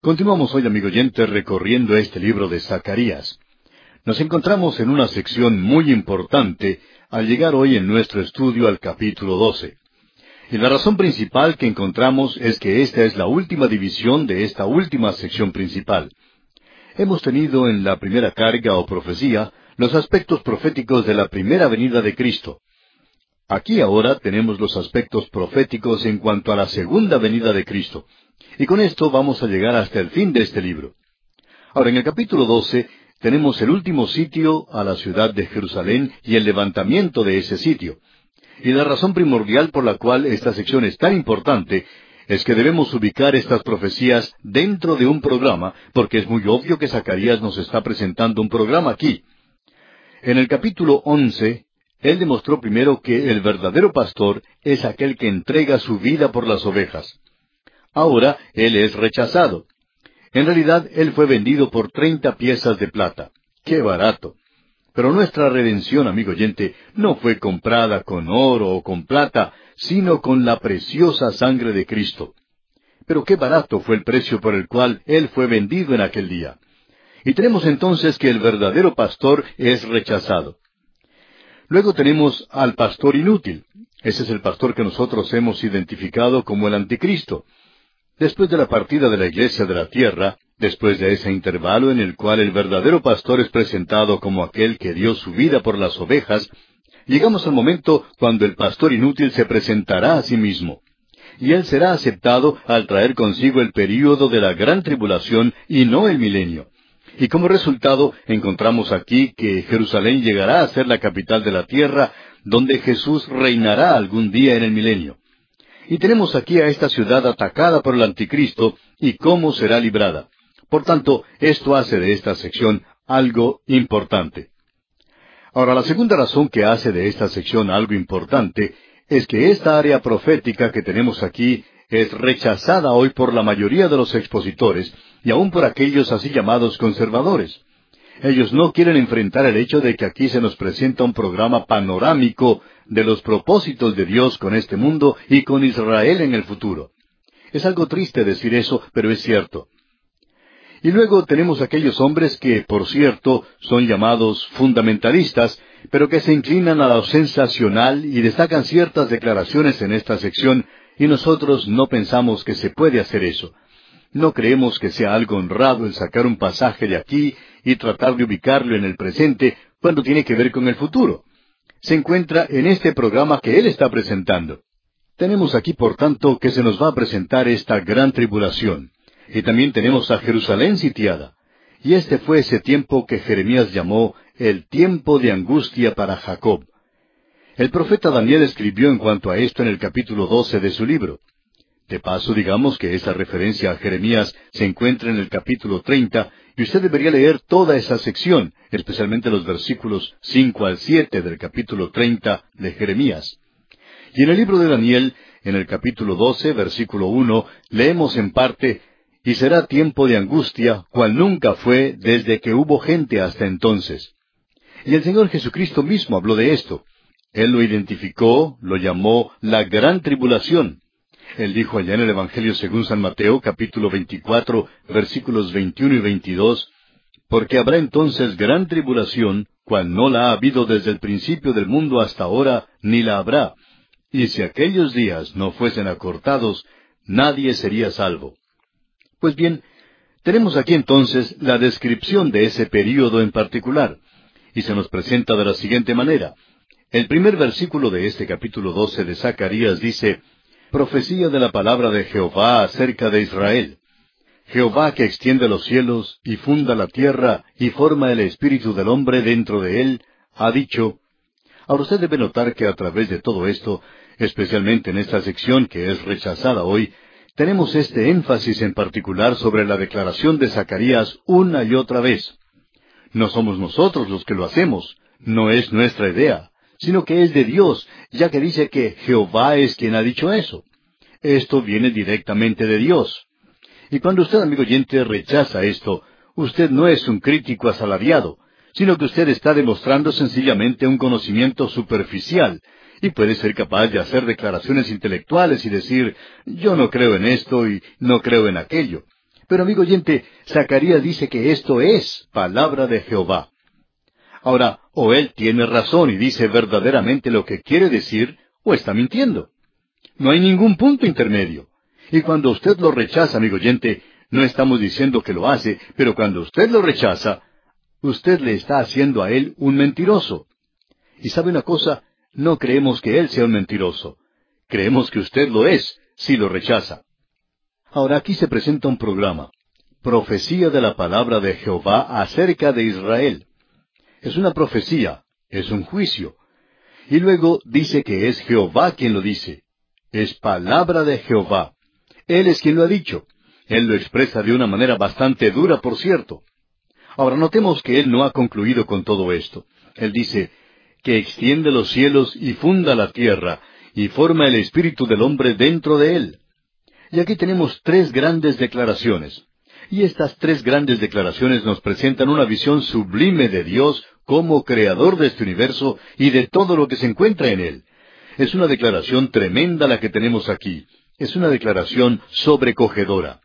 Continuamos hoy, amigo oyente, recorriendo este libro de Zacarías. Nos encontramos en una sección muy importante al llegar hoy en nuestro estudio al capítulo 12. Y la razón principal que encontramos es que esta es la última división de esta última sección principal. Hemos tenido en la primera carga o profecía los aspectos proféticos de la primera venida de Cristo. Aquí ahora tenemos los aspectos proféticos en cuanto a la segunda venida de Cristo. Y con esto vamos a llegar hasta el fin de este libro. Ahora, en el capítulo 12 tenemos el último sitio a la ciudad de Jerusalén y el levantamiento de ese sitio. Y la razón primordial por la cual esta sección es tan importante es que debemos ubicar estas profecías dentro de un programa, porque es muy obvio que Zacarías nos está presentando un programa aquí. En el capítulo 11, él demostró primero que el verdadero pastor es aquel que entrega su vida por las ovejas. Ahora él es rechazado. En realidad, él fue vendido por treinta piezas de plata. ¡Qué barato! Pero nuestra redención, amigo oyente, no fue comprada con oro o con plata, sino con la preciosa sangre de Cristo. Pero qué barato fue el precio por el cual Él fue vendido en aquel día. Y tenemos entonces que el verdadero pastor es rechazado. Luego tenemos al pastor inútil. Ese es el pastor que nosotros hemos identificado como el anticristo. Después de la partida de la iglesia de la tierra, Después de ese intervalo en el cual el verdadero pastor es presentado como aquel que dio su vida por las ovejas, llegamos al momento cuando el pastor inútil se presentará a sí mismo. Y él será aceptado al traer consigo el período de la gran tribulación y no el milenio. Y como resultado encontramos aquí que Jerusalén llegará a ser la capital de la tierra, donde Jesús reinará algún día en el milenio. Y tenemos aquí a esta ciudad atacada por el anticristo y cómo será librada. Por tanto, esto hace de esta sección algo importante. Ahora, la segunda razón que hace de esta sección algo importante es que esta área profética que tenemos aquí es rechazada hoy por la mayoría de los expositores y aún por aquellos así llamados conservadores. Ellos no quieren enfrentar el hecho de que aquí se nos presenta un programa panorámico de los propósitos de Dios con este mundo y con Israel en el futuro. Es algo triste decir eso, pero es cierto. Y luego tenemos aquellos hombres que, por cierto, son llamados fundamentalistas, pero que se inclinan a lo sensacional y destacan ciertas declaraciones en esta sección, y nosotros no pensamos que se puede hacer eso. No creemos que sea algo honrado el sacar un pasaje de aquí y tratar de ubicarlo en el presente cuando tiene que ver con el futuro. Se encuentra en este programa que él está presentando. Tenemos aquí, por tanto, que se nos va a presentar esta gran tribulación. Y también tenemos a Jerusalén sitiada. Y este fue ese tiempo que Jeremías llamó el tiempo de angustia para Jacob. El profeta Daniel escribió en cuanto a esto en el capítulo 12 de su libro. De paso, digamos que esa referencia a Jeremías se encuentra en el capítulo 30, y usted debería leer toda esa sección, especialmente los versículos 5 al 7 del capítulo 30 de Jeremías. Y en el libro de Daniel, en el capítulo 12, versículo 1, leemos en parte y será tiempo de angustia, cual nunca fue desde que hubo gente hasta entonces. Y el Señor Jesucristo mismo habló de esto. Él lo identificó, lo llamó la gran tribulación. Él dijo allá en el Evangelio según San Mateo, capítulo 24, versículos 21 y 22, porque habrá entonces gran tribulación, cual no la ha habido desde el principio del mundo hasta ahora, ni la habrá. Y si aquellos días no fuesen acortados, nadie sería salvo. Pues bien, tenemos aquí entonces la descripción de ese período en particular, y se nos presenta de la siguiente manera. El primer versículo de este capítulo 12 de Zacarías dice, Profecía de la palabra de Jehová acerca de Israel. Jehová que extiende los cielos y funda la tierra y forma el espíritu del hombre dentro de él, ha dicho, Ahora usted debe notar que a través de todo esto, especialmente en esta sección que es rechazada hoy, tenemos este énfasis en particular sobre la declaración de Zacarías una y otra vez. No somos nosotros los que lo hacemos, no es nuestra idea, sino que es de Dios, ya que dice que Jehová es quien ha dicho eso. Esto viene directamente de Dios. Y cuando usted, amigo oyente, rechaza esto, usted no es un crítico asalariado, sino que usted está demostrando sencillamente un conocimiento superficial y puede ser capaz de hacer declaraciones intelectuales y decir, yo no creo en esto y no creo en aquello. Pero amigo oyente, Zacarías dice que esto es palabra de Jehová. Ahora, o él tiene razón y dice verdaderamente lo que quiere decir, o está mintiendo. No hay ningún punto intermedio. Y cuando usted lo rechaza, amigo oyente, no estamos diciendo que lo hace, pero cuando usted lo rechaza, usted le está haciendo a él un mentiroso. Y sabe una cosa, no creemos que él sea un mentiroso. Creemos que usted lo es si lo rechaza. Ahora aquí se presenta un programa. Profecía de la palabra de Jehová acerca de Israel. Es una profecía, es un juicio. Y luego dice que es Jehová quien lo dice. Es palabra de Jehová. Él es quien lo ha dicho. Él lo expresa de una manera bastante dura, por cierto. Ahora notemos que Él no ha concluido con todo esto. Él dice, que extiende los cielos y funda la tierra, y forma el espíritu del hombre dentro de él. Y aquí tenemos tres grandes declaraciones. Y estas tres grandes declaraciones nos presentan una visión sublime de Dios como creador de este universo y de todo lo que se encuentra en él. Es una declaración tremenda la que tenemos aquí. Es una declaración sobrecogedora.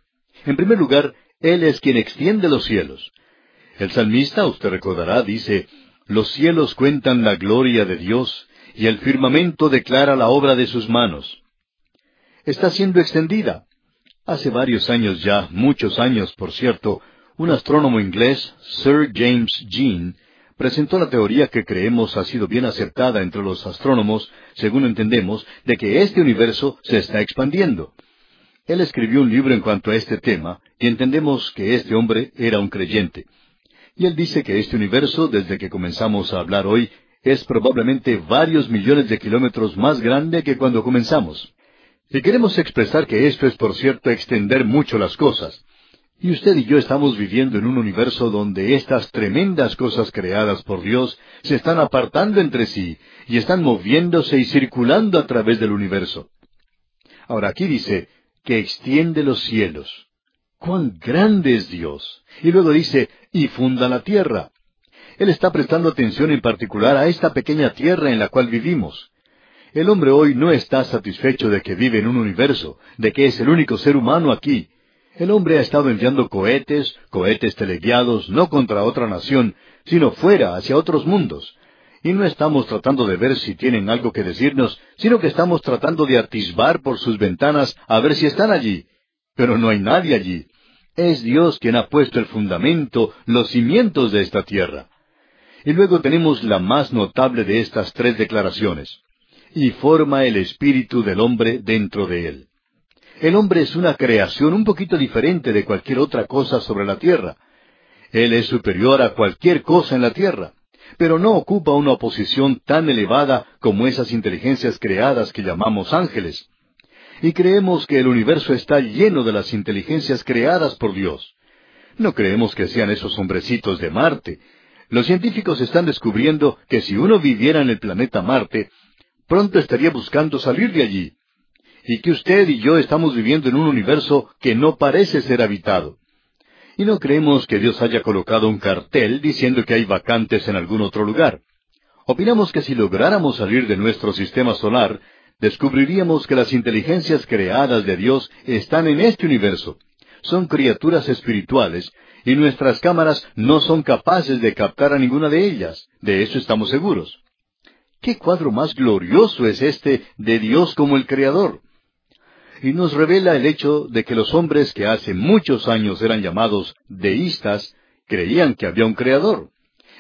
En primer lugar, Él es quien extiende los cielos. El salmista, usted recordará, dice, Los cielos cuentan la gloria de Dios, y el firmamento declara la obra de sus manos. Está siendo extendida. Hace varios años ya, muchos años, por cierto, un astrónomo inglés, Sir James Jean, presentó la teoría que creemos ha sido bien aceptada entre los astrónomos, según entendemos, de que este universo se está expandiendo. Él escribió un libro en cuanto a este tema, y entendemos que este hombre era un creyente. Y él dice que este universo, desde que comenzamos a hablar hoy, es probablemente varios millones de kilómetros más grande que cuando comenzamos. Y queremos expresar que esto es, por cierto, extender mucho las cosas. Y usted y yo estamos viviendo en un universo donde estas tremendas cosas creadas por Dios se están apartando entre sí y están moviéndose y circulando a través del universo. Ahora aquí dice que extiende los cielos. ¡Cuán grande es Dios! Y luego dice, y funda la tierra. Él está prestando atención en particular a esta pequeña tierra en la cual vivimos. El hombre hoy no está satisfecho de que vive en un universo, de que es el único ser humano aquí, el hombre ha estado enviando cohetes, cohetes teleguiados, no contra otra nación, sino fuera, hacia otros mundos. Y no estamos tratando de ver si tienen algo que decirnos, sino que estamos tratando de atisbar por sus ventanas a ver si están allí. Pero no hay nadie allí. Es Dios quien ha puesto el fundamento, los cimientos de esta tierra. Y luego tenemos la más notable de estas tres declaraciones. Y forma el espíritu del hombre dentro de él. El hombre es una creación un poquito diferente de cualquier otra cosa sobre la tierra. Él es superior a cualquier cosa en la tierra, pero no ocupa una posición tan elevada como esas inteligencias creadas que llamamos ángeles. Y creemos que el universo está lleno de las inteligencias creadas por Dios. No creemos que sean esos hombrecitos de Marte. Los científicos están descubriendo que si uno viviera en el planeta Marte, pronto estaría buscando salir de allí y que usted y yo estamos viviendo en un universo que no parece ser habitado. Y no creemos que Dios haya colocado un cartel diciendo que hay vacantes en algún otro lugar. Opinamos que si lográramos salir de nuestro sistema solar, descubriríamos que las inteligencias creadas de Dios están en este universo. Son criaturas espirituales, y nuestras cámaras no son capaces de captar a ninguna de ellas. De eso estamos seguros. ¿Qué cuadro más glorioso es este de Dios como el Creador? Y nos revela el hecho de que los hombres que hace muchos años eran llamados deístas creían que había un creador.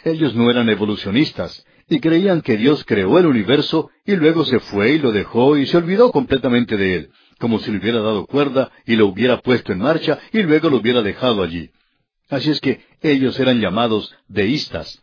Ellos no eran evolucionistas y creían que Dios creó el universo y luego se fue y lo dejó y se olvidó completamente de él, como si le hubiera dado cuerda y lo hubiera puesto en marcha y luego lo hubiera dejado allí. Así es que ellos eran llamados deístas.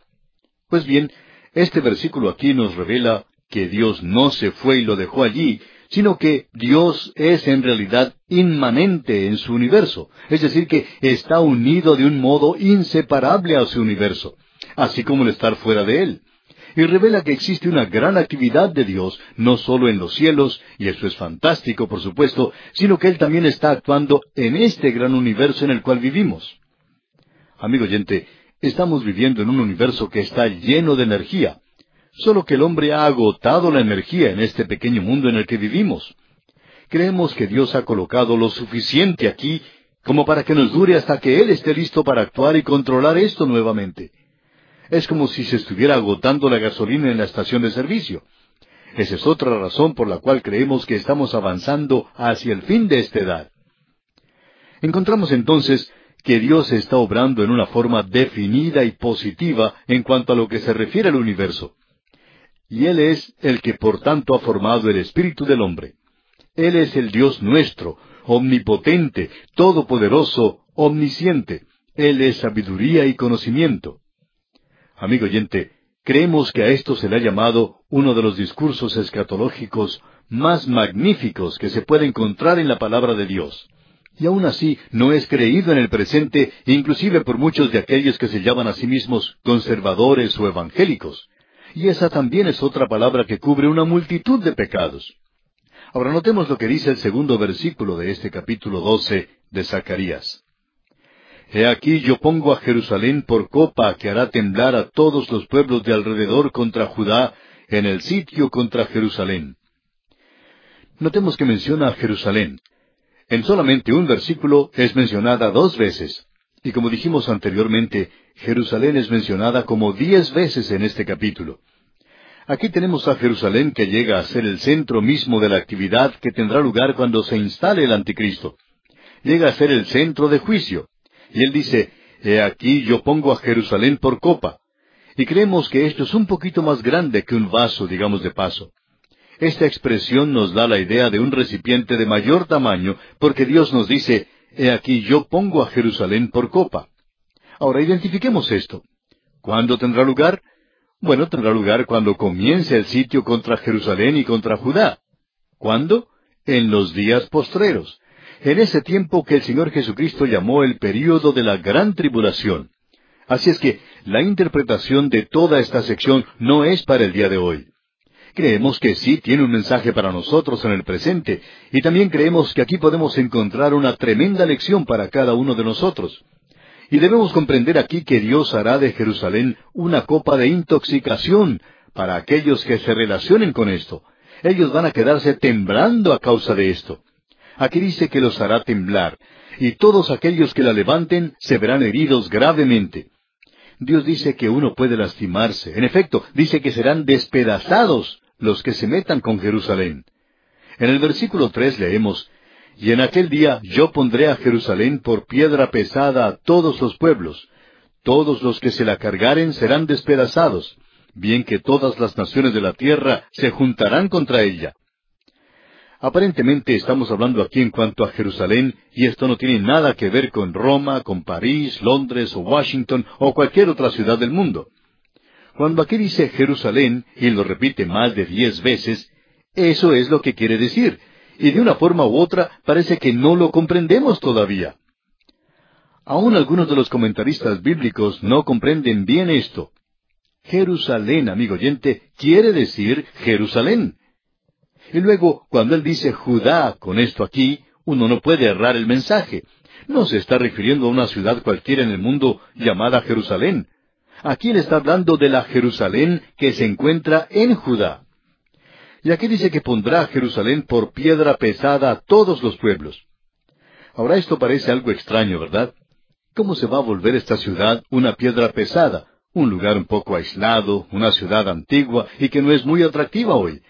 Pues bien, este versículo aquí nos revela que Dios no se fue y lo dejó allí, sino que Dios es en realidad inmanente en su universo, es decir, que está unido de un modo inseparable a su universo, así como el estar fuera de él. Y revela que existe una gran actividad de Dios, no solo en los cielos, y eso es fantástico, por supuesto, sino que Él también está actuando en este gran universo en el cual vivimos. Amigo oyente, estamos viviendo en un universo que está lleno de energía, solo que el hombre ha agotado la energía en este pequeño mundo en el que vivimos. Creemos que Dios ha colocado lo suficiente aquí como para que nos dure hasta que Él esté listo para actuar y controlar esto nuevamente. Es como si se estuviera agotando la gasolina en la estación de servicio. Esa es otra razón por la cual creemos que estamos avanzando hacia el fin de esta edad. Encontramos entonces que Dios está obrando en una forma definida y positiva en cuanto a lo que se refiere al universo. Y Él es el que por tanto ha formado el espíritu del hombre. Él es el Dios nuestro, omnipotente, todopoderoso, omnisciente. Él es sabiduría y conocimiento. Amigo oyente, creemos que a esto se le ha llamado uno de los discursos escatológicos más magníficos que se puede encontrar en la palabra de Dios. Y aún así no es creído en el presente, inclusive por muchos de aquellos que se llaman a sí mismos conservadores o evangélicos. Y esa también es otra palabra que cubre una multitud de pecados. Ahora notemos lo que dice el segundo versículo de este capítulo doce de Zacarías. He aquí yo pongo a Jerusalén por copa que hará temblar a todos los pueblos de alrededor contra Judá en el sitio contra Jerusalén. Notemos que menciona a Jerusalén. En solamente un versículo es mencionada dos veces. Y como dijimos anteriormente, Jerusalén es mencionada como diez veces en este capítulo. Aquí tenemos a Jerusalén que llega a ser el centro mismo de la actividad que tendrá lugar cuando se instale el anticristo. Llega a ser el centro de juicio. Y él dice, He aquí yo pongo a Jerusalén por copa. Y creemos que esto es un poquito más grande que un vaso, digamos de paso. Esta expresión nos da la idea de un recipiente de mayor tamaño, porque Dios nos dice, He aquí yo pongo a Jerusalén por copa. Ahora identifiquemos esto. ¿Cuándo tendrá lugar? Bueno, tendrá lugar cuando comience el sitio contra Jerusalén y contra Judá. ¿Cuándo? En los días postreros. En ese tiempo que el Señor Jesucristo llamó el período de la gran tribulación. Así es que la interpretación de toda esta sección no es para el día de hoy. Creemos que sí tiene un mensaje para nosotros en el presente, y también creemos que aquí podemos encontrar una tremenda lección para cada uno de nosotros. Y debemos comprender aquí que Dios hará de Jerusalén una copa de intoxicación para aquellos que se relacionen con esto. Ellos van a quedarse temblando a causa de esto. Aquí dice que los hará temblar, y todos aquellos que la levanten se verán heridos gravemente. Dios dice que uno puede lastimarse. En efecto, dice que serán despedazados los que se metan con Jerusalén. En el versículo tres leemos, y en aquel día yo pondré a Jerusalén por piedra pesada a todos los pueblos. Todos los que se la cargaren serán despedazados, bien que todas las naciones de la tierra se juntarán contra ella. Aparentemente estamos hablando aquí en cuanto a Jerusalén, y esto no tiene nada que ver con Roma, con París, Londres o Washington o cualquier otra ciudad del mundo. Cuando aquí dice Jerusalén, y lo repite más de diez veces, eso es lo que quiere decir, y de una forma u otra parece que no lo comprendemos todavía. Aún algunos de los comentaristas bíblicos no comprenden bien esto. Jerusalén, amigo oyente, quiere decir Jerusalén. Y luego, cuando él dice Judá con esto aquí, uno no puede errar el mensaje. No se está refiriendo a una ciudad cualquiera en el mundo llamada Jerusalén. Aquí él está hablando de la Jerusalén que se encuentra en Judá. Y aquí dice que pondrá a Jerusalén por piedra pesada a todos los pueblos. Ahora esto parece algo extraño, ¿verdad? ¿Cómo se va a volver esta ciudad una piedra pesada? Un lugar un poco aislado, una ciudad antigua y que no es muy atractiva hoy.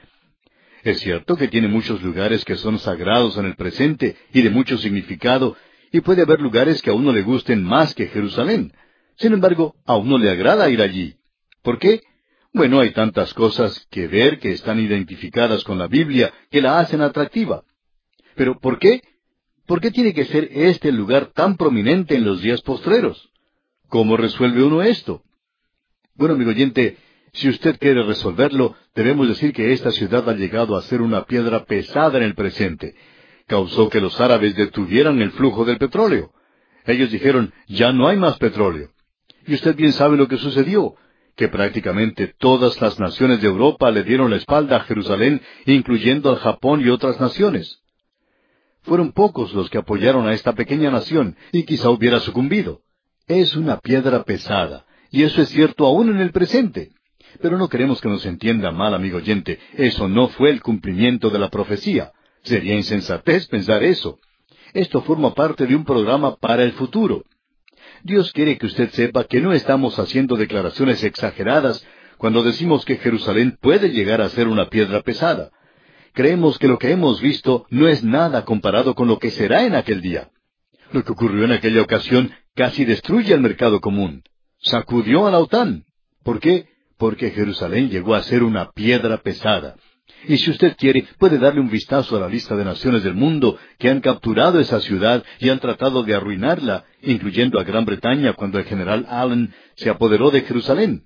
Es cierto que tiene muchos lugares que son sagrados en el presente y de mucho significado, y puede haber lugares que a uno le gusten más que Jerusalén. Sin embargo, a uno le agrada ir allí. ¿Por qué? Bueno, hay tantas cosas que ver que están identificadas con la Biblia que la hacen atractiva. Pero ¿por qué? ¿Por qué tiene que ser este el lugar tan prominente en los días postreros? ¿Cómo resuelve uno esto? Bueno, amigo oyente, si usted quiere resolverlo, debemos decir que esta ciudad ha llegado a ser una piedra pesada en el presente. Causó que los árabes detuvieran el flujo del petróleo. Ellos dijeron, ya no hay más petróleo. Y usted bien sabe lo que sucedió que prácticamente todas las naciones de Europa le dieron la espalda a Jerusalén, incluyendo al Japón y otras naciones. Fueron pocos los que apoyaron a esta pequeña nación, y quizá hubiera sucumbido. Es una piedra pesada, y eso es cierto aún en el presente. Pero no queremos que nos entienda mal, amigo oyente, eso no fue el cumplimiento de la profecía. Sería insensatez pensar eso. Esto forma parte de un programa para el futuro. Dios quiere que usted sepa que no estamos haciendo declaraciones exageradas cuando decimos que Jerusalén puede llegar a ser una piedra pesada. Creemos que lo que hemos visto no es nada comparado con lo que será en aquel día. Lo que ocurrió en aquella ocasión casi destruye el mercado común. Sacudió a la OTAN. ¿Por qué? Porque Jerusalén llegó a ser una piedra pesada. Y si usted quiere, puede darle un vistazo a la lista de naciones del mundo que han capturado esa ciudad y han tratado de arruinarla, incluyendo a Gran Bretaña cuando el general Allen se apoderó de Jerusalén.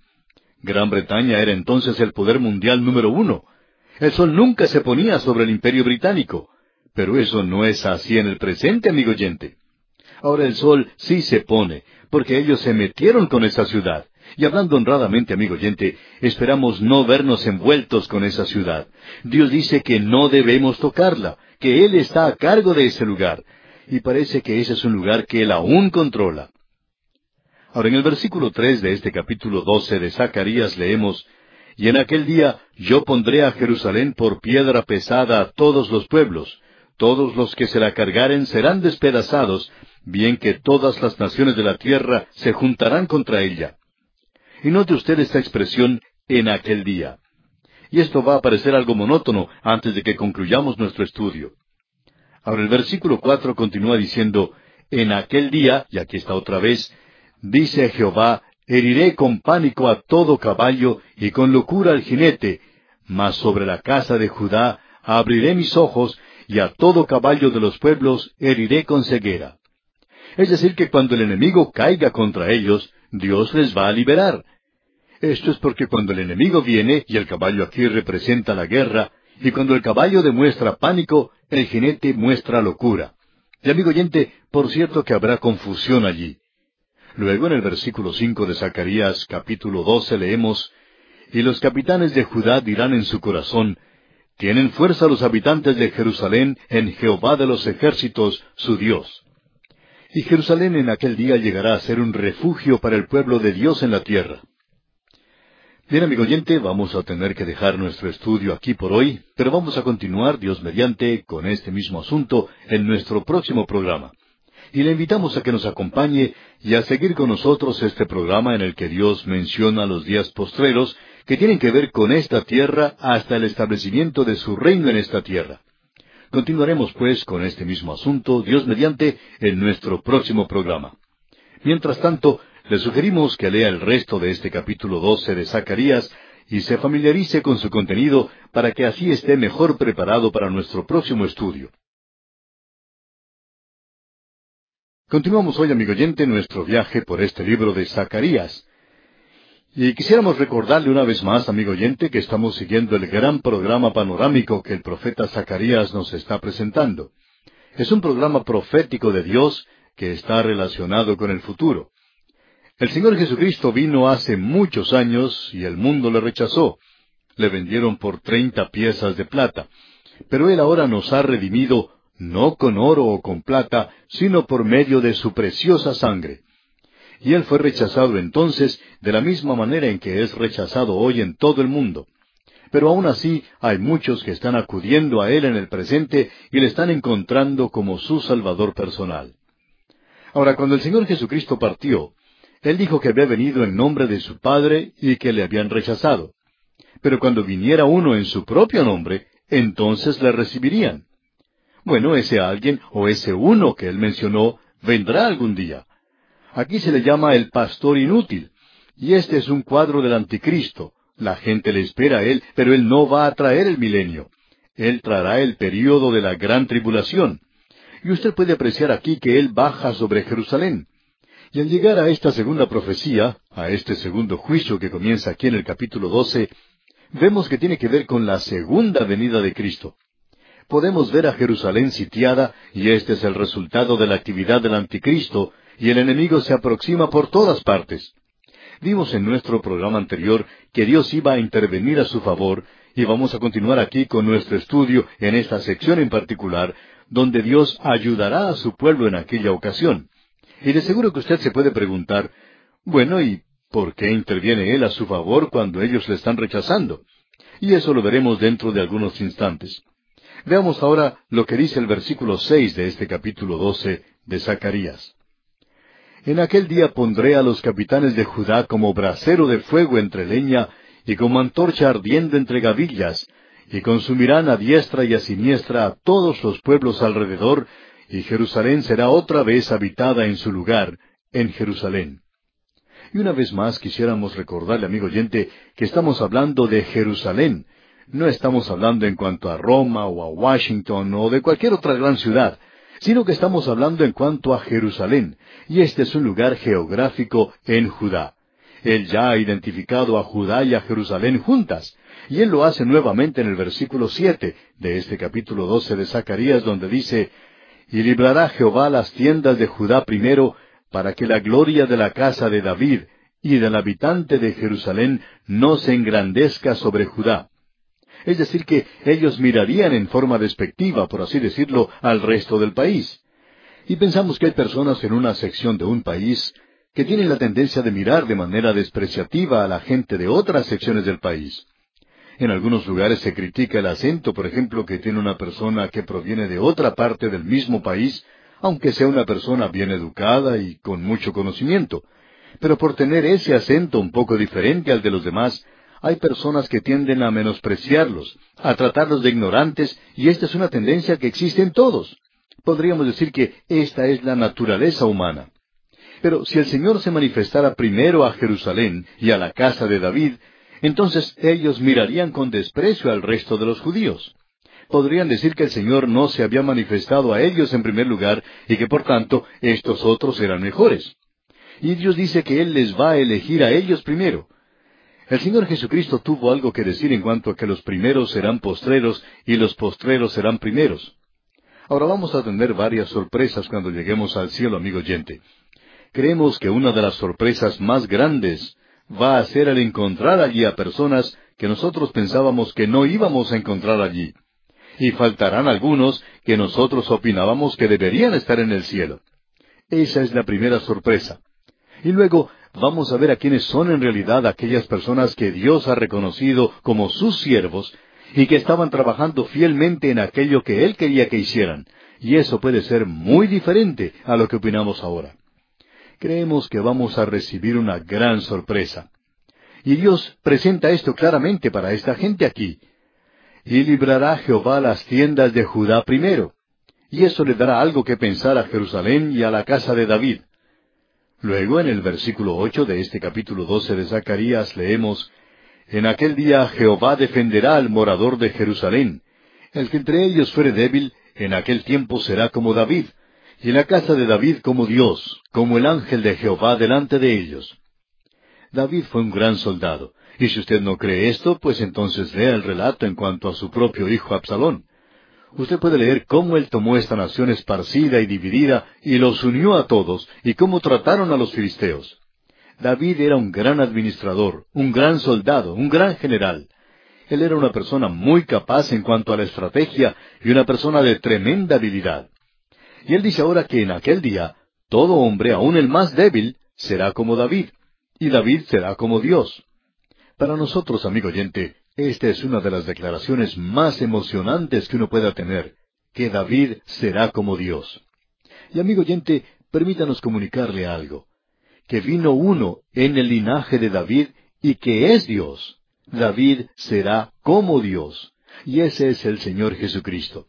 Gran Bretaña era entonces el poder mundial número uno. El sol nunca se ponía sobre el imperio británico. Pero eso no es así en el presente, amigo oyente. Ahora el sol sí se pone, porque ellos se metieron con esa ciudad. Y hablando honradamente, amigo oyente, esperamos no vernos envueltos con esa ciudad. Dios dice que no debemos tocarla, que Él está a cargo de ese lugar. Y parece que ese es un lugar que Él aún controla. Ahora, en el versículo tres de este capítulo doce de Zacarías leemos, Y en aquel día yo pondré a Jerusalén por piedra pesada a todos los pueblos, todos los que se la cargaren serán despedazados, bien que todas las naciones de la tierra se juntarán contra ella. Y note usted esta expresión en aquel día. Y esto va a parecer algo monótono antes de que concluyamos nuestro estudio. Ahora el versículo cuatro continúa diciendo, En aquel día, y aquí está otra vez, dice Jehová, heriré con pánico a todo caballo y con locura al jinete, mas sobre la casa de Judá abriré mis ojos, y a todo caballo de los pueblos heriré con ceguera. Es decir, que cuando el enemigo caiga contra ellos, Dios les va a liberar. Esto es porque cuando el enemigo viene, y el caballo aquí representa la guerra, y cuando el caballo demuestra pánico, el jinete muestra locura. Y amigo oyente, por cierto que habrá confusión allí. Luego en el versículo cinco de Zacarías capítulo doce leemos, Y los capitanes de Judá dirán en su corazón, Tienen fuerza los habitantes de Jerusalén en Jehová de los ejércitos, su Dios. Y Jerusalén en aquel día llegará a ser un refugio para el pueblo de Dios en la tierra. Bien, amigo oyente, vamos a tener que dejar nuestro estudio aquí por hoy, pero vamos a continuar, Dios mediante, con este mismo asunto en nuestro próximo programa. Y le invitamos a que nos acompañe y a seguir con nosotros este programa en el que Dios menciona los días postreros que tienen que ver con esta tierra hasta el establecimiento de su reino en esta tierra. Continuaremos, pues, con este mismo asunto, Dios mediante, en nuestro próximo programa. Mientras tanto, le sugerimos que lea el resto de este capítulo 12 de Zacarías y se familiarice con su contenido para que así esté mejor preparado para nuestro próximo estudio. Continuamos hoy, amigo oyente, nuestro viaje por este libro de Zacarías. Y quisiéramos recordarle una vez más, amigo oyente, que estamos siguiendo el gran programa panorámico que el profeta Zacarías nos está presentando. Es un programa profético de Dios que está relacionado con el futuro. El Señor Jesucristo vino hace muchos años y el mundo le rechazó. Le vendieron por treinta piezas de plata. Pero Él ahora nos ha redimido no con oro o con plata, sino por medio de su preciosa sangre y él fue rechazado entonces de la misma manera en que es rechazado hoy en todo el mundo. Pero aún así hay muchos que están acudiendo a él en el presente y le están encontrando como su Salvador personal. Ahora, cuando el Señor Jesucristo partió, Él dijo que había venido en nombre de su Padre y que le habían rechazado. Pero cuando viniera uno en su propio nombre, entonces le recibirían. Bueno, ese alguien o ese uno que Él mencionó vendrá algún día. Aquí se le llama el pastor inútil. Y este es un cuadro del anticristo. La gente le espera a él, pero él no va a traer el milenio. Él traerá el período de la gran tribulación. Y usted puede apreciar aquí que él baja sobre Jerusalén. Y al llegar a esta segunda profecía, a este segundo juicio que comienza aquí en el capítulo 12, vemos que tiene que ver con la segunda venida de Cristo. Podemos ver a Jerusalén sitiada, y este es el resultado de la actividad del anticristo, y el enemigo se aproxima por todas partes. Vimos en nuestro programa anterior que Dios iba a intervenir a su favor y vamos a continuar aquí con nuestro estudio en esta sección en particular, donde Dios ayudará a su pueblo en aquella ocasión. Y de seguro que usted se puede preguntar, bueno, ¿y por qué interviene Él a su favor cuando ellos le están rechazando? Y eso lo veremos dentro de algunos instantes. Veamos ahora lo que dice el versículo seis de este capítulo doce de Zacarías. En aquel día pondré a los capitanes de Judá como brasero de fuego entre leña y como antorcha ardiendo entre gavillas, y consumirán a diestra y a siniestra a todos los pueblos alrededor, y Jerusalén será otra vez habitada en su lugar, en Jerusalén. Y una vez más quisiéramos recordarle, amigo oyente, que estamos hablando de Jerusalén. No estamos hablando en cuanto a Roma o a Washington o de cualquier otra gran ciudad, sino que estamos hablando en cuanto a Jerusalén, y este es un lugar geográfico en Judá. Él ya ha identificado a Judá y a Jerusalén juntas, y él lo hace nuevamente en el versículo siete de este capítulo doce de Zacarías, donde dice Y librará Jehová las tiendas de Judá primero, para que la gloria de la casa de David y del habitante de Jerusalén no se engrandezca sobre Judá. Es decir, que ellos mirarían en forma despectiva, por así decirlo, al resto del país. Y pensamos que hay personas en una sección de un país que tienen la tendencia de mirar de manera despreciativa a la gente de otras secciones del país. En algunos lugares se critica el acento, por ejemplo, que tiene una persona que proviene de otra parte del mismo país, aunque sea una persona bien educada y con mucho conocimiento. Pero por tener ese acento un poco diferente al de los demás, hay personas que tienden a menospreciarlos, a tratarlos de ignorantes, y esta es una tendencia que existe en todos. Podríamos decir que esta es la naturaleza humana. Pero si el Señor se manifestara primero a Jerusalén y a la casa de David, entonces ellos mirarían con desprecio al resto de los judíos. Podrían decir que el Señor no se había manifestado a ellos en primer lugar y que por tanto estos otros eran mejores. Y Dios dice que Él les va a elegir a ellos primero. El Señor Jesucristo tuvo algo que decir en cuanto a que los primeros serán postreros y los postreros serán primeros. Ahora vamos a tener varias sorpresas cuando lleguemos al cielo, amigo oyente. Creemos que una de las sorpresas más grandes va a ser el encontrar allí a personas que nosotros pensábamos que no íbamos a encontrar allí. Y faltarán algunos que nosotros opinábamos que deberían estar en el cielo. Esa es la primera sorpresa. Y luego vamos a ver a quiénes son en realidad aquellas personas que Dios ha reconocido como sus siervos y que estaban trabajando fielmente en aquello que Él quería que hicieran. Y eso puede ser muy diferente a lo que opinamos ahora. Creemos que vamos a recibir una gran sorpresa. Y Dios presenta esto claramente para esta gente aquí. Y librará Jehová las tiendas de Judá primero. Y eso le dará algo que pensar a Jerusalén y a la casa de David. Luego, en el versículo ocho de este capítulo doce de Zacarías, leemos En aquel día Jehová defenderá al morador de Jerusalén. El que entre ellos fuere débil, en aquel tiempo será como David, y en la casa de David como Dios, como el ángel de Jehová delante de ellos. David fue un gran soldado, y si usted no cree esto, pues entonces lea el relato en cuanto a su propio hijo Absalón usted puede leer cómo él tomó esta nación esparcida y dividida y los unió a todos y cómo trataron a los filisteos. David era un gran administrador, un gran soldado, un gran general. Él era una persona muy capaz en cuanto a la estrategia y una persona de tremenda habilidad. Y él dice ahora que en aquel día todo hombre, aun el más débil, será como David, y David será como Dios. Para nosotros, amigo oyente, esta es una de las declaraciones más emocionantes que uno pueda tener, que David será como Dios. Y amigo oyente, permítanos comunicarle algo, que vino uno en el linaje de David y que es Dios. David será como Dios, y ese es el Señor Jesucristo.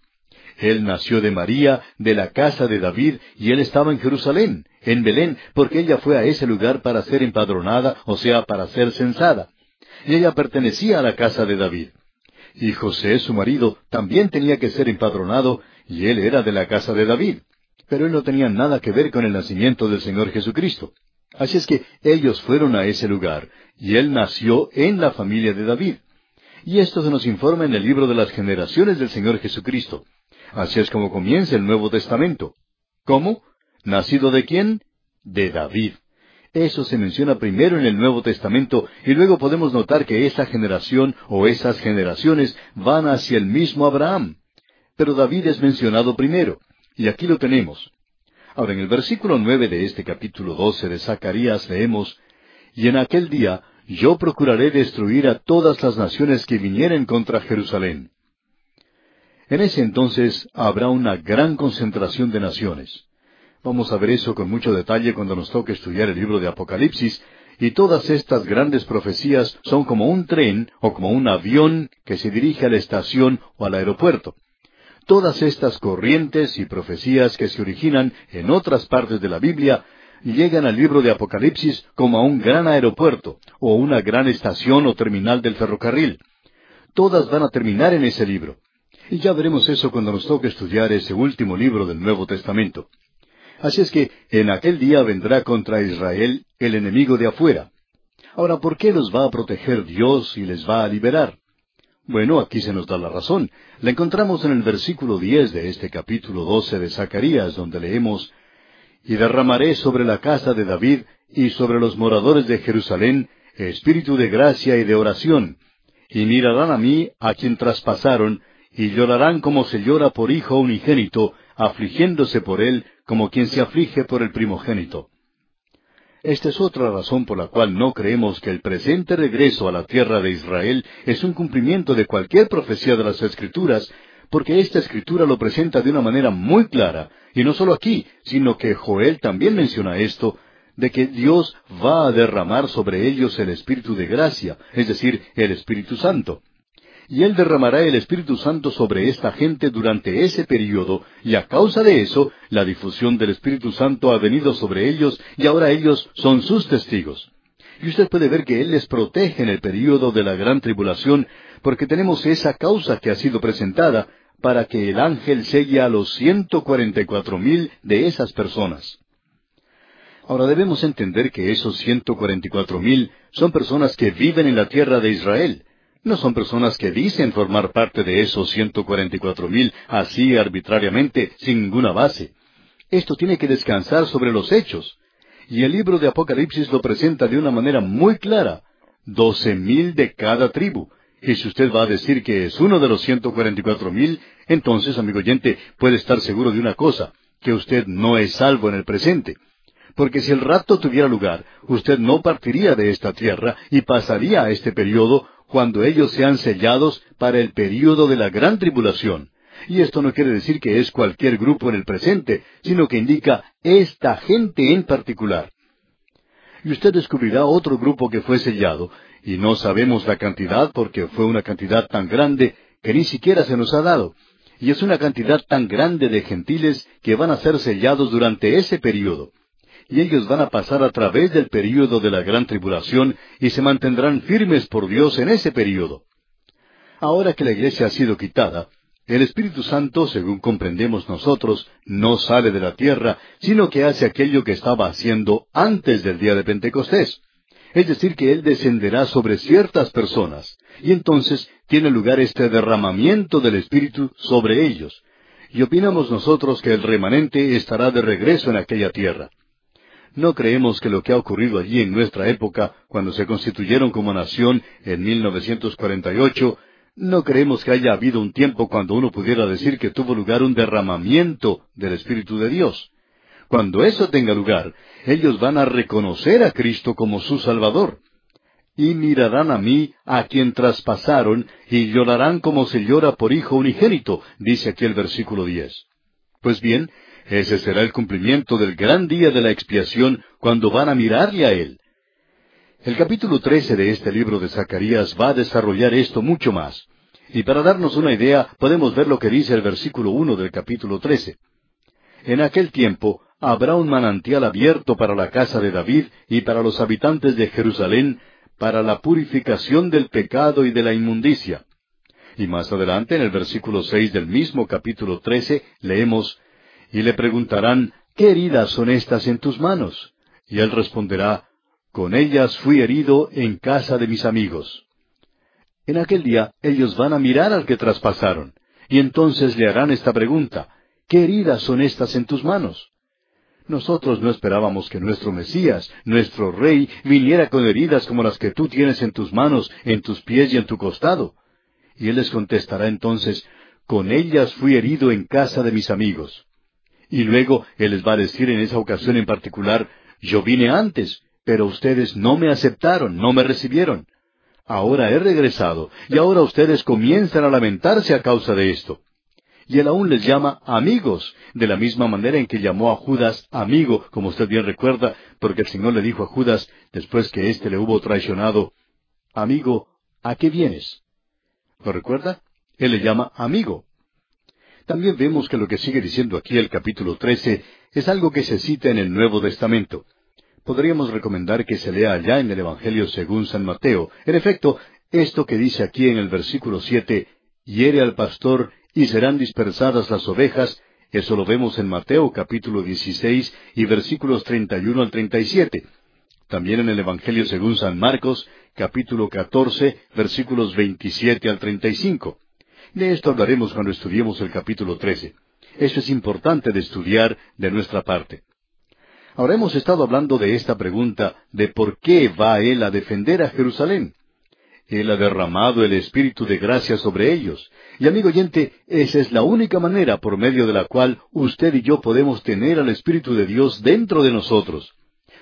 Él nació de María, de la casa de David, y él estaba en Jerusalén, en Belén, porque ella fue a ese lugar para ser empadronada, o sea, para ser censada y ella pertenecía a la casa de David. Y José, su marido, también tenía que ser empadronado, y él era de la casa de David. Pero él no tenía nada que ver con el nacimiento del Señor Jesucristo. Así es que ellos fueron a ese lugar, y él nació en la familia de David. Y esto se nos informa en el libro de las generaciones del Señor Jesucristo. Así es como comienza el Nuevo Testamento. ¿Cómo? ¿Nacido de quién? De David. Eso se menciona primero en el Nuevo Testamento y luego podemos notar que esa generación o esas generaciones van hacia el mismo Abraham. Pero David es mencionado primero, y aquí lo tenemos. Ahora, en el versículo nueve de este capítulo doce de Zacarías leemos, Y en aquel día yo procuraré destruir a todas las naciones que vinieren contra Jerusalén. En ese entonces habrá una gran concentración de naciones. Vamos a ver eso con mucho detalle cuando nos toque estudiar el libro de Apocalipsis, y todas estas grandes profecías son como un tren o como un avión que se dirige a la estación o al aeropuerto. Todas estas corrientes y profecías que se originan en otras partes de la Biblia llegan al libro de Apocalipsis como a un gran aeropuerto o una gran estación o terminal del ferrocarril. Todas van a terminar en ese libro. Y ya veremos eso cuando nos toque estudiar ese último libro del Nuevo Testamento. Así es que en aquel día vendrá contra Israel el enemigo de afuera. Ahora, ¿por qué los va a proteger Dios y les va a liberar? Bueno, aquí se nos da la razón. La encontramos en el versículo diez de este capítulo doce de Zacarías, donde leemos Y derramaré sobre la casa de David y sobre los moradores de Jerusalén espíritu de gracia y de oración, y mirarán a mí a quien traspasaron, y llorarán como se llora por hijo unigénito, afligiéndose por él como quien se aflige por el primogénito. Esta es otra razón por la cual no creemos que el presente regreso a la tierra de Israel es un cumplimiento de cualquier profecía de las Escrituras, porque esta Escritura lo presenta de una manera muy clara, y no solo aquí, sino que Joel también menciona esto, de que Dios va a derramar sobre ellos el Espíritu de gracia, es decir, el Espíritu Santo y Él derramará el Espíritu Santo sobre esta gente durante ese período, y a causa de eso, la difusión del Espíritu Santo ha venido sobre ellos, y ahora ellos son sus testigos. Y usted puede ver que Él les protege en el período de la gran tribulación, porque tenemos esa causa que ha sido presentada para que el ángel selle a los ciento cuarenta y cuatro mil de esas personas. Ahora debemos entender que esos ciento cuarenta y cuatro mil son personas que viven en la tierra de Israel, no son personas que dicen formar parte de esos 144 mil así arbitrariamente, sin ninguna base. Esto tiene que descansar sobre los hechos. Y el libro de Apocalipsis lo presenta de una manera muy clara. Doce mil de cada tribu. Y si usted va a decir que es uno de los 144 mil, entonces, amigo oyente, puede estar seguro de una cosa, que usted no es salvo en el presente. Porque si el rapto tuviera lugar, usted no partiría de esta tierra y pasaría a este periodo cuando ellos sean sellados para el período de la gran tribulación. Y esto no quiere decir que es cualquier grupo en el presente, sino que indica esta gente en particular. Y usted descubrirá otro grupo que fue sellado, y no sabemos la cantidad porque fue una cantidad tan grande que ni siquiera se nos ha dado. Y es una cantidad tan grande de gentiles que van a ser sellados durante ese período y ellos van a pasar a través del período de la gran tribulación y se mantendrán firmes por Dios en ese período. Ahora que la iglesia ha sido quitada, el Espíritu Santo, según comprendemos nosotros, no sale de la tierra, sino que hace aquello que estaba haciendo antes del día de Pentecostés. Es decir, que Él descenderá sobre ciertas personas, y entonces tiene lugar este derramamiento del Espíritu sobre ellos. Y opinamos nosotros que el remanente estará de regreso en aquella tierra. No creemos que lo que ha ocurrido allí en nuestra época, cuando se constituyeron como nación en 1948, no creemos que haya habido un tiempo cuando uno pudiera decir que tuvo lugar un derramamiento del Espíritu de Dios. Cuando eso tenga lugar, ellos van a reconocer a Cristo como su Salvador. Y mirarán a mí, a quien traspasaron, y llorarán como se llora por hijo unigénito, dice aquí el versículo diez. Pues bien, ese será el cumplimiento del gran día de la expiación cuando van a mirarle a Él. El capítulo 13 de este libro de Zacarías va a desarrollar esto mucho más. Y para darnos una idea, podemos ver lo que dice el versículo 1 del capítulo 13. En aquel tiempo habrá un manantial abierto para la casa de David y para los habitantes de Jerusalén, para la purificación del pecado y de la inmundicia. Y más adelante, en el versículo 6 del mismo capítulo 13, leemos, y le preguntarán, ¿qué heridas son estas en tus manos? Y él responderá, con ellas fui herido en casa de mis amigos. En aquel día ellos van a mirar al que traspasaron, y entonces le harán esta pregunta, ¿qué heridas son estas en tus manos? Nosotros no esperábamos que nuestro Mesías, nuestro Rey, viniera con heridas como las que tú tienes en tus manos, en tus pies y en tu costado. Y él les contestará entonces, con ellas fui herido en casa de mis amigos. Y luego Él les va a decir en esa ocasión en particular, yo vine antes, pero ustedes no me aceptaron, no me recibieron. Ahora he regresado, y ahora ustedes comienzan a lamentarse a causa de esto. y él aún les llama amigos, de la misma manera en que llamó a Judas amigo, como usted bien recuerda, porque el Señor le dijo a Judas, después que éste le hubo traicionado, Amigo, ¿a qué vienes? ¿Lo recuerda? Él le llama amigo. También vemos que lo que sigue diciendo aquí el capítulo 13 es algo que se cita en el Nuevo Testamento. Podríamos recomendar que se lea allá en el Evangelio según San Mateo. En efecto, esto que dice aquí en el versículo siete, hiere al pastor y serán dispersadas las ovejas, eso lo vemos en Mateo capítulo 16 y versículos 31 al 37. También en el Evangelio según San Marcos capítulo 14 versículos 27 al 35. De esto hablaremos cuando estudiemos el capítulo 13. Eso es importante de estudiar de nuestra parte. Ahora hemos estado hablando de esta pregunta de por qué va Él a defender a Jerusalén. Él ha derramado el Espíritu de gracia sobre ellos. Y amigo oyente, esa es la única manera por medio de la cual usted y yo podemos tener al Espíritu de Dios dentro de nosotros.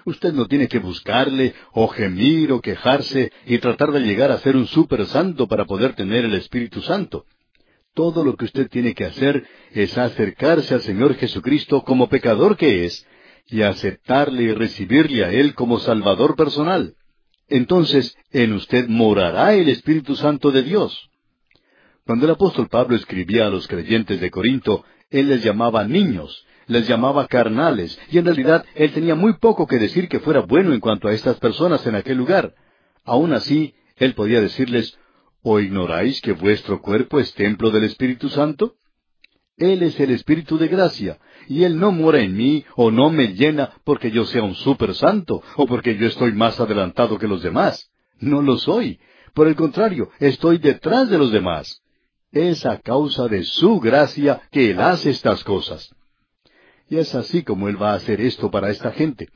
Usted no tiene que buscarle, o gemir, o quejarse, y tratar de llegar a ser un super santo para poder tener el Espíritu Santo. Todo lo que usted tiene que hacer es acercarse al Señor Jesucristo como pecador que es, y aceptarle y recibirle a Él como Salvador personal. Entonces en usted morará el Espíritu Santo de Dios. Cuando el apóstol Pablo escribía a los creyentes de Corinto, él les llamaba niños, les llamaba carnales, y en realidad él tenía muy poco que decir que fuera bueno en cuanto a estas personas en aquel lugar. Aun así, él podía decirles, ¿O ignoráis que vuestro cuerpo es templo del Espíritu Santo? Él es el Espíritu de gracia, y Él no mora en mí o no me llena porque yo sea un super santo o porque yo estoy más adelantado que los demás. No lo soy. Por el contrario, estoy detrás de los demás. Es a causa de su gracia que Él hace estas cosas. Y es así como Él va a hacer esto para esta gente.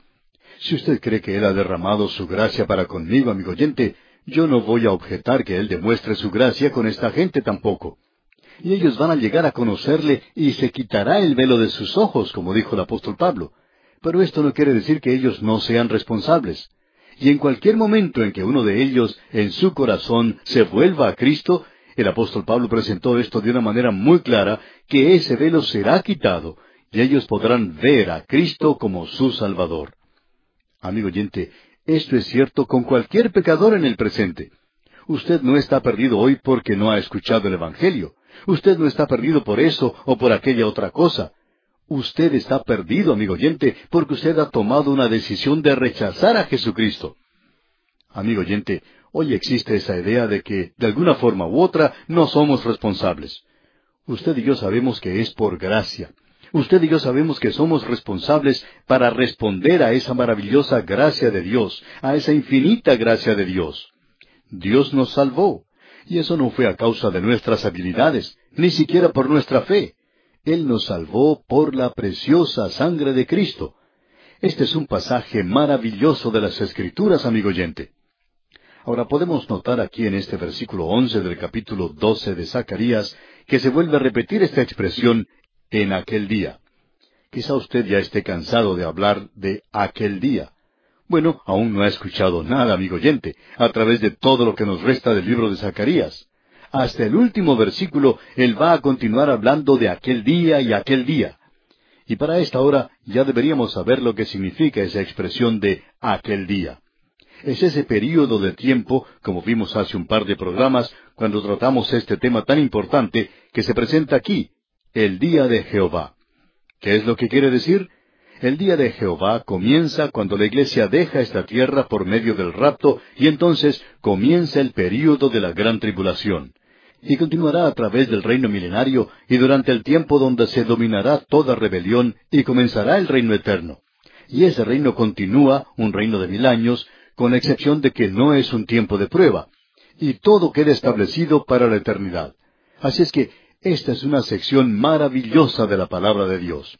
Si usted cree que Él ha derramado su gracia para conmigo, amigo oyente, yo no voy a objetar que Él demuestre su gracia con esta gente tampoco. Y ellos van a llegar a conocerle y se quitará el velo de sus ojos, como dijo el apóstol Pablo. Pero esto no quiere decir que ellos no sean responsables. Y en cualquier momento en que uno de ellos en su corazón se vuelva a Cristo, el apóstol Pablo presentó esto de una manera muy clara, que ese velo será quitado y ellos podrán ver a Cristo como su Salvador. Amigo oyente, esto es cierto con cualquier pecador en el presente. Usted no está perdido hoy porque no ha escuchado el Evangelio. Usted no está perdido por eso o por aquella otra cosa. Usted está perdido, amigo oyente, porque usted ha tomado una decisión de rechazar a Jesucristo. Amigo oyente, hoy existe esa idea de que, de alguna forma u otra, no somos responsables. Usted y yo sabemos que es por gracia. Usted y yo sabemos que somos responsables para responder a esa maravillosa gracia de Dios, a esa infinita gracia de Dios. Dios nos salvó, y eso no fue a causa de nuestras habilidades, ni siquiera por nuestra fe. Él nos salvó por la preciosa sangre de Cristo. Este es un pasaje maravilloso de las Escrituras, amigo oyente. Ahora podemos notar aquí en este versículo once del capítulo doce de Zacarías que se vuelve a repetir esta expresión en aquel día. Quizá usted ya esté cansado de hablar de aquel día. Bueno, aún no ha escuchado nada, amigo oyente, a través de todo lo que nos resta del libro de Zacarías. Hasta el último versículo, él va a continuar hablando de aquel día y aquel día. Y para esta hora ya deberíamos saber lo que significa esa expresión de aquel día. Es ese período de tiempo, como vimos hace un par de programas, cuando tratamos este tema tan importante, que se presenta aquí, el día de Jehová. ¿Qué es lo que quiere decir? El día de Jehová comienza cuando la iglesia deja esta tierra por medio del rapto y entonces comienza el período de la gran tribulación. Y continuará a través del reino milenario y durante el tiempo donde se dominará toda rebelión y comenzará el reino eterno. Y ese reino continúa, un reino de mil años, con excepción de que no es un tiempo de prueba. Y todo queda establecido para la eternidad. Así es que esta es una sección maravillosa de la palabra de Dios.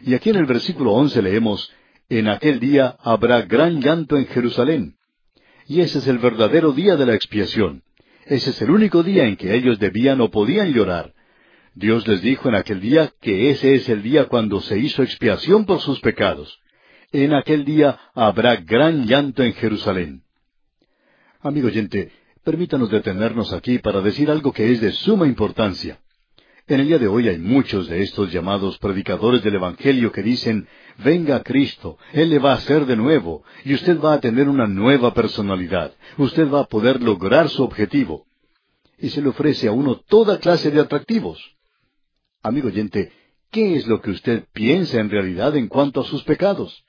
Y aquí en el versículo once leemos, En aquel día habrá gran llanto en Jerusalén. Y ese es el verdadero día de la expiación. Ese es el único día en que ellos debían o podían llorar. Dios les dijo en aquel día que ese es el día cuando se hizo expiación por sus pecados. En aquel día habrá gran llanto en Jerusalén. Amigo oyente, permítanos detenernos aquí para decir algo que es de suma importancia. En el día de hoy hay muchos de estos llamados predicadores del Evangelio que dicen, venga Cristo, Él le va a hacer de nuevo, y usted va a tener una nueva personalidad, usted va a poder lograr su objetivo. Y se le ofrece a uno toda clase de atractivos. Amigo oyente, ¿qué es lo que usted piensa en realidad en cuanto a sus pecados?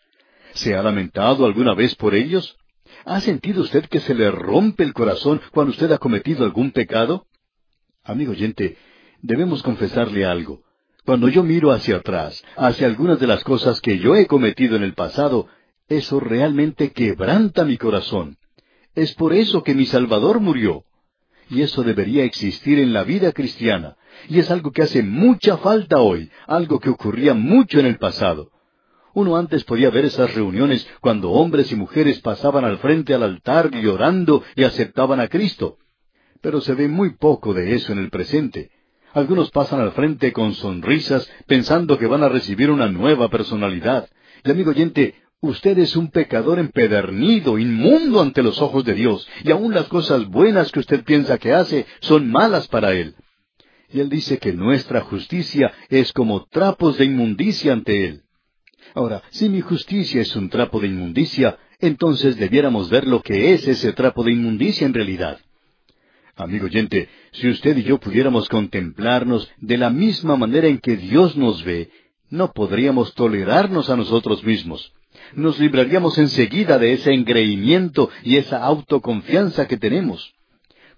¿Se ha lamentado alguna vez por ellos? ¿Ha sentido usted que se le rompe el corazón cuando usted ha cometido algún pecado? Amigo oyente, debemos confesarle algo. Cuando yo miro hacia atrás, hacia algunas de las cosas que yo he cometido en el pasado, eso realmente quebranta mi corazón. Es por eso que mi Salvador murió. Y eso debería existir en la vida cristiana. Y es algo que hace mucha falta hoy, algo que ocurría mucho en el pasado. Uno antes podía ver esas reuniones cuando hombres y mujeres pasaban al frente al altar llorando y aceptaban a Cristo. Pero se ve muy poco de eso en el presente. Algunos pasan al frente con sonrisas pensando que van a recibir una nueva personalidad. Y amigo oyente, usted es un pecador empedernido, inmundo ante los ojos de Dios, y aun las cosas buenas que usted piensa que hace son malas para Él. Y Él dice que nuestra justicia es como trapos de inmundicia ante Él. Ahora, si mi justicia es un trapo de inmundicia, entonces debiéramos ver lo que es ese trapo de inmundicia en realidad. Amigo oyente, si usted y yo pudiéramos contemplarnos de la misma manera en que Dios nos ve, no podríamos tolerarnos a nosotros mismos. Nos libraríamos enseguida de ese engreimiento y esa autoconfianza que tenemos.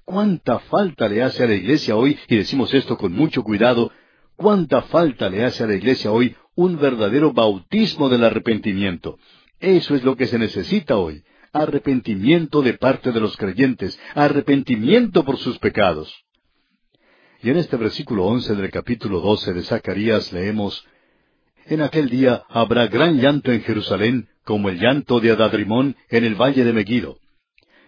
¿Cuánta falta le hace a la iglesia hoy, y decimos esto con mucho cuidado, cuánta falta le hace a la iglesia hoy un verdadero bautismo del arrepentimiento? Eso es lo que se necesita hoy arrepentimiento de parte de los creyentes, arrepentimiento por sus pecados. Y en este versículo once del capítulo doce de Zacarías leemos En aquel día habrá gran llanto en Jerusalén, como el llanto de Adadrimón en el valle de Megido.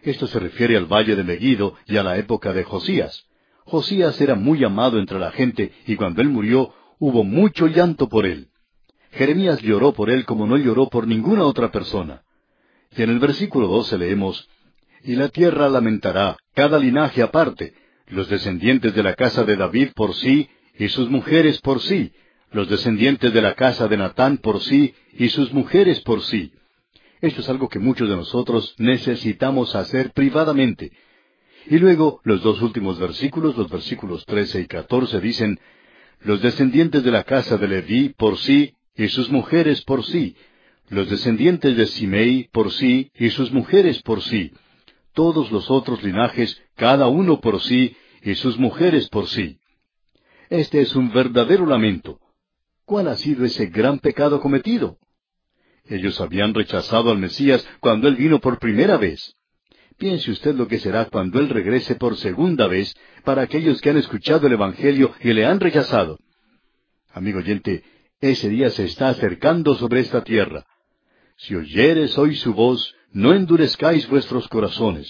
Esto se refiere al valle de Megido y a la época de Josías. Josías era muy amado entre la gente, y cuando él murió hubo mucho llanto por él. Jeremías lloró por él como no lloró por ninguna otra persona. Y en el versículo doce leemos, Y la tierra lamentará, cada linaje aparte, los descendientes de la casa de David por sí, y sus mujeres por sí, los descendientes de la casa de Natán por sí, y sus mujeres por sí. Esto es algo que muchos de nosotros necesitamos hacer privadamente. Y luego, los dos últimos versículos, los versículos trece y catorce, dicen, Los descendientes de la casa de Leví por sí, y sus mujeres por sí, los descendientes de Simei por sí y sus mujeres por sí, todos los otros linajes, cada uno por sí y sus mujeres por sí. Este es un verdadero lamento. ¿Cuál ha sido ese gran pecado cometido? Ellos habían rechazado al Mesías cuando Él vino por primera vez. Piense usted lo que será cuando Él regrese por segunda vez para aquellos que han escuchado el Evangelio y le han rechazado. Amigo oyente, ese día se está acercando sobre esta tierra. Si oyeres hoy su voz, no endurezcáis vuestros corazones.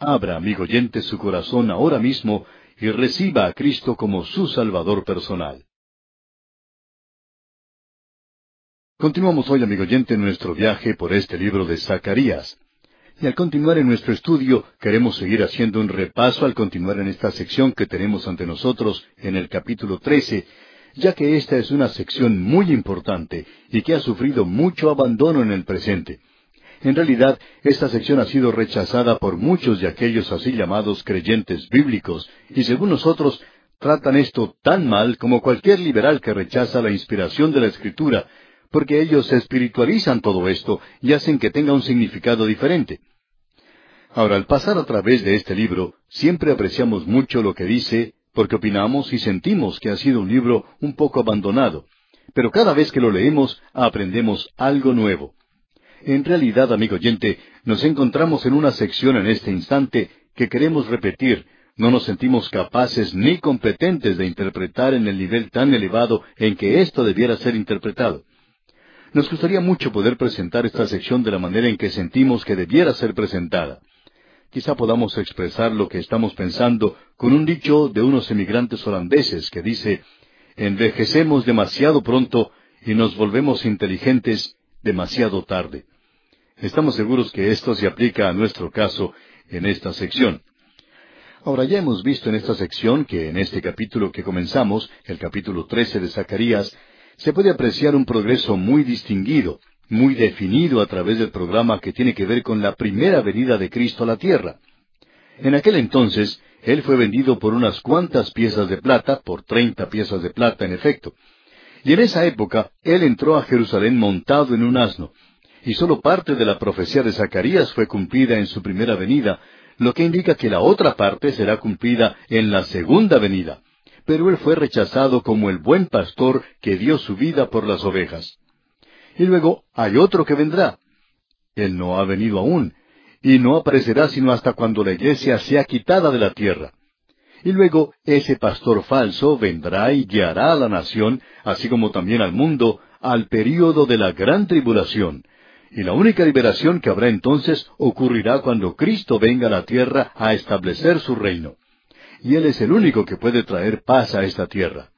Abra, amigo oyente, su corazón ahora mismo y reciba a Cristo como su Salvador personal. Continuamos hoy, amigo oyente, nuestro viaje por este libro de Zacarías. Y al continuar en nuestro estudio, queremos seguir haciendo un repaso al continuar en esta sección que tenemos ante nosotros en el capítulo 13, ya que esta es una sección muy importante y que ha sufrido mucho abandono en el presente. En realidad, esta sección ha sido rechazada por muchos de aquellos así llamados creyentes bíblicos, y según nosotros, tratan esto tan mal como cualquier liberal que rechaza la inspiración de la Escritura, porque ellos espiritualizan todo esto y hacen que tenga un significado diferente. Ahora, al pasar a través de este libro, siempre apreciamos mucho lo que dice porque opinamos y sentimos que ha sido un libro un poco abandonado, pero cada vez que lo leemos aprendemos algo nuevo. En realidad, amigo oyente, nos encontramos en una sección en este instante que queremos repetir, no nos sentimos capaces ni competentes de interpretar en el nivel tan elevado en que esto debiera ser interpretado. Nos gustaría mucho poder presentar esta sección de la manera en que sentimos que debiera ser presentada. Quizá podamos expresar lo que estamos pensando con un dicho de unos emigrantes holandeses que dice, envejecemos demasiado pronto y nos volvemos inteligentes demasiado tarde. Estamos seguros que esto se aplica a nuestro caso en esta sección. Ahora ya hemos visto en esta sección que en este capítulo que comenzamos, el capítulo 13 de Zacarías, se puede apreciar un progreso muy distinguido, muy definido a través del programa que tiene que ver con la primera venida de Cristo a la tierra. En aquel entonces, él fue vendido por unas cuantas piezas de plata, por treinta piezas de plata en efecto. Y en esa época, él entró a Jerusalén montado en un asno, y sólo parte de la profecía de Zacarías fue cumplida en su primera venida, lo que indica que la otra parte será cumplida en la segunda venida. Pero él fue rechazado como el buen pastor que dio su vida por las ovejas. Y luego hay otro que vendrá. Él no ha venido aún, y no aparecerá sino hasta cuando la iglesia sea quitada de la tierra. Y luego ese pastor falso vendrá y guiará a la nación, así como también al mundo, al período de la gran tribulación. Y la única liberación que habrá entonces ocurrirá cuando Cristo venga a la tierra a establecer su reino. Y Él es el único que puede traer paz a esta tierra.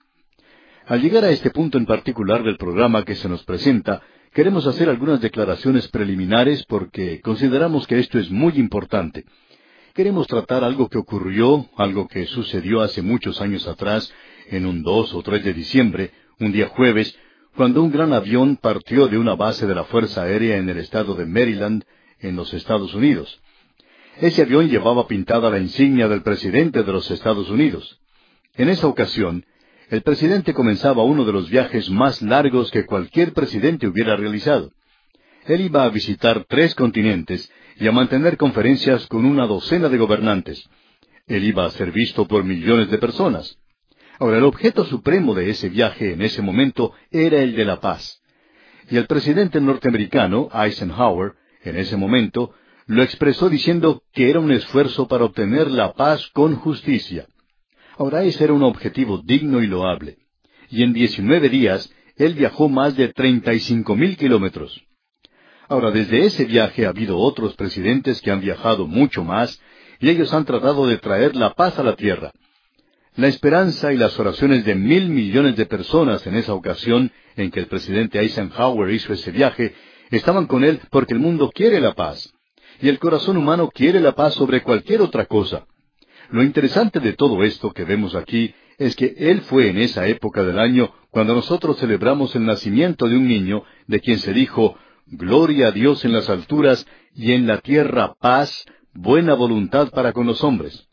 Al llegar a este punto en particular del programa que se nos presenta, queremos hacer algunas declaraciones preliminares porque consideramos que esto es muy importante. Queremos tratar algo que ocurrió, algo que sucedió hace muchos años atrás, en un 2 o 3 de diciembre, un día jueves, cuando un gran avión partió de una base de la Fuerza Aérea en el estado de Maryland, en los Estados Unidos. Ese avión llevaba pintada la insignia del presidente de los Estados Unidos. En esa ocasión, el presidente comenzaba uno de los viajes más largos que cualquier presidente hubiera realizado. Él iba a visitar tres continentes y a mantener conferencias con una docena de gobernantes. Él iba a ser visto por millones de personas. Ahora, el objeto supremo de ese viaje en ese momento era el de la paz. Y el presidente norteamericano, Eisenhower, en ese momento, lo expresó diciendo que era un esfuerzo para obtener la paz con justicia. Ahora ese era un objetivo digno y loable. Y en diecinueve días, él viajó más de treinta y cinco mil kilómetros. Ahora, desde ese viaje ha habido otros presidentes que han viajado mucho más, y ellos han tratado de traer la paz a la tierra. La esperanza y las oraciones de mil millones de personas en esa ocasión en que el presidente Eisenhower hizo ese viaje estaban con él porque el mundo quiere la paz. Y el corazón humano quiere la paz sobre cualquier otra cosa. Lo interesante de todo esto que vemos aquí es que Él fue en esa época del año cuando nosotros celebramos el nacimiento de un niño de quien se dijo, Gloria a Dios en las alturas y en la tierra paz, buena voluntad para con los hombres.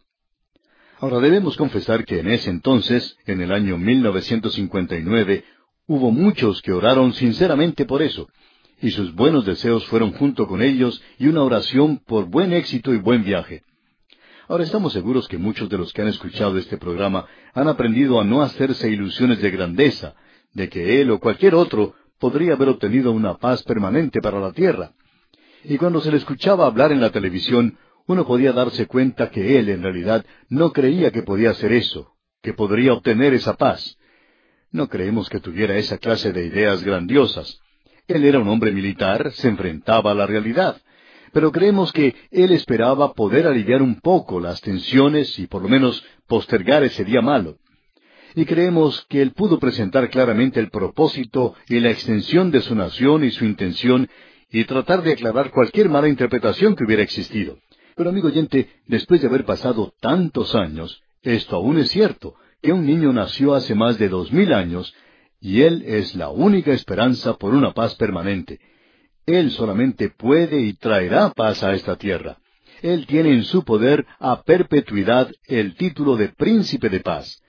Ahora debemos confesar que en ese entonces, en el año 1959, hubo muchos que oraron sinceramente por eso, y sus buenos deseos fueron junto con ellos y una oración por buen éxito y buen viaje. Ahora estamos seguros que muchos de los que han escuchado este programa han aprendido a no hacerse ilusiones de grandeza, de que él o cualquier otro podría haber obtenido una paz permanente para la tierra. Y cuando se le escuchaba hablar en la televisión, uno podía darse cuenta que él en realidad no creía que podía hacer eso, que podría obtener esa paz. No creemos que tuviera esa clase de ideas grandiosas. Él era un hombre militar, se enfrentaba a la realidad pero creemos que él esperaba poder aliviar un poco las tensiones y por lo menos postergar ese día malo. Y creemos que él pudo presentar claramente el propósito y la extensión de su nación y su intención y tratar de aclarar cualquier mala interpretación que hubiera existido. Pero amigo oyente, después de haber pasado tantos años, esto aún es cierto, que un niño nació hace más de dos mil años, y él es la única esperanza por una paz permanente. Él solamente puede y traerá paz a esta tierra. Él tiene en su poder a perpetuidad el título de príncipe de paz.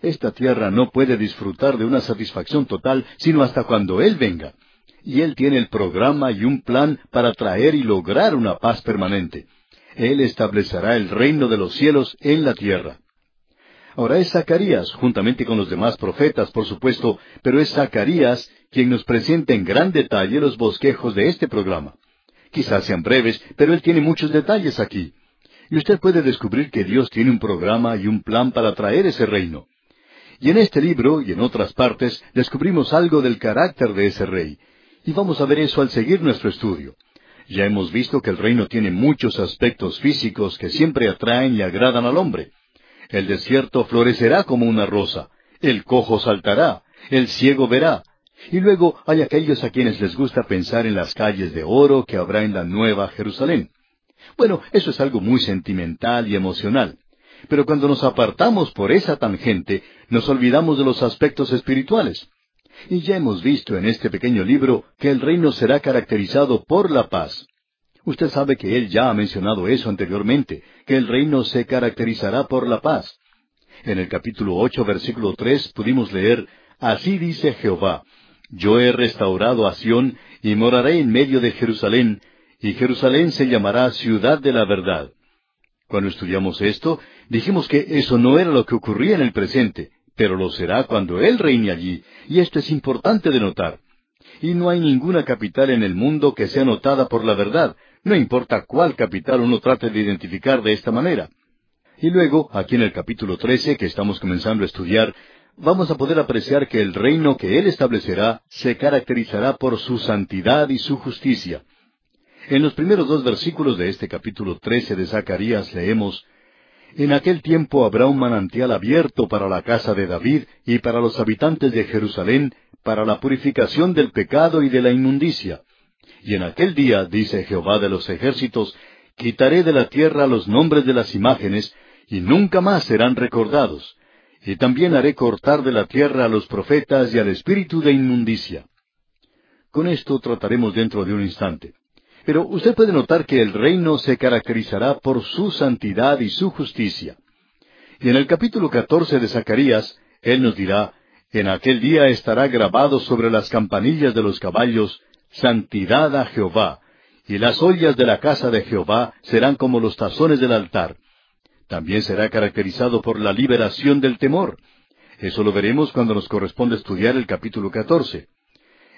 Esta tierra no puede disfrutar de una satisfacción total sino hasta cuando Él venga. Y Él tiene el programa y un plan para traer y lograr una paz permanente. Él establecerá el reino de los cielos en la tierra. Ahora es Zacarías, juntamente con los demás profetas, por supuesto, pero es Zacarías quien nos presenta en gran detalle los bosquejos de este programa. Quizás sean breves, pero él tiene muchos detalles aquí. Y usted puede descubrir que Dios tiene un programa y un plan para traer ese reino. Y en este libro y en otras partes descubrimos algo del carácter de ese rey. Y vamos a ver eso al seguir nuestro estudio. Ya hemos visto que el reino tiene muchos aspectos físicos que siempre atraen y agradan al hombre. El desierto florecerá como una rosa, el cojo saltará, el ciego verá, y luego hay aquellos a quienes les gusta pensar en las calles de oro que habrá en la nueva Jerusalén. Bueno, eso es algo muy sentimental y emocional. Pero cuando nos apartamos por esa tangente, nos olvidamos de los aspectos espirituales. Y ya hemos visto en este pequeño libro que el reino será caracterizado por la paz. Usted sabe que él ya ha mencionado eso anteriormente, que el reino se caracterizará por la paz. En el capítulo ocho, versículo tres, pudimos leer, Así dice Jehová, Yo he restaurado a Sión y moraré en medio de Jerusalén, y Jerusalén se llamará ciudad de la verdad. Cuando estudiamos esto, dijimos que eso no era lo que ocurría en el presente, pero lo será cuando Él reine allí, y esto es importante de notar. Y no hay ninguna capital en el mundo que sea notada por la verdad, no importa cuál capital uno trate de identificar de esta manera. Y luego, aquí en el capítulo 13 que estamos comenzando a estudiar, vamos a poder apreciar que el reino que Él establecerá se caracterizará por su santidad y su justicia. En los primeros dos versículos de este capítulo 13 de Zacarías leemos, En aquel tiempo habrá un manantial abierto para la casa de David y para los habitantes de Jerusalén, para la purificación del pecado y de la inmundicia. Y en aquel día, dice Jehová de los ejércitos, quitaré de la tierra los nombres de las imágenes, y nunca más serán recordados. Y también haré cortar de la tierra a los profetas y al espíritu de inmundicia. Con esto trataremos dentro de un instante. Pero usted puede notar que el reino se caracterizará por su santidad y su justicia. Y en el capítulo 14 de Zacarías, Él nos dirá, En aquel día estará grabado sobre las campanillas de los caballos, Santidad a Jehová, y las ollas de la casa de Jehová serán como los tazones del altar. También será caracterizado por la liberación del temor. Eso lo veremos cuando nos corresponde estudiar el capítulo 14.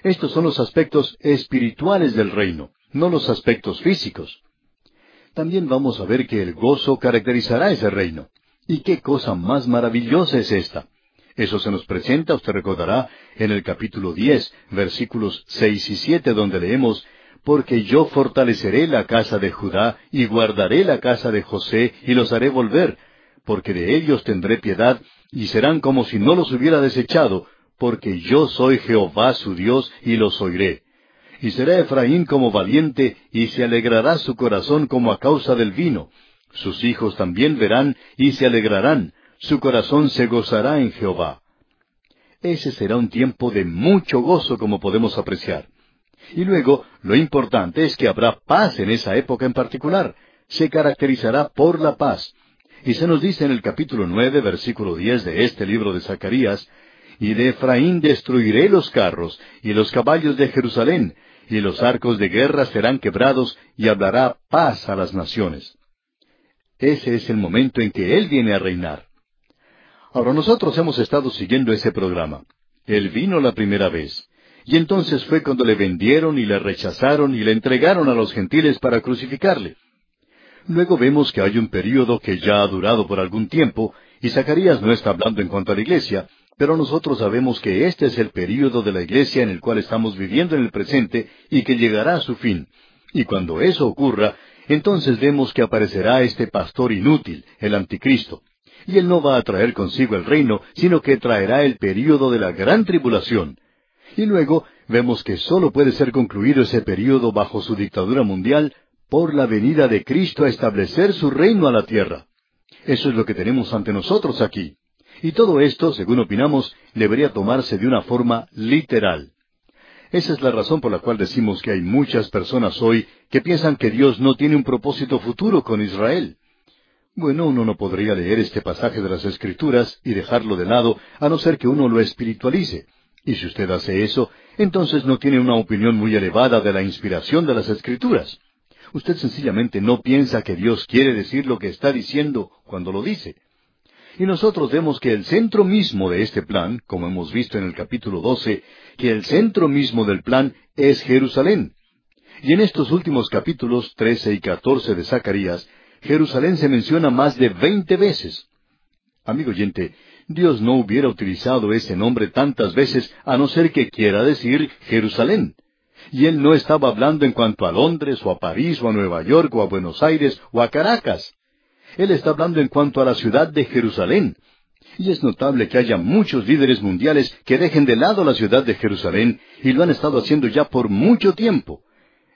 Estos son los aspectos espirituales del reino no los aspectos físicos. También vamos a ver que el gozo caracterizará ese reino. ¿Y qué cosa más maravillosa es esta? Eso se nos presenta, usted recordará, en el capítulo 10, versículos 6 y 7, donde leemos, Porque yo fortaleceré la casa de Judá y guardaré la casa de José y los haré volver, porque de ellos tendré piedad y serán como si no los hubiera desechado, porque yo soy Jehová su Dios y los oiré y será Efraín como valiente, y se alegrará su corazón como a causa del vino. Sus hijos también verán y se alegrarán, su corazón se gozará en Jehová. Ese será un tiempo de mucho gozo como podemos apreciar. Y luego, lo importante es que habrá paz en esa época en particular. Se caracterizará por la paz. Y se nos dice en el capítulo nueve, versículo diez de este libro de Zacarías, y de Efraín destruiré los carros y los caballos de Jerusalén, y los arcos de guerra serán quebrados, y hablará paz a las naciones. Ese es el momento en que Él viene a reinar. Ahora nosotros hemos estado siguiendo ese programa. Él vino la primera vez, y entonces fue cuando le vendieron y le rechazaron y le entregaron a los gentiles para crucificarle. Luego vemos que hay un período que ya ha durado por algún tiempo, y Zacarías no está hablando en cuanto a la iglesia, pero nosotros sabemos que este es el período de la iglesia en el cual estamos viviendo en el presente y que llegará a su fin. Y cuando eso ocurra, entonces vemos que aparecerá este pastor inútil, el anticristo. Y él no va a traer consigo el reino, sino que traerá el período de la gran tribulación. Y luego vemos que sólo puede ser concluido ese período bajo su dictadura mundial por la venida de Cristo a establecer su reino a la tierra. Eso es lo que tenemos ante nosotros aquí. Y todo esto, según opinamos, debería tomarse de una forma literal. Esa es la razón por la cual decimos que hay muchas personas hoy que piensan que Dios no tiene un propósito futuro con Israel. Bueno, uno no podría leer este pasaje de las Escrituras y dejarlo de lado, a no ser que uno lo espiritualice. Y si usted hace eso, entonces no tiene una opinión muy elevada de la inspiración de las Escrituras. Usted sencillamente no piensa que Dios quiere decir lo que está diciendo cuando lo dice. Y nosotros vemos que el centro mismo de este plan, como hemos visto en el capítulo 12, que el centro mismo del plan es Jerusalén. Y en estos últimos capítulos 13 y 14 de Zacarías, Jerusalén se menciona más de veinte veces. Amigo oyente, Dios no hubiera utilizado ese nombre tantas veces a no ser que quiera decir Jerusalén. Y él no estaba hablando en cuanto a Londres o a París o a Nueva York o a Buenos Aires o a Caracas. Él está hablando en cuanto a la ciudad de Jerusalén. Y es notable que haya muchos líderes mundiales que dejen de lado la ciudad de Jerusalén y lo han estado haciendo ya por mucho tiempo.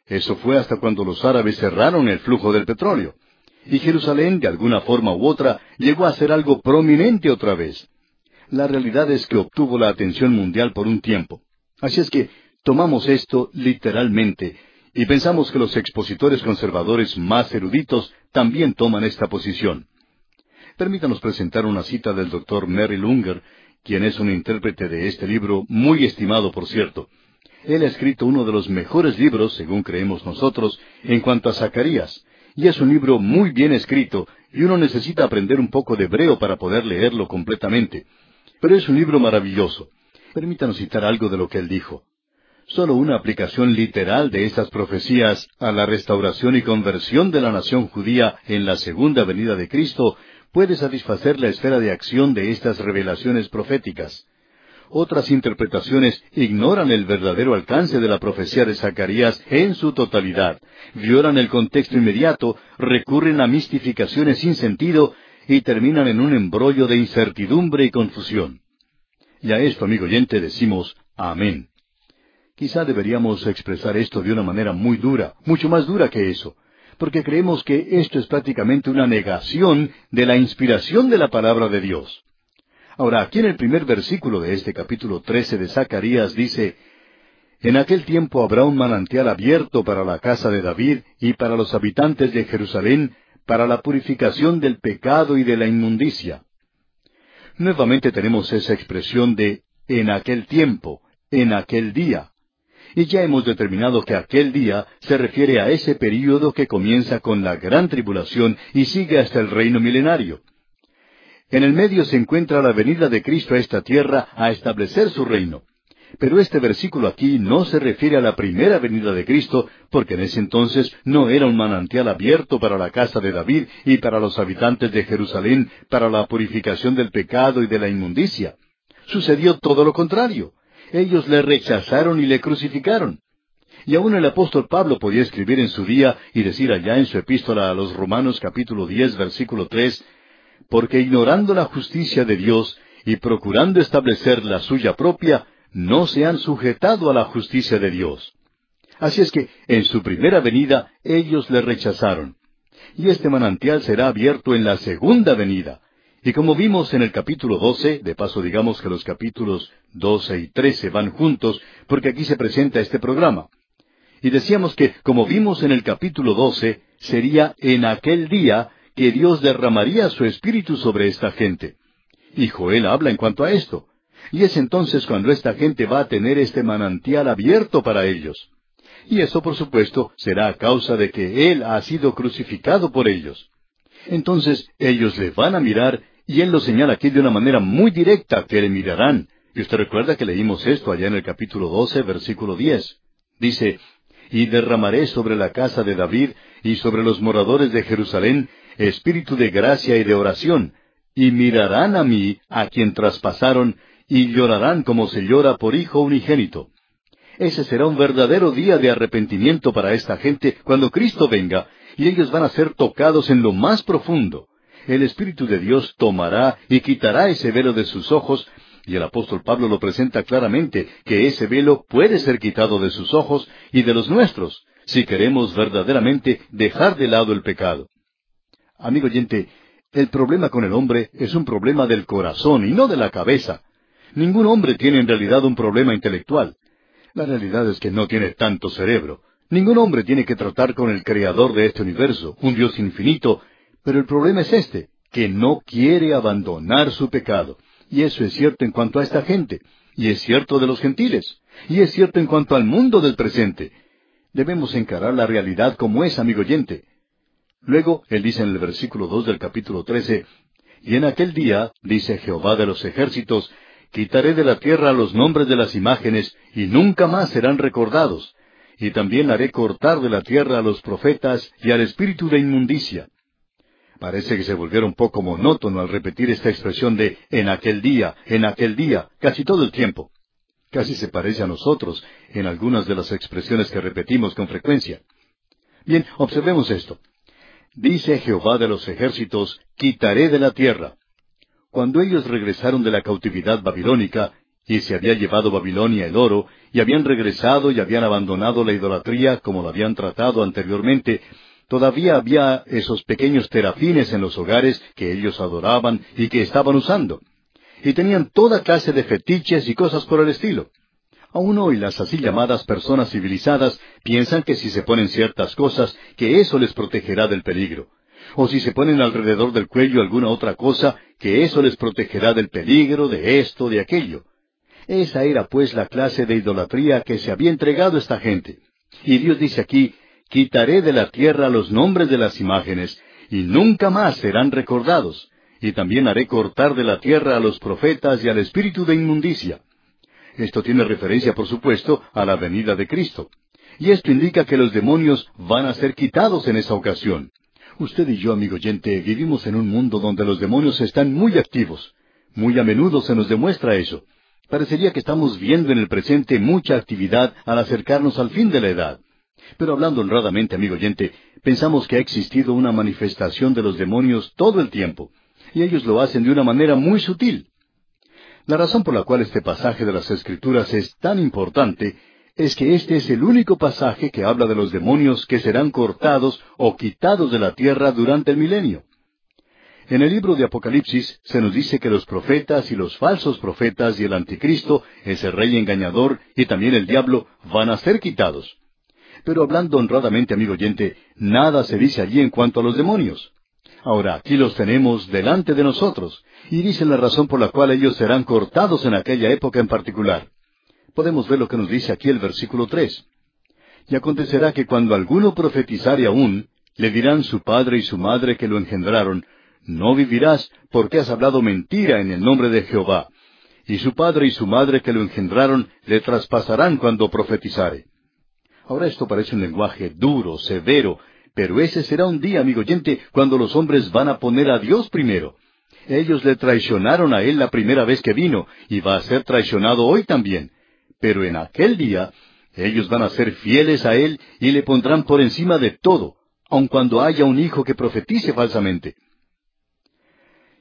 Eso fue hasta cuando los árabes cerraron el flujo del petróleo. Y Jerusalén, de alguna forma u otra, llegó a ser algo prominente otra vez. La realidad es que obtuvo la atención mundial por un tiempo. Así es que tomamos esto literalmente y pensamos que los expositores conservadores más eruditos también toman esta posición. Permítanos presentar una cita del doctor Merrill Unger, quien es un intérprete de este libro, muy estimado por cierto. Él ha escrito uno de los mejores libros, según creemos nosotros, en cuanto a Zacarías, y es un libro muy bien escrito, y uno necesita aprender un poco de hebreo para poder leerlo completamente. Pero es un libro maravilloso. Permítanos citar algo de lo que él dijo. Solo una aplicación literal de estas profecías a la restauración y conversión de la nación judía en la segunda venida de Cristo puede satisfacer la esfera de acción de estas revelaciones proféticas. Otras interpretaciones ignoran el verdadero alcance de la profecía de Zacarías en su totalidad, violan el contexto inmediato, recurren a mistificaciones sin sentido y terminan en un embrollo de incertidumbre y confusión. Y a esto, amigo oyente, decimos amén. Quizá deberíamos expresar esto de una manera muy dura, mucho más dura que eso, porque creemos que esto es prácticamente una negación de la inspiración de la palabra de Dios. Ahora, aquí en el primer versículo de este capítulo 13 de Zacarías dice, En aquel tiempo habrá un manantial abierto para la casa de David y para los habitantes de Jerusalén, para la purificación del pecado y de la inmundicia. Nuevamente tenemos esa expresión de en aquel tiempo, en aquel día. Y ya hemos determinado que aquel día se refiere a ese período que comienza con la gran tribulación y sigue hasta el reino milenario. En el medio se encuentra la venida de Cristo a esta tierra a establecer su reino. Pero este versículo aquí no se refiere a la primera venida de Cristo, porque en ese entonces no era un manantial abierto para la casa de David y para los habitantes de Jerusalén para la purificación del pecado y de la inmundicia. Sucedió todo lo contrario ellos le rechazaron y le crucificaron. Y aún el apóstol Pablo podía escribir en su día y decir allá en su epístola a los Romanos capítulo 10 versículo 3, porque ignorando la justicia de Dios y procurando establecer la suya propia, no se han sujetado a la justicia de Dios. Así es que en su primera venida ellos le rechazaron. Y este manantial será abierto en la segunda venida, y como vimos en el capítulo 12, de paso digamos que los capítulos 12 y 13 van juntos, porque aquí se presenta este programa. Y decíamos que, como vimos en el capítulo 12, sería en aquel día que Dios derramaría su espíritu sobre esta gente. Y Joel habla en cuanto a esto. Y es entonces cuando esta gente va a tener este manantial abierto para ellos. Y eso, por supuesto, será a causa de que Él ha sido crucificado por ellos. Entonces ellos le van a mirar y él lo señala aquí de una manera muy directa, que le mirarán. Y usted recuerda que leímos esto allá en el capítulo 12, versículo 10. Dice, Y derramaré sobre la casa de David y sobre los moradores de Jerusalén espíritu de gracia y de oración, y mirarán a mí, a quien traspasaron, y llorarán como se llora por hijo unigénito. Ese será un verdadero día de arrepentimiento para esta gente cuando Cristo venga, y ellos van a ser tocados en lo más profundo el Espíritu de Dios tomará y quitará ese velo de sus ojos, y el apóstol Pablo lo presenta claramente, que ese velo puede ser quitado de sus ojos y de los nuestros, si queremos verdaderamente dejar de lado el pecado. Amigo oyente, el problema con el hombre es un problema del corazón y no de la cabeza. Ningún hombre tiene en realidad un problema intelectual. La realidad es que no tiene tanto cerebro. Ningún hombre tiene que tratar con el creador de este universo, un Dios infinito, pero el problema es este, que no quiere abandonar su pecado. Y eso es cierto en cuanto a esta gente, y es cierto de los gentiles, y es cierto en cuanto al mundo del presente. Debemos encarar la realidad como es, amigo oyente. Luego, él dice en el versículo dos del capítulo trece, Y en aquel día, dice Jehová de los ejércitos, quitaré de la tierra los nombres de las imágenes, y nunca más serán recordados. Y también haré cortar de la tierra a los profetas y al espíritu de inmundicia Parece que se volviera un poco monótono al repetir esta expresión de en aquel día, en aquel día, casi todo el tiempo. Casi se parece a nosotros en algunas de las expresiones que repetimos con frecuencia. Bien, observemos esto. Dice Jehová de los ejércitos, quitaré de la tierra. Cuando ellos regresaron de la cautividad babilónica, y se había llevado Babilonia el oro, y habían regresado y habían abandonado la idolatría como lo habían tratado anteriormente, Todavía había esos pequeños terafines en los hogares que ellos adoraban y que estaban usando. Y tenían toda clase de fetiches y cosas por el estilo. Aún hoy las así llamadas personas civilizadas piensan que si se ponen ciertas cosas, que eso les protegerá del peligro. O si se ponen alrededor del cuello alguna otra cosa, que eso les protegerá del peligro, de esto, de aquello. Esa era pues la clase de idolatría que se había entregado esta gente. Y Dios dice aquí, quitaré de la tierra los nombres de las imágenes, y nunca más serán recordados, y también haré cortar de la tierra a los profetas y al espíritu de inmundicia. Esto tiene referencia, por supuesto, a la venida de Cristo. Y esto indica que los demonios van a ser quitados en esa ocasión. Usted y yo, amigo oyente, vivimos en un mundo donde los demonios están muy activos. Muy a menudo se nos demuestra eso. Parecería que estamos viendo en el presente mucha actividad al acercarnos al fin de la edad. Pero hablando honradamente, amigo oyente, pensamos que ha existido una manifestación de los demonios todo el tiempo, y ellos lo hacen de una manera muy sutil. La razón por la cual este pasaje de las Escrituras es tan importante es que este es el único pasaje que habla de los demonios que serán cortados o quitados de la tierra durante el milenio. En el libro de Apocalipsis se nos dice que los profetas y los falsos profetas y el anticristo, ese rey engañador y también el diablo van a ser quitados. Pero hablando honradamente, amigo oyente, nada se dice allí en cuanto a los demonios. Ahora, aquí los tenemos delante de nosotros, y dicen la razón por la cual ellos serán cortados en aquella época en particular. Podemos ver lo que nos dice aquí el versículo tres. Y acontecerá que cuando alguno profetizare aún, le dirán su padre y su madre que lo engendraron, no vivirás porque has hablado mentira en el nombre de Jehová. Y su padre y su madre que lo engendraron le traspasarán cuando profetizare. Ahora esto parece un lenguaje duro, severo, pero ese será un día, amigo oyente, cuando los hombres van a poner a Dios primero. Ellos le traicionaron a Él la primera vez que vino, y va a ser traicionado hoy también. Pero en aquel día, ellos van a ser fieles a Él y le pondrán por encima de todo, aun cuando haya un hijo que profetice falsamente.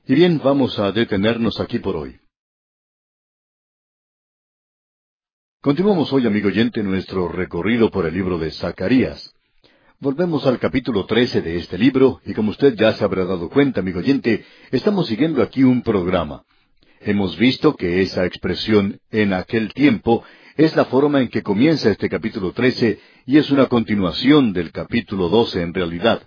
Y bien, vamos a detenernos aquí por hoy. Continuamos hoy, amigo oyente, nuestro recorrido por el libro de Zacarías. Volvemos al capítulo 13 de este libro, y como usted ya se habrá dado cuenta, amigo oyente, estamos siguiendo aquí un programa. Hemos visto que esa expresión en aquel tiempo es la forma en que comienza este capítulo 13 y es una continuación del capítulo 12 en realidad.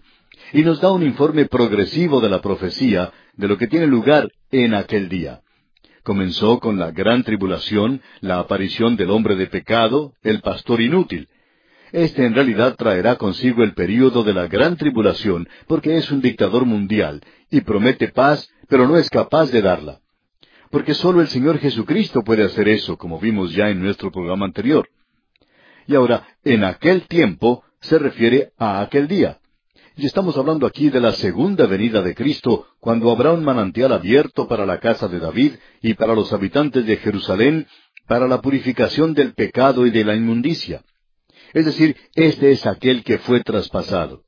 Y nos da un informe progresivo de la profecía de lo que tiene lugar en aquel día. Comenzó con la gran tribulación, la aparición del hombre de pecado, el pastor inútil, este en realidad traerá consigo el período de la gran tribulación, porque es un dictador mundial, y promete paz, pero no es capaz de darla. Porque sólo el Señor Jesucristo puede hacer eso, como vimos ya en nuestro programa anterior. Y ahora, en aquel tiempo se refiere a aquel día. Y estamos hablando aquí de la segunda venida de Cristo, cuando habrá un manantial abierto para la casa de David y para los habitantes de Jerusalén, para la purificación del pecado y de la inmundicia. Es decir, este es aquel que fue traspasado.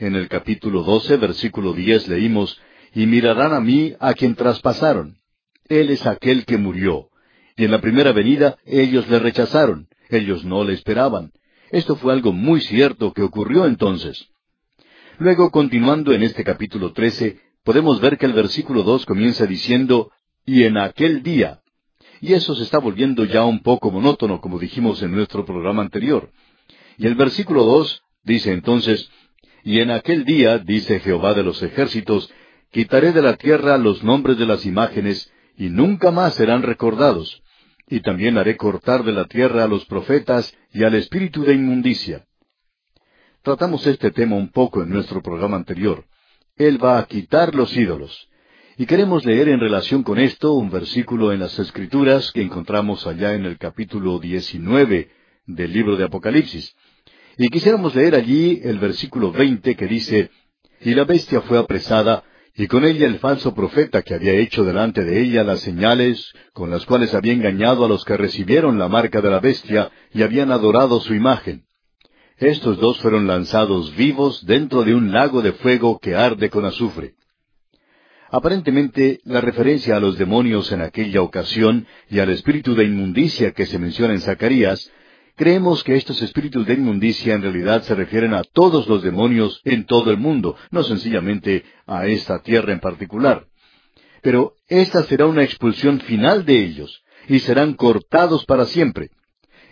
En el capítulo 12, versículo 10 leímos, Y mirarán a mí a quien traspasaron. Él es aquel que murió. Y en la primera venida ellos le rechazaron, ellos no le esperaban. Esto fue algo muy cierto que ocurrió entonces. Luego, continuando en este capítulo 13, podemos ver que el versículo 2 comienza diciendo, y en aquel día. Y eso se está volviendo ya un poco monótono, como dijimos en nuestro programa anterior. Y el versículo dos dice entonces, Y en aquel día, dice Jehová de los ejércitos, quitaré de la tierra los nombres de las imágenes, y nunca más serán recordados. Y también haré cortar de la tierra a los profetas y al espíritu de inmundicia. Tratamos este tema un poco en nuestro programa anterior. Él va a quitar los ídolos. Y queremos leer en relación con esto un versículo en las Escrituras que encontramos allá en el capítulo 19 del libro de Apocalipsis. Y quisiéramos leer allí el versículo veinte que dice, Y la bestia fue apresada, y con ella el falso profeta que había hecho delante de ella las señales con las cuales había engañado a los que recibieron la marca de la bestia y habían adorado su imagen. Estos dos fueron lanzados vivos dentro de un lago de fuego que arde con azufre. Aparentemente, la referencia a los demonios en aquella ocasión y al espíritu de inmundicia que se menciona en Zacarías Creemos que estos espíritus de inmundicia en realidad se refieren a todos los demonios en todo el mundo, no sencillamente a esta tierra en particular. Pero esta será una expulsión final de ellos, y serán cortados para siempre.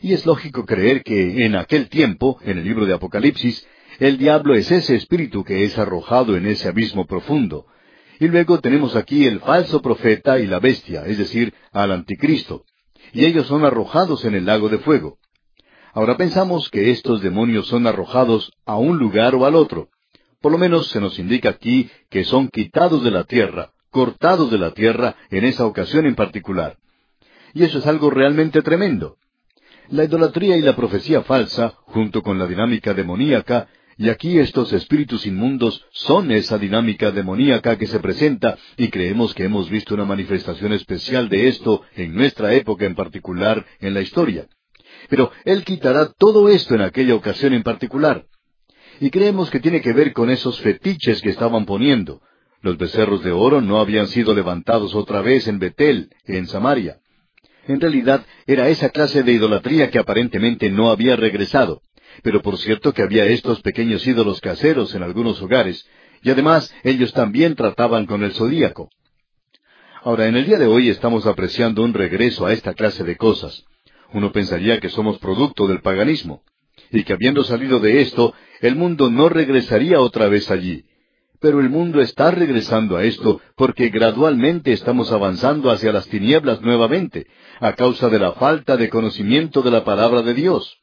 Y es lógico creer que en aquel tiempo, en el libro de Apocalipsis, el diablo es ese espíritu que es arrojado en ese abismo profundo. Y luego tenemos aquí el falso profeta y la bestia, es decir, al anticristo. Y ellos son arrojados en el lago de fuego. Ahora pensamos que estos demonios son arrojados a un lugar o al otro. Por lo menos se nos indica aquí que son quitados de la tierra, cortados de la tierra en esa ocasión en particular. Y eso es algo realmente tremendo. La idolatría y la profecía falsa, junto con la dinámica demoníaca, y aquí estos espíritus inmundos son esa dinámica demoníaca que se presenta y creemos que hemos visto una manifestación especial de esto en nuestra época en particular en la historia. Pero Él quitará todo esto en aquella ocasión en particular. Y creemos que tiene que ver con esos fetiches que estaban poniendo. Los becerros de oro no habían sido levantados otra vez en Betel, en Samaria. En realidad era esa clase de idolatría que aparentemente no había regresado. Pero por cierto que había estos pequeños ídolos caseros en algunos hogares, y además ellos también trataban con el zodíaco. Ahora, en el día de hoy estamos apreciando un regreso a esta clase de cosas. Uno pensaría que somos producto del paganismo, y que habiendo salido de esto, el mundo no regresaría otra vez allí. Pero el mundo está regresando a esto porque gradualmente estamos avanzando hacia las tinieblas nuevamente, a causa de la falta de conocimiento de la palabra de Dios.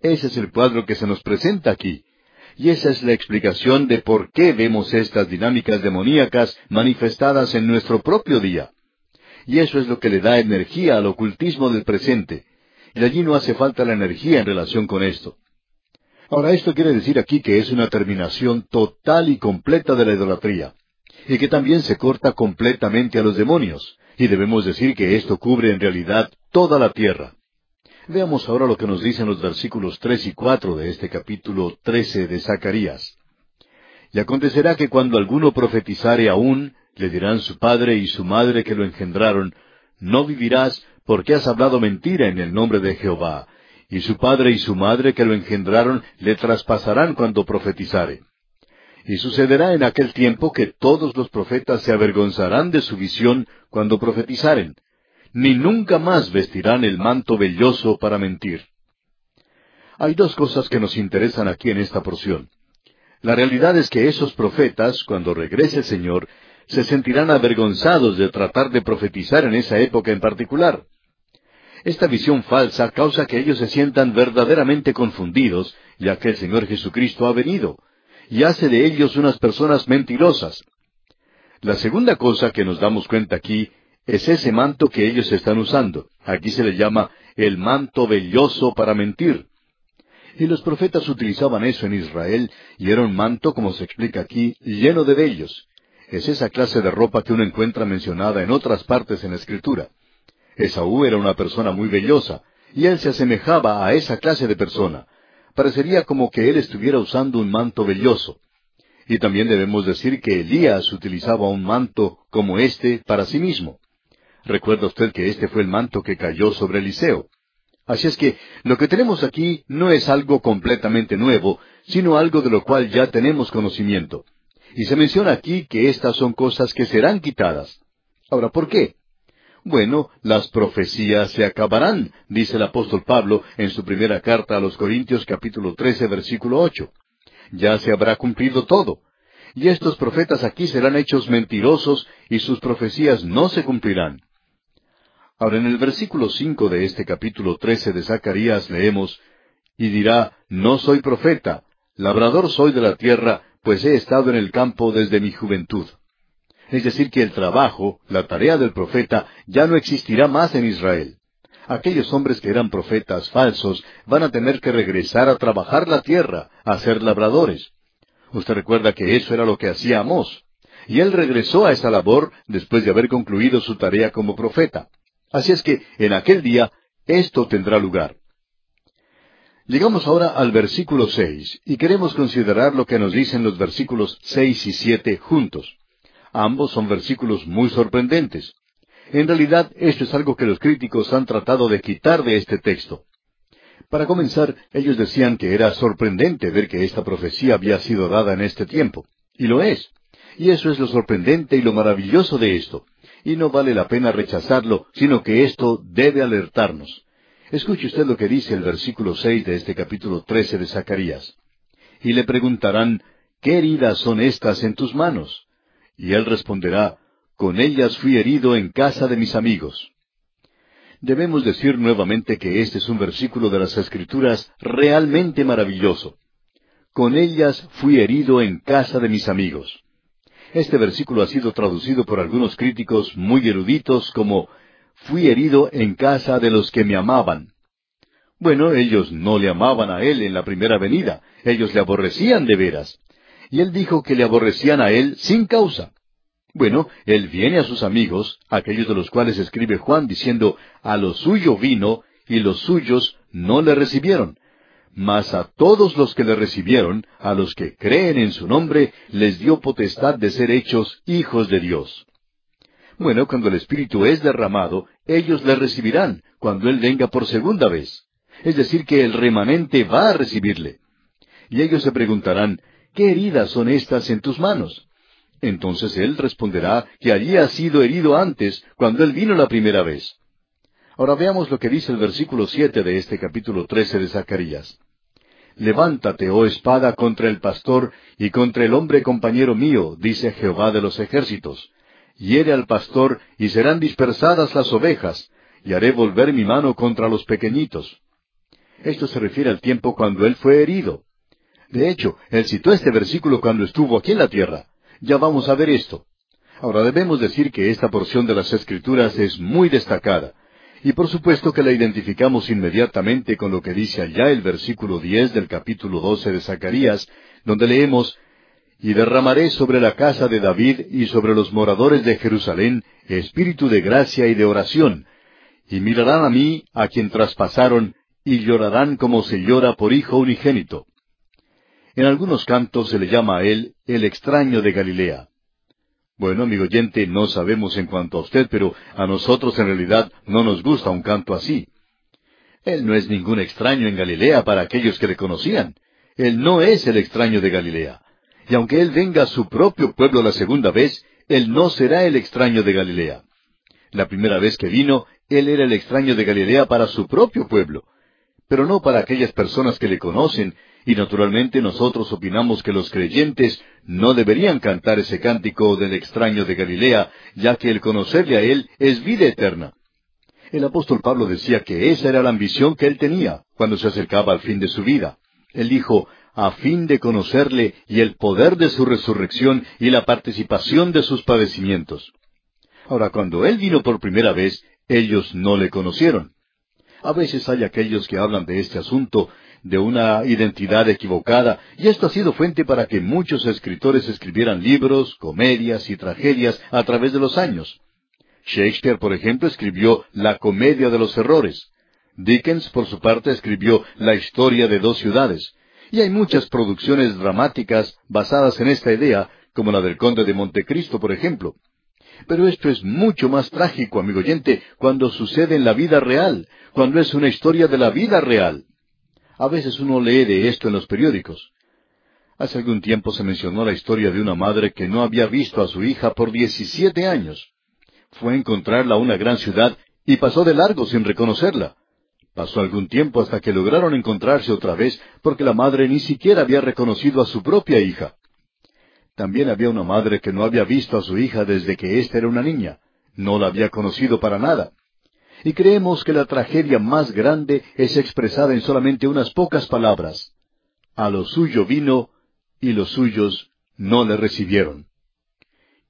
Ese es el cuadro que se nos presenta aquí. Y esa es la explicación de por qué vemos estas dinámicas demoníacas manifestadas en nuestro propio día. Y eso es lo que le da energía al ocultismo del presente, y allí no hace falta la energía en relación con esto. Ahora, esto quiere decir aquí que es una terminación total y completa de la idolatría, y que también se corta completamente a los demonios, y debemos decir que esto cubre en realidad toda la tierra. Veamos ahora lo que nos dicen los versículos tres y cuatro de este capítulo trece de Zacarías. Y acontecerá que cuando alguno profetizare aún, le dirán su padre y su madre que lo engendraron, no vivirás porque has hablado mentira en el nombre de Jehová, y su padre y su madre que lo engendraron le traspasarán cuando profetizare. Y sucederá en aquel tiempo que todos los profetas se avergonzarán de su visión cuando profetizaren, ni nunca más vestirán el manto velloso para mentir. Hay dos cosas que nos interesan aquí en esta porción. La realidad es que esos profetas, cuando regrese el Señor, se sentirán avergonzados de tratar de profetizar en esa época en particular. Esta visión falsa causa que ellos se sientan verdaderamente confundidos, ya que el Señor Jesucristo ha venido, y hace de ellos unas personas mentirosas. La segunda cosa que nos damos cuenta aquí es ese manto que ellos están usando. Aquí se le llama el manto velloso para mentir. Y los profetas utilizaban eso en Israel, y era un manto, como se explica aquí, lleno de vellos. Es esa clase de ropa que uno encuentra mencionada en otras partes en la Escritura. Esaú era una persona muy vellosa, y él se asemejaba a esa clase de persona. Parecería como que él estuviera usando un manto velloso. Y también debemos decir que Elías utilizaba un manto como este para sí mismo. Recuerda usted que este fue el manto que cayó sobre Eliseo. Así es que lo que tenemos aquí no es algo completamente nuevo, sino algo de lo cual ya tenemos conocimiento. Y se menciona aquí que estas son cosas que serán quitadas. Ahora, ¿por qué? Bueno, las profecías se acabarán, dice el apóstol Pablo en su primera carta a los Corintios capítulo 13 versículo 8. Ya se habrá cumplido todo. Y estos profetas aquí serán hechos mentirosos y sus profecías no se cumplirán. Ahora en el versículo cinco de este capítulo trece de Zacarías leemos, y dirá, No soy profeta, labrador soy de la tierra, pues he estado en el campo desde mi juventud. Es decir, que el trabajo, la tarea del profeta, ya no existirá más en Israel. Aquellos hombres que eran profetas falsos van a tener que regresar a trabajar la tierra, a ser labradores. Usted recuerda que eso era lo que hacía Amós. Y él regresó a esa labor después de haber concluido su tarea como profeta. Así es que en aquel día esto tendrá lugar. Llegamos ahora al versículo seis, y queremos considerar lo que nos dicen los versículos seis y siete juntos. Ambos son versículos muy sorprendentes. En realidad, esto es algo que los críticos han tratado de quitar de este texto. Para comenzar, ellos decían que era sorprendente ver que esta profecía había sido dada en este tiempo. Y lo es. Y eso es lo sorprendente y lo maravilloso de esto. Y no vale la pena rechazarlo, sino que esto debe alertarnos. Escuche usted lo que dice el versículo seis de este capítulo trece de Zacarías. Y le preguntarán, ¿qué heridas son estas en tus manos? Y él responderá, Con ellas fui herido en casa de mis amigos. Debemos decir nuevamente que este es un versículo de las Escrituras realmente maravilloso. Con ellas fui herido en casa de mis amigos. Este versículo ha sido traducido por algunos críticos muy eruditos como fui herido en casa de los que me amaban. Bueno, ellos no le amaban a él en la primera venida, ellos le aborrecían de veras. Y él dijo que le aborrecían a él sin causa. Bueno, él viene a sus amigos, aquellos de los cuales escribe Juan diciendo, a lo suyo vino, y los suyos no le recibieron. Mas a todos los que le recibieron, a los que creen en su nombre, les dio potestad de ser hechos hijos de Dios. Bueno, cuando el Espíritu es derramado, ellos le recibirán cuando Él venga por segunda vez. Es decir, que el remanente va a recibirle. Y ellos se preguntarán, ¿qué heridas son estas en tus manos? Entonces Él responderá que allí sido herido antes, cuando Él vino la primera vez. Ahora veamos lo que dice el versículo siete de este capítulo trece de Zacarías. Levántate, oh espada, contra el pastor y contra el hombre compañero mío, dice Jehová de los ejércitos hiere al pastor, y serán dispersadas las ovejas, y haré volver mi mano contra los pequeñitos. Esto se refiere al tiempo cuando él fue herido. De hecho, él citó este versículo cuando estuvo aquí en la tierra. Ya vamos a ver esto. Ahora debemos decir que esta porción de las Escrituras es muy destacada, y por supuesto que la identificamos inmediatamente con lo que dice allá el versículo diez del capítulo doce de Zacarías, donde leemos y derramaré sobre la casa de David y sobre los moradores de Jerusalén espíritu de gracia y de oración, y mirarán a mí, a quien traspasaron, y llorarán como se llora por hijo unigénito. En algunos cantos se le llama a él el extraño de Galilea. Bueno, amigo oyente, no sabemos en cuanto a usted, pero a nosotros en realidad no nos gusta un canto así. Él no es ningún extraño en Galilea para aquellos que le conocían. Él no es el extraño de Galilea. Y aunque Él venga a su propio pueblo la segunda vez, Él no será el extraño de Galilea. La primera vez que vino, Él era el extraño de Galilea para su propio pueblo, pero no para aquellas personas que le conocen, y naturalmente nosotros opinamos que los creyentes no deberían cantar ese cántico del extraño de Galilea, ya que el conocerle a Él es vida eterna. El apóstol Pablo decía que esa era la ambición que él tenía cuando se acercaba al fin de su vida. Él dijo, a fin de conocerle y el poder de su resurrección y la participación de sus padecimientos. Ahora, cuando Él vino por primera vez, ellos no le conocieron. A veces hay aquellos que hablan de este asunto, de una identidad equivocada, y esto ha sido fuente para que muchos escritores escribieran libros, comedias y tragedias a través de los años. Shakespeare, por ejemplo, escribió La Comedia de los Errores. Dickens, por su parte, escribió La Historia de dos ciudades. Y hay muchas producciones dramáticas basadas en esta idea, como la del Conde de Montecristo, por ejemplo. Pero esto es mucho más trágico, amigo oyente, cuando sucede en la vida real, cuando es una historia de la vida real. A veces uno lee de esto en los periódicos. Hace algún tiempo se mencionó la historia de una madre que no había visto a su hija por diecisiete años. Fue a encontrarla a una gran ciudad y pasó de largo sin reconocerla. Pasó algún tiempo hasta que lograron encontrarse otra vez porque la madre ni siquiera había reconocido a su propia hija. También había una madre que no había visto a su hija desde que ésta era una niña. No la había conocido para nada. Y creemos que la tragedia más grande es expresada en solamente unas pocas palabras. A lo suyo vino y los suyos no le recibieron.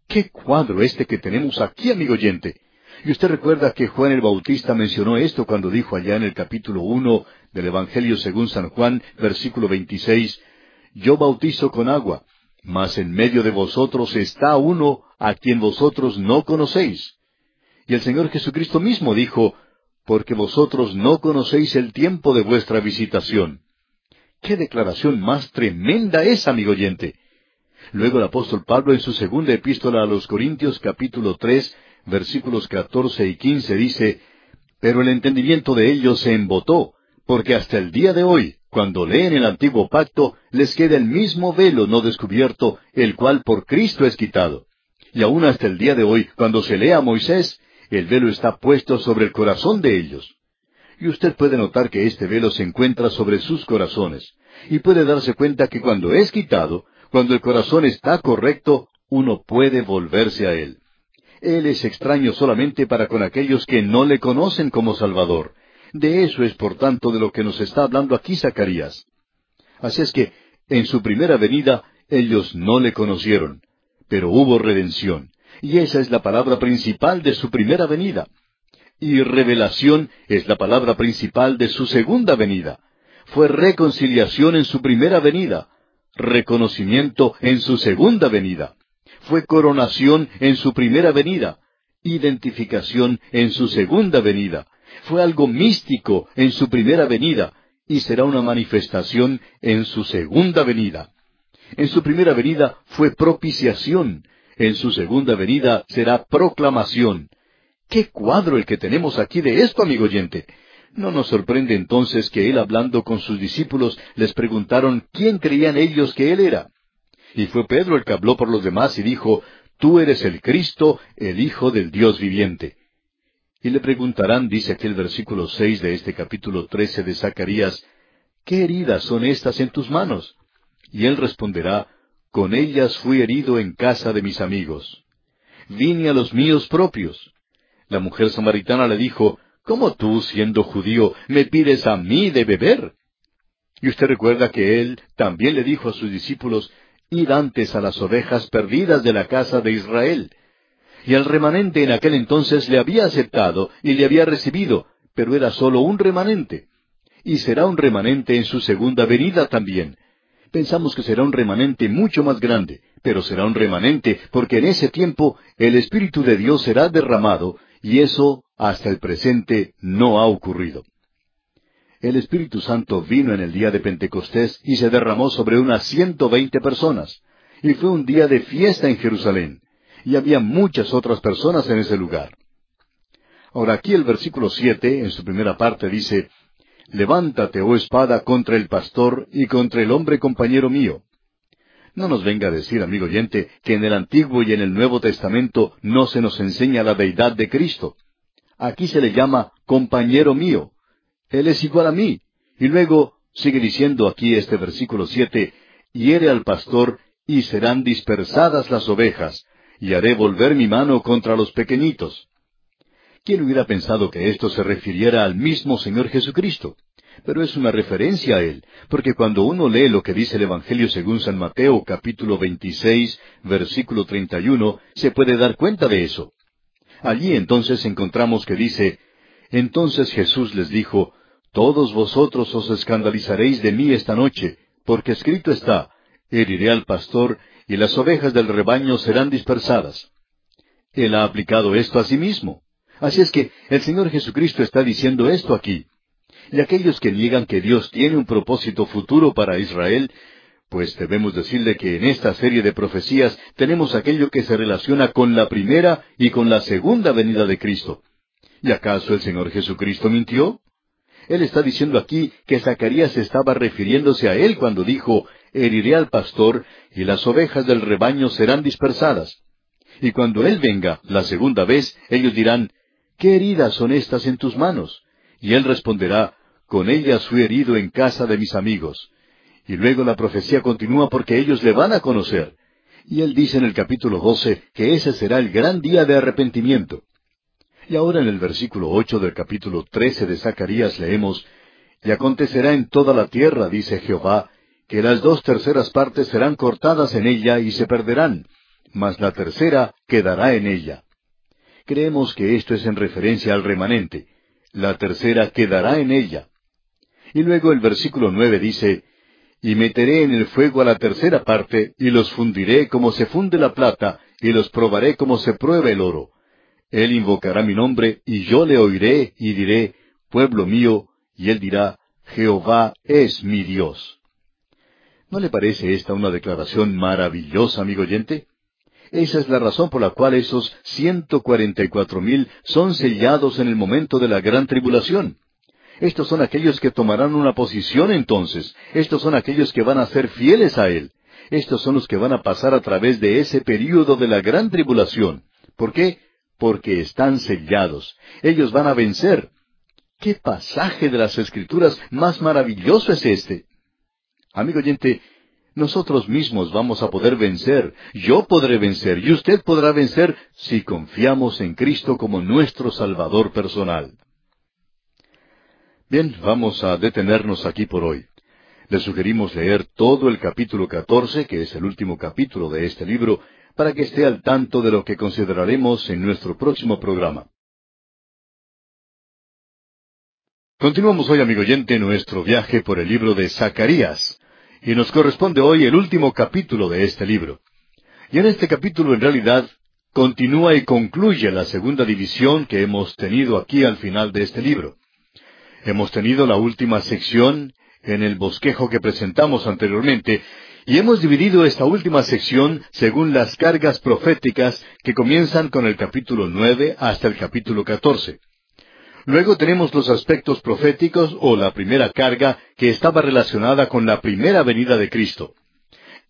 ¿Qué cuadro este que tenemos aquí, amigo oyente? Y usted recuerda que Juan el Bautista mencionó esto cuando dijo allá en el capítulo uno del Evangelio según San Juan, versículo veintiséis, Yo bautizo con agua, mas en medio de vosotros está uno a quien vosotros no conocéis. Y el Señor Jesucristo mismo dijo, Porque vosotros no conocéis el tiempo de vuestra visitación. ¡Qué declaración más tremenda es, amigo oyente! Luego el apóstol Pablo en su segunda epístola a los Corintios capítulo tres versículos catorce y quince dice, Pero el entendimiento de ellos se embotó, porque hasta el día de hoy, cuando leen el antiguo pacto, les queda el mismo velo no descubierto, el cual por Cristo es quitado. Y aún hasta el día de hoy, cuando se lea a Moisés, el velo está puesto sobre el corazón de ellos. Y usted puede notar que este velo se encuentra sobre sus corazones, y puede darse cuenta que cuando es quitado, cuando el corazón está correcto, uno puede volverse a Él. Él es extraño solamente para con aquellos que no le conocen como Salvador. De eso es por tanto de lo que nos está hablando aquí Zacarías. Así es que, en su primera venida, ellos no le conocieron, pero hubo redención. Y esa es la palabra principal de su primera venida. Y revelación es la palabra principal de su segunda venida. Fue reconciliación en su primera venida, reconocimiento en su segunda venida. Fue coronación en su primera venida, identificación en su segunda venida. Fue algo místico en su primera venida y será una manifestación en su segunda venida. En su primera venida fue propiciación, en su segunda venida será proclamación. ¡Qué cuadro el que tenemos aquí de esto, amigo oyente! No nos sorprende entonces que él hablando con sus discípulos les preguntaron quién creían ellos que él era. Y fue Pedro el que habló por los demás y dijo, Tú eres el Cristo, el Hijo del Dios viviente. Y le preguntarán, dice aquel versículo seis de este capítulo trece de Zacarías, ¿qué heridas son estas en tus manos? Y él responderá, Con ellas fui herido en casa de mis amigos. Vine a los míos propios. La mujer samaritana le dijo, ¿Cómo tú, siendo judío, me pides a mí de beber? Y usted recuerda que él también le dijo a sus discípulos, Id antes a las ovejas perdidas de la casa de Israel. Y el remanente en aquel entonces le había aceptado y le había recibido, pero era sólo un remanente. Y será un remanente en su segunda venida también. Pensamos que será un remanente mucho más grande, pero será un remanente porque en ese tiempo el Espíritu de Dios será derramado y eso hasta el presente no ha ocurrido. El Espíritu Santo vino en el día de Pentecostés y se derramó sobre unas ciento veinte personas. Y fue un día de fiesta en Jerusalén. Y había muchas otras personas en ese lugar. Ahora aquí el versículo siete, en su primera parte, dice, Levántate, oh espada, contra el pastor y contra el hombre compañero mío. No nos venga a decir, amigo oyente, que en el Antiguo y en el Nuevo Testamento no se nos enseña la deidad de Cristo. Aquí se le llama compañero mío. Él es igual a mí. Y luego sigue diciendo aquí este versículo siete, hiere al pastor y serán dispersadas las ovejas, y haré volver mi mano contra los pequeñitos. ¿Quién hubiera pensado que esto se refiriera al mismo Señor Jesucristo? pero es una referencia a Él, porque cuando uno lee lo que dice el Evangelio según San Mateo capítulo 26, versículo 31, se puede dar cuenta de eso. Allí entonces encontramos que dice, Entonces Jesús les dijo, Todos vosotros os escandalizaréis de mí esta noche, porque escrito está, Heriré al pastor, y las ovejas del rebaño serán dispersadas. Él ha aplicado esto a sí mismo. Así es que el Señor Jesucristo está diciendo esto aquí y aquellos que niegan que Dios tiene un propósito futuro para Israel, pues debemos decirle que en esta serie de profecías tenemos aquello que se relaciona con la primera y con la segunda venida de Cristo. ¿Y acaso el Señor Jesucristo mintió? Él está diciendo aquí que Zacarías estaba refiriéndose a él cuando dijo, heriré al pastor y las ovejas del rebaño serán dispersadas. Y cuando Él venga la segunda vez, ellos dirán, ¿qué heridas son estas en tus manos? Y Él responderá, con ellas fui herido en casa de mis amigos. Y luego la profecía continúa porque ellos le van a conocer. Y él dice en el capítulo 12 que ese será el gran día de arrepentimiento. Y ahora en el versículo ocho del capítulo 13 de Zacarías leemos, Y acontecerá en toda la tierra, dice Jehová, que las dos terceras partes serán cortadas en ella y se perderán, mas la tercera quedará en ella. Creemos que esto es en referencia al remanente. La tercera quedará en ella. Y luego el versículo nueve dice, Y meteré en el fuego a la tercera parte, y los fundiré como se funde la plata, y los probaré como se prueba el oro. Él invocará mi nombre, y yo le oiré, y diré, Pueblo mío, y él dirá, Jehová es mi Dios. ¿No le parece esta una declaración maravillosa, amigo oyente? Esa es la razón por la cual esos ciento cuarenta y cuatro mil son sellados en el momento de la gran tribulación. Estos son aquellos que tomarán una posición entonces. Estos son aquellos que van a ser fieles a Él. Estos son los que van a pasar a través de ese período de la gran tribulación. ¿Por qué? Porque están sellados. Ellos van a vencer. ¿Qué pasaje de las Escrituras más maravilloso es este? Amigo oyente, nosotros mismos vamos a poder vencer, yo podré vencer y usted podrá vencer si confiamos en Cristo como nuestro Salvador personal. Bien, vamos a detenernos aquí por hoy. Le sugerimos leer todo el capítulo 14, que es el último capítulo de este libro, para que esté al tanto de lo que consideraremos en nuestro próximo programa. Continuamos hoy, amigo oyente, nuestro viaje por el libro de Zacarías, y nos corresponde hoy el último capítulo de este libro. Y en este capítulo, en realidad, continúa y concluye la segunda división que hemos tenido aquí al final de este libro. Hemos tenido la última sección en el bosquejo que presentamos anteriormente, y hemos dividido esta última sección según las cargas proféticas que comienzan con el capítulo nueve hasta el capítulo catorce. Luego tenemos los aspectos proféticos o la primera carga que estaba relacionada con la primera venida de Cristo.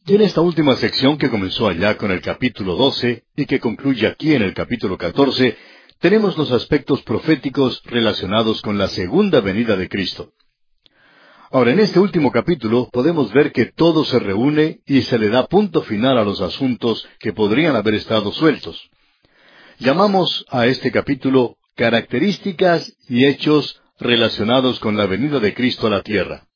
Y en esta última sección que comenzó allá con el capítulo doce y que concluye aquí en el capítulo catorce, tenemos los aspectos proféticos relacionados con la segunda venida de Cristo. Ahora, en este último capítulo podemos ver que todo se reúne y se le da punto final a los asuntos que podrían haber estado sueltos. Llamamos a este capítulo características y hechos relacionados con la venida de Cristo a la tierra.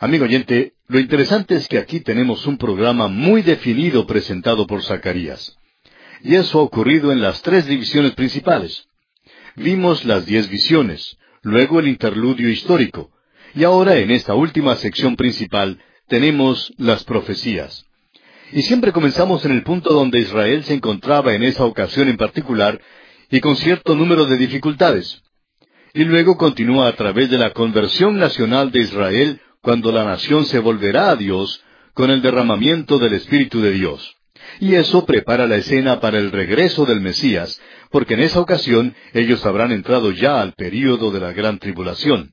Amigo oyente, lo interesante es que aquí tenemos un programa muy definido presentado por Zacarías. Y eso ha ocurrido en las tres divisiones principales. Vimos las diez visiones, luego el interludio histórico, y ahora en esta última sección principal tenemos las profecías. Y siempre comenzamos en el punto donde Israel se encontraba en esa ocasión en particular y con cierto número de dificultades. Y luego continúa a través de la conversión nacional de Israel cuando la nación se volverá a Dios con el derramamiento del Espíritu de Dios. Y eso prepara la escena para el regreso del Mesías, porque en esa ocasión ellos habrán entrado ya al período de la gran tribulación.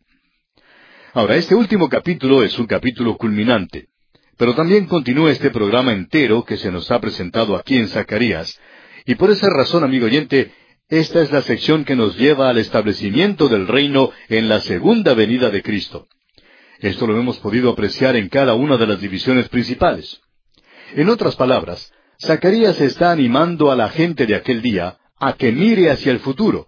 Ahora, este último capítulo es un capítulo culminante, pero también continúa este programa entero que se nos ha presentado aquí en Zacarías, y por esa razón, amigo oyente, esta es la sección que nos lleva al establecimiento del reino en la segunda venida de Cristo. Esto lo hemos podido apreciar en cada una de las divisiones principales. En otras palabras, Zacarías está animando a la gente de aquel día a que mire hacia el futuro.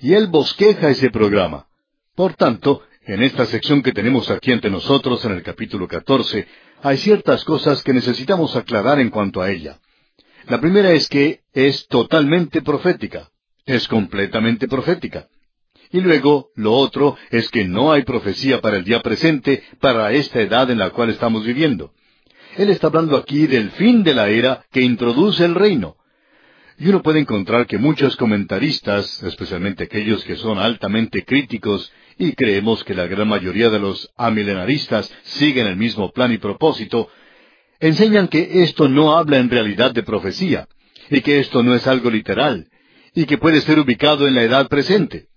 Y él bosqueja ese programa. Por tanto, en esta sección que tenemos aquí ante nosotros en el capítulo 14, hay ciertas cosas que necesitamos aclarar en cuanto a ella. La primera es que es totalmente profética, es completamente profética. Y luego, lo otro es que no hay profecía para el día presente, para esta edad en la cual estamos viviendo. Él está hablando aquí del fin de la era que introduce el reino. Y uno puede encontrar que muchos comentaristas, especialmente aquellos que son altamente críticos y creemos que la gran mayoría de los amilenaristas siguen el mismo plan y propósito, enseñan que esto no habla en realidad de profecía, y que esto no es algo literal, y que puede ser ubicado en la edad presente.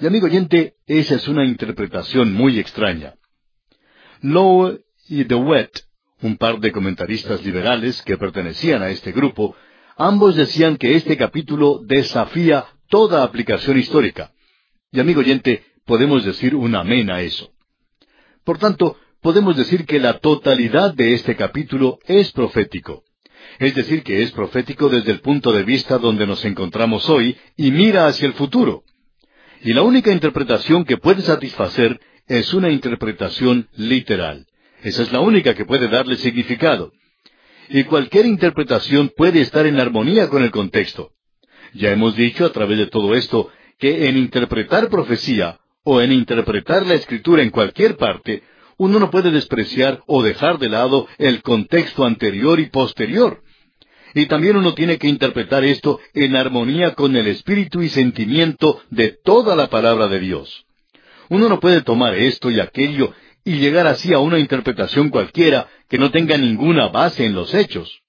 Y amigo oyente, esa es una interpretación muy extraña. Lowe y DeWitt, un par de comentaristas liberales que pertenecían a este grupo, ambos decían que este capítulo desafía toda aplicación histórica. Y amigo oyente, podemos decir un amén a eso. Por tanto, podemos decir que la totalidad de este capítulo es profético. Es decir, que es profético desde el punto de vista donde nos encontramos hoy y mira hacia el futuro. Y la única interpretación que puede satisfacer es una interpretación literal. Esa es la única que puede darle significado. Y cualquier interpretación puede estar en armonía con el contexto. Ya hemos dicho a través de todo esto que en interpretar profecía o en interpretar la escritura en cualquier parte, uno no puede despreciar o dejar de lado el contexto anterior y posterior. Y también uno tiene que interpretar esto en armonía con el espíritu y sentimiento de toda la palabra de Dios. Uno no puede tomar esto y aquello y llegar así a una interpretación cualquiera que no tenga ninguna base en los hechos.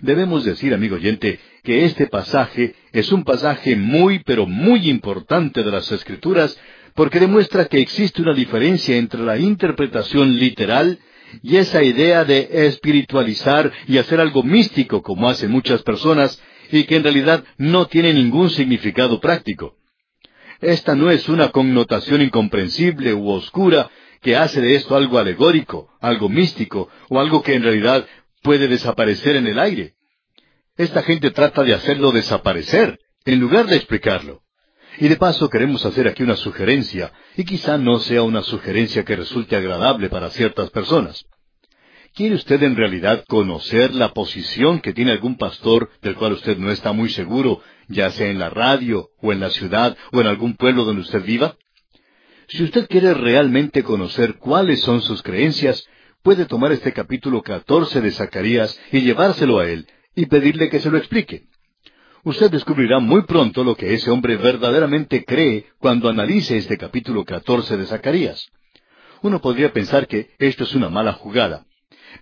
Debemos decir, amigo oyente, que este pasaje es un pasaje muy, pero muy importante de las Escrituras porque demuestra que existe una diferencia entre la interpretación literal y esa idea de espiritualizar y hacer algo místico como hacen muchas personas y que en realidad no tiene ningún significado práctico. Esta no es una connotación incomprensible u oscura que hace de esto algo alegórico, algo místico o algo que en realidad puede desaparecer en el aire. Esta gente trata de hacerlo desaparecer en lugar de explicarlo. Y de paso queremos hacer aquí una sugerencia, y quizá no sea una sugerencia que resulte agradable para ciertas personas. ¿Quiere usted en realidad conocer la posición que tiene algún pastor del cual usted no está muy seguro, ya sea en la radio, o en la ciudad, o en algún pueblo donde usted viva? Si usted quiere realmente conocer cuáles son sus creencias, puede tomar este capítulo 14 de Zacarías y llevárselo a él, y pedirle que se lo explique usted descubrirá muy pronto lo que ese hombre verdaderamente cree cuando analice este capítulo 14 de Zacarías. Uno podría pensar que esto es una mala jugada,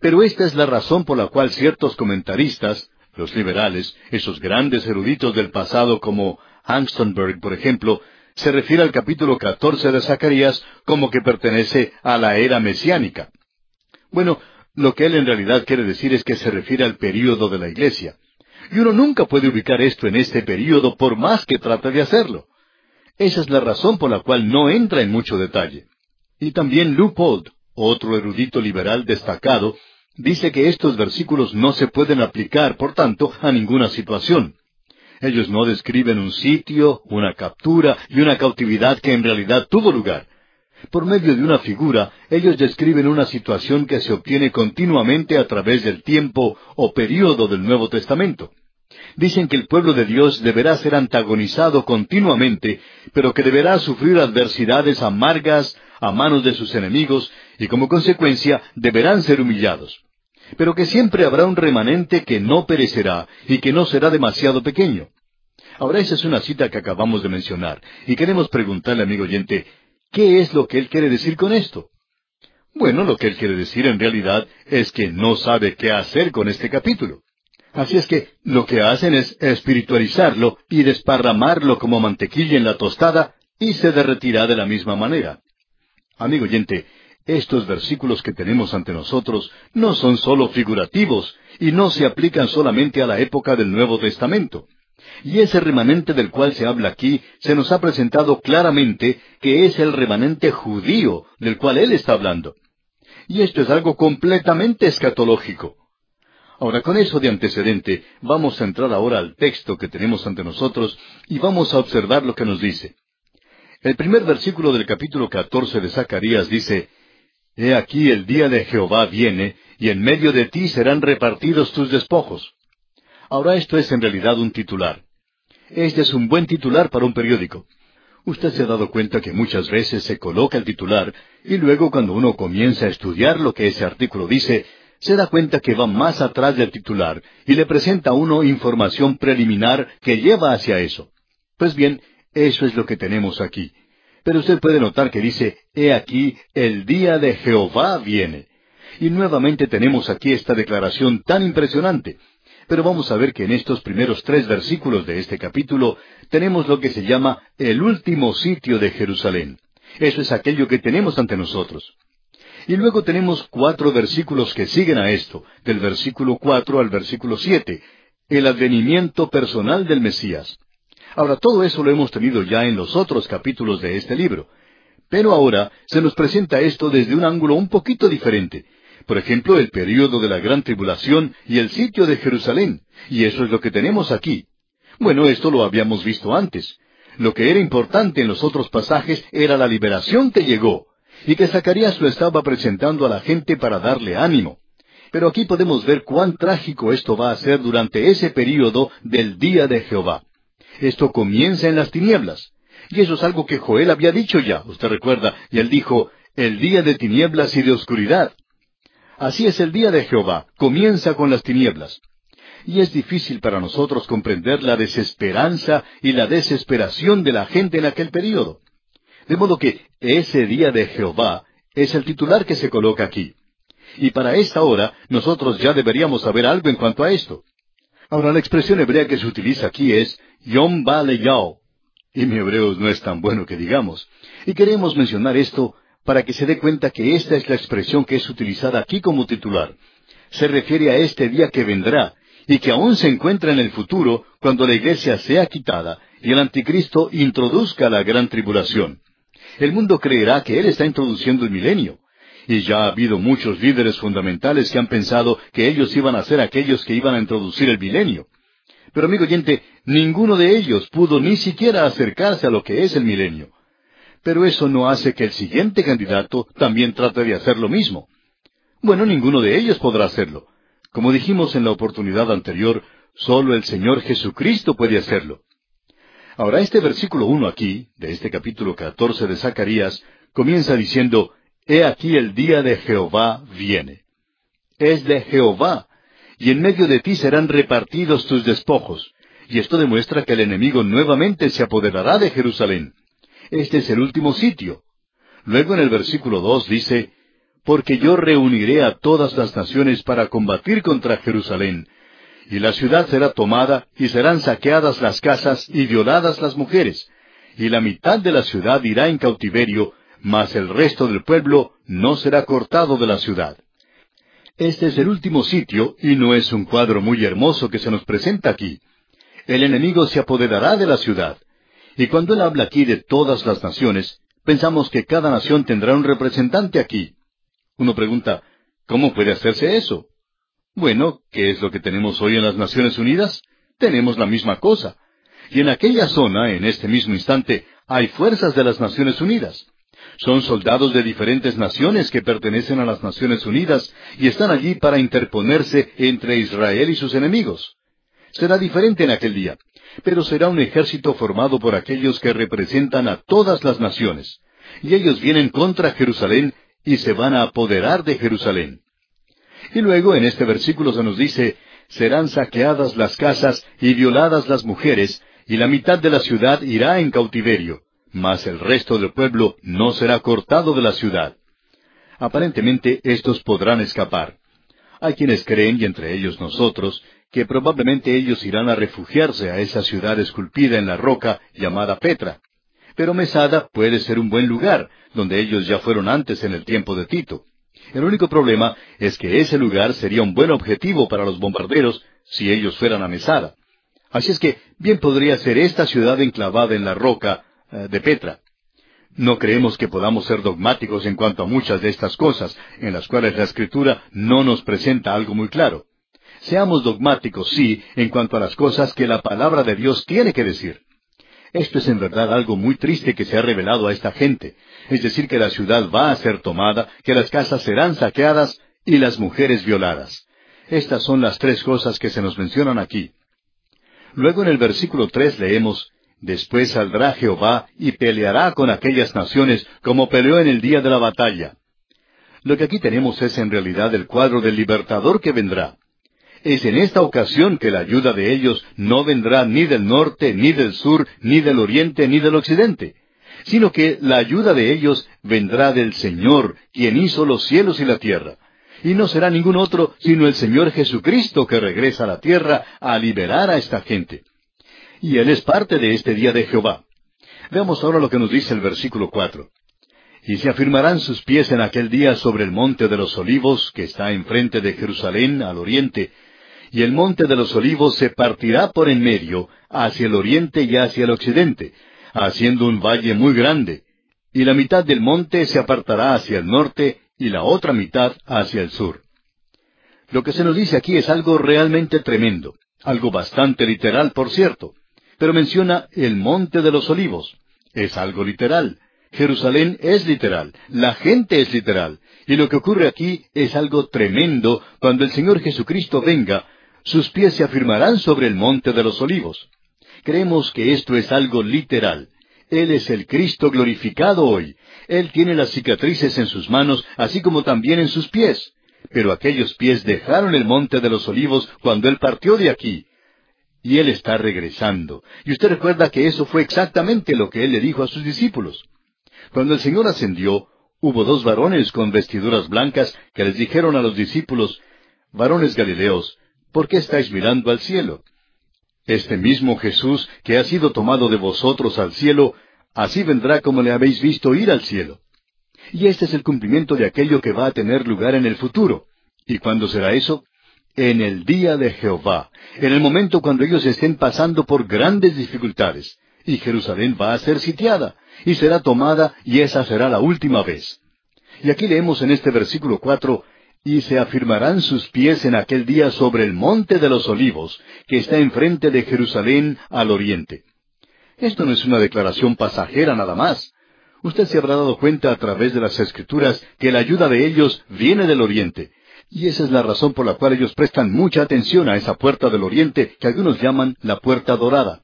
pero esta es la razón por la cual ciertos comentaristas, los liberales, esos grandes eruditos del pasado como Angstenberg, por ejemplo, se refiere al capítulo 14 de Zacarías como que pertenece a la era mesiánica. Bueno, lo que él en realidad quiere decir es que se refiere al período de la iglesia. Y uno nunca puede ubicar esto en este período por más que trate de hacerlo. Esa es la razón por la cual no entra en mucho detalle. Y también Leupold, otro erudito liberal destacado, dice que estos versículos no se pueden aplicar, por tanto, a ninguna situación. Ellos no describen un sitio, una captura y una cautividad que en realidad tuvo lugar. Por medio de una figura, ellos describen una situación que se obtiene continuamente a través del tiempo o período del Nuevo Testamento. Dicen que el pueblo de Dios deberá ser antagonizado continuamente, pero que deberá sufrir adversidades amargas a manos de sus enemigos y como consecuencia deberán ser humillados. Pero que siempre habrá un remanente que no perecerá y que no será demasiado pequeño. Ahora esa es una cita que acabamos de mencionar y queremos preguntarle, amigo oyente, ¿qué es lo que él quiere decir con esto? Bueno, lo que él quiere decir en realidad es que no sabe qué hacer con este capítulo. Así es que lo que hacen es espiritualizarlo y desparramarlo como mantequilla en la tostada y se derretirá de la misma manera. Amigo oyente, estos versículos que tenemos ante nosotros no son sólo figurativos y no se aplican solamente a la época del Nuevo Testamento. Y ese remanente del cual se habla aquí se nos ha presentado claramente que es el remanente judío del cual él está hablando. Y esto es algo completamente escatológico. Ahora, con eso de antecedente, vamos a entrar ahora al texto que tenemos ante nosotros y vamos a observar lo que nos dice. El primer versículo del capítulo 14 de Zacarías dice, He aquí el día de Jehová viene, y en medio de ti serán repartidos tus despojos. Ahora esto es en realidad un titular. Este es un buen titular para un periódico. Usted se ha dado cuenta que muchas veces se coloca el titular y luego cuando uno comienza a estudiar lo que ese artículo dice, se da cuenta que va más atrás del titular y le presenta a uno información preliminar que lleva hacia eso. Pues bien, eso es lo que tenemos aquí. Pero usted puede notar que dice, He aquí, el día de Jehová viene. Y nuevamente tenemos aquí esta declaración tan impresionante. Pero vamos a ver que en estos primeros tres versículos de este capítulo tenemos lo que se llama el último sitio de Jerusalén. Eso es aquello que tenemos ante nosotros. Y luego tenemos cuatro versículos que siguen a esto, del versículo cuatro al versículo siete, el advenimiento personal del Mesías. Ahora, todo eso lo hemos tenido ya en los otros capítulos de este libro. Pero ahora se nos presenta esto desde un ángulo un poquito diferente. Por ejemplo, el período de la gran tribulación y el sitio de Jerusalén. Y eso es lo que tenemos aquí. Bueno, esto lo habíamos visto antes. Lo que era importante en los otros pasajes era la liberación que llegó y que Zacarías lo estaba presentando a la gente para darle ánimo. Pero aquí podemos ver cuán trágico esto va a ser durante ese período del día de Jehová. Esto comienza en las tinieblas. Y eso es algo que Joel había dicho ya, usted recuerda, y él dijo, el día de tinieblas y de oscuridad. Así es el día de Jehová, comienza con las tinieblas. Y es difícil para nosotros comprender la desesperanza y la desesperación de la gente en aquel período. De modo que ese día de Jehová es el titular que se coloca aquí. Y para esta hora nosotros ya deberíamos saber algo en cuanto a esto. Ahora la expresión hebrea que se utiliza aquí es Yom Ba Yao. y mi hebreo no es tan bueno que digamos. Y queremos mencionar esto para que se dé cuenta que esta es la expresión que es utilizada aquí como titular. Se refiere a este día que vendrá y que aún se encuentra en el futuro cuando la iglesia sea quitada y el anticristo introduzca la gran tribulación. El mundo creerá que él está introduciendo el milenio. Y ya ha habido muchos líderes fundamentales que han pensado que ellos iban a ser aquellos que iban a introducir el milenio. Pero amigo oyente, ninguno de ellos pudo ni siquiera acercarse a lo que es el milenio. Pero eso no hace que el siguiente candidato también trate de hacer lo mismo. Bueno, ninguno de ellos podrá hacerlo. Como dijimos en la oportunidad anterior, solo el Señor Jesucristo puede hacerlo. Ahora, este versículo uno aquí, de este capítulo catorce de Zacarías, comienza diciendo, He aquí el día de Jehová viene. Es de Jehová, y en medio de ti serán repartidos tus despojos. Y esto demuestra que el enemigo nuevamente se apoderará de Jerusalén. Este es el último sitio. Luego en el versículo dos dice, Porque yo reuniré a todas las naciones para combatir contra Jerusalén, y la ciudad será tomada, y serán saqueadas las casas y violadas las mujeres, y la mitad de la ciudad irá en cautiverio, mas el resto del pueblo no será cortado de la ciudad. Este es el último sitio, y no es un cuadro muy hermoso que se nos presenta aquí. El enemigo se apoderará de la ciudad. Y cuando él habla aquí de todas las naciones, pensamos que cada nación tendrá un representante aquí. Uno pregunta, ¿cómo puede hacerse eso? Bueno, ¿qué es lo que tenemos hoy en las Naciones Unidas? Tenemos la misma cosa. Y en aquella zona, en este mismo instante, hay fuerzas de las Naciones Unidas. Son soldados de diferentes naciones que pertenecen a las Naciones Unidas y están allí para interponerse entre Israel y sus enemigos. Será diferente en aquel día, pero será un ejército formado por aquellos que representan a todas las naciones. Y ellos vienen contra Jerusalén y se van a apoderar de Jerusalén. Y luego en este versículo se nos dice, serán saqueadas las casas y violadas las mujeres, y la mitad de la ciudad irá en cautiverio mas el resto del pueblo no será cortado de la ciudad. Aparentemente estos podrán escapar. Hay quienes creen, y entre ellos nosotros, que probablemente ellos irán a refugiarse a esa ciudad esculpida en la roca llamada Petra. Pero Mesada puede ser un buen lugar, donde ellos ya fueron antes en el tiempo de Tito. El único problema es que ese lugar sería un buen objetivo para los bombarderos si ellos fueran a Mesada. Así es que bien podría ser esta ciudad enclavada en la roca eh, de Petra. No creemos que podamos ser dogmáticos en cuanto a muchas de estas cosas, en las cuales la Escritura no nos presenta algo muy claro. Seamos dogmáticos, sí, en cuanto a las cosas que la palabra de Dios tiene que decir. Esto es en verdad algo muy triste que se ha revelado a esta gente, es decir, que la ciudad va a ser tomada, que las casas serán saqueadas y las mujeres violadas. Estas son las tres cosas que se nos mencionan aquí. Luego en el versículo tres leemos, Después saldrá Jehová y peleará con aquellas naciones como peleó en el día de la batalla. Lo que aquí tenemos es en realidad el cuadro del libertador que vendrá. Es en esta ocasión que la ayuda de ellos no vendrá ni del norte, ni del sur, ni del oriente, ni del occidente, sino que la ayuda de ellos vendrá del Señor, quien hizo los cielos y la tierra. Y no será ningún otro sino el Señor Jesucristo que regresa a la tierra a liberar a esta gente y Él es parte de este día de Jehová. Veamos ahora lo que nos dice el versículo cuatro. Y se afirmarán sus pies en aquel día sobre el monte de los olivos, que está enfrente de Jerusalén, al oriente, y el monte de los olivos se partirá por en medio, hacia el oriente y hacia el occidente, haciendo un valle muy grande, y la mitad del monte se apartará hacia el norte, y la otra mitad hacia el sur. Lo que se nos dice aquí es algo realmente tremendo, algo bastante literal, por cierto pero menciona el monte de los olivos. Es algo literal. Jerusalén es literal, la gente es literal, y lo que ocurre aquí es algo tremendo cuando el Señor Jesucristo venga, sus pies se afirmarán sobre el monte de los olivos. Creemos que esto es algo literal. Él es el Cristo glorificado hoy. Él tiene las cicatrices en sus manos, así como también en sus pies. Pero aquellos pies dejaron el monte de los olivos cuando Él partió de aquí, y Él está regresando. Y usted recuerda que eso fue exactamente lo que Él le dijo a sus discípulos. Cuando el Señor ascendió, hubo dos varones con vestiduras blancas que les dijeron a los discípulos, Varones Galileos, ¿por qué estáis mirando al cielo? Este mismo Jesús que ha sido tomado de vosotros al cielo, así vendrá como le habéis visto ir al cielo. Y este es el cumplimiento de aquello que va a tener lugar en el futuro. ¿Y cuándo será eso? En el día de Jehová, en el momento cuando ellos estén pasando por grandes dificultades. Y Jerusalén va a ser sitiada, y será tomada, y esa será la última vez. Y aquí leemos en este versículo cuatro, y se afirmarán sus pies en aquel día sobre el monte de los olivos, que está enfrente de Jerusalén al oriente. Esto no es una declaración pasajera nada más. Usted se habrá dado cuenta a través de las escrituras que la ayuda de ellos viene del oriente. Y esa es la razón por la cual ellos prestan mucha atención a esa puerta del oriente que algunos llaman la puerta dorada.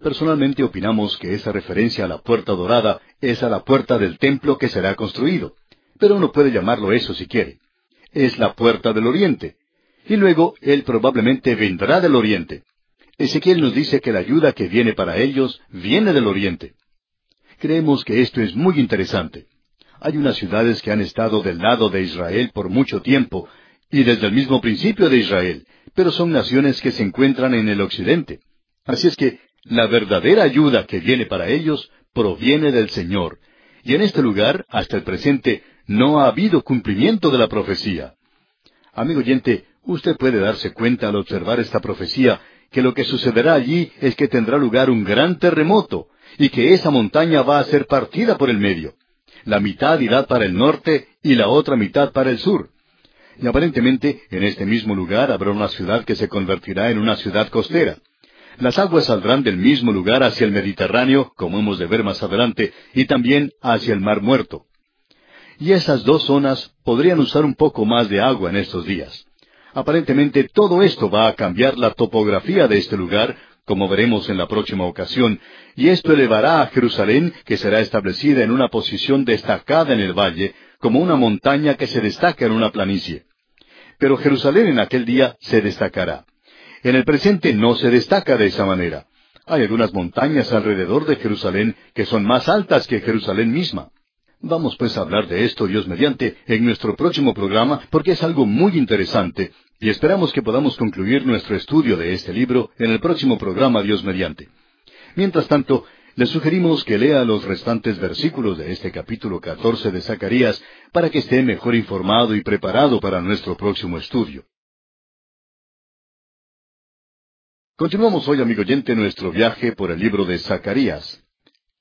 Personalmente opinamos que esa referencia a la puerta dorada es a la puerta del templo que será construido. Pero uno puede llamarlo eso si quiere. Es la puerta del oriente. Y luego Él probablemente vendrá del oriente. Ezequiel nos dice que la ayuda que viene para ellos viene del oriente. Creemos que esto es muy interesante. Hay unas ciudades que han estado del lado de Israel por mucho tiempo, y desde el mismo principio de Israel, pero son naciones que se encuentran en el occidente. Así es que la verdadera ayuda que viene para ellos proviene del Señor. Y en este lugar, hasta el presente, no ha habido cumplimiento de la profecía. Amigo oyente, usted puede darse cuenta al observar esta profecía que lo que sucederá allí es que tendrá lugar un gran terremoto y que esa montaña va a ser partida por el medio. La mitad irá para el norte y la otra mitad para el sur. Y aparentemente en este mismo lugar habrá una ciudad que se convertirá en una ciudad costera. Las aguas saldrán del mismo lugar hacia el Mediterráneo, como hemos de ver más adelante, y también hacia el Mar Muerto. Y esas dos zonas podrían usar un poco más de agua en estos días. Aparentemente todo esto va a cambiar la topografía de este lugar, como veremos en la próxima ocasión, y esto elevará a Jerusalén, que será establecida en una posición destacada en el valle, como una montaña que se destaca en una planicie. Pero Jerusalén en aquel día se destacará. En el presente no se destaca de esa manera. Hay algunas montañas alrededor de Jerusalén que son más altas que Jerusalén misma. Vamos pues a hablar de esto, Dios mediante, en nuestro próximo programa, porque es algo muy interesante, y esperamos que podamos concluir nuestro estudio de este libro en el próximo programa, Dios mediante. Mientras tanto, le sugerimos que lea los restantes versículos de este capítulo 14 de Zacarías para que esté mejor informado y preparado para nuestro próximo estudio. Continuamos hoy, amigo oyente, nuestro viaje por el libro de Zacarías.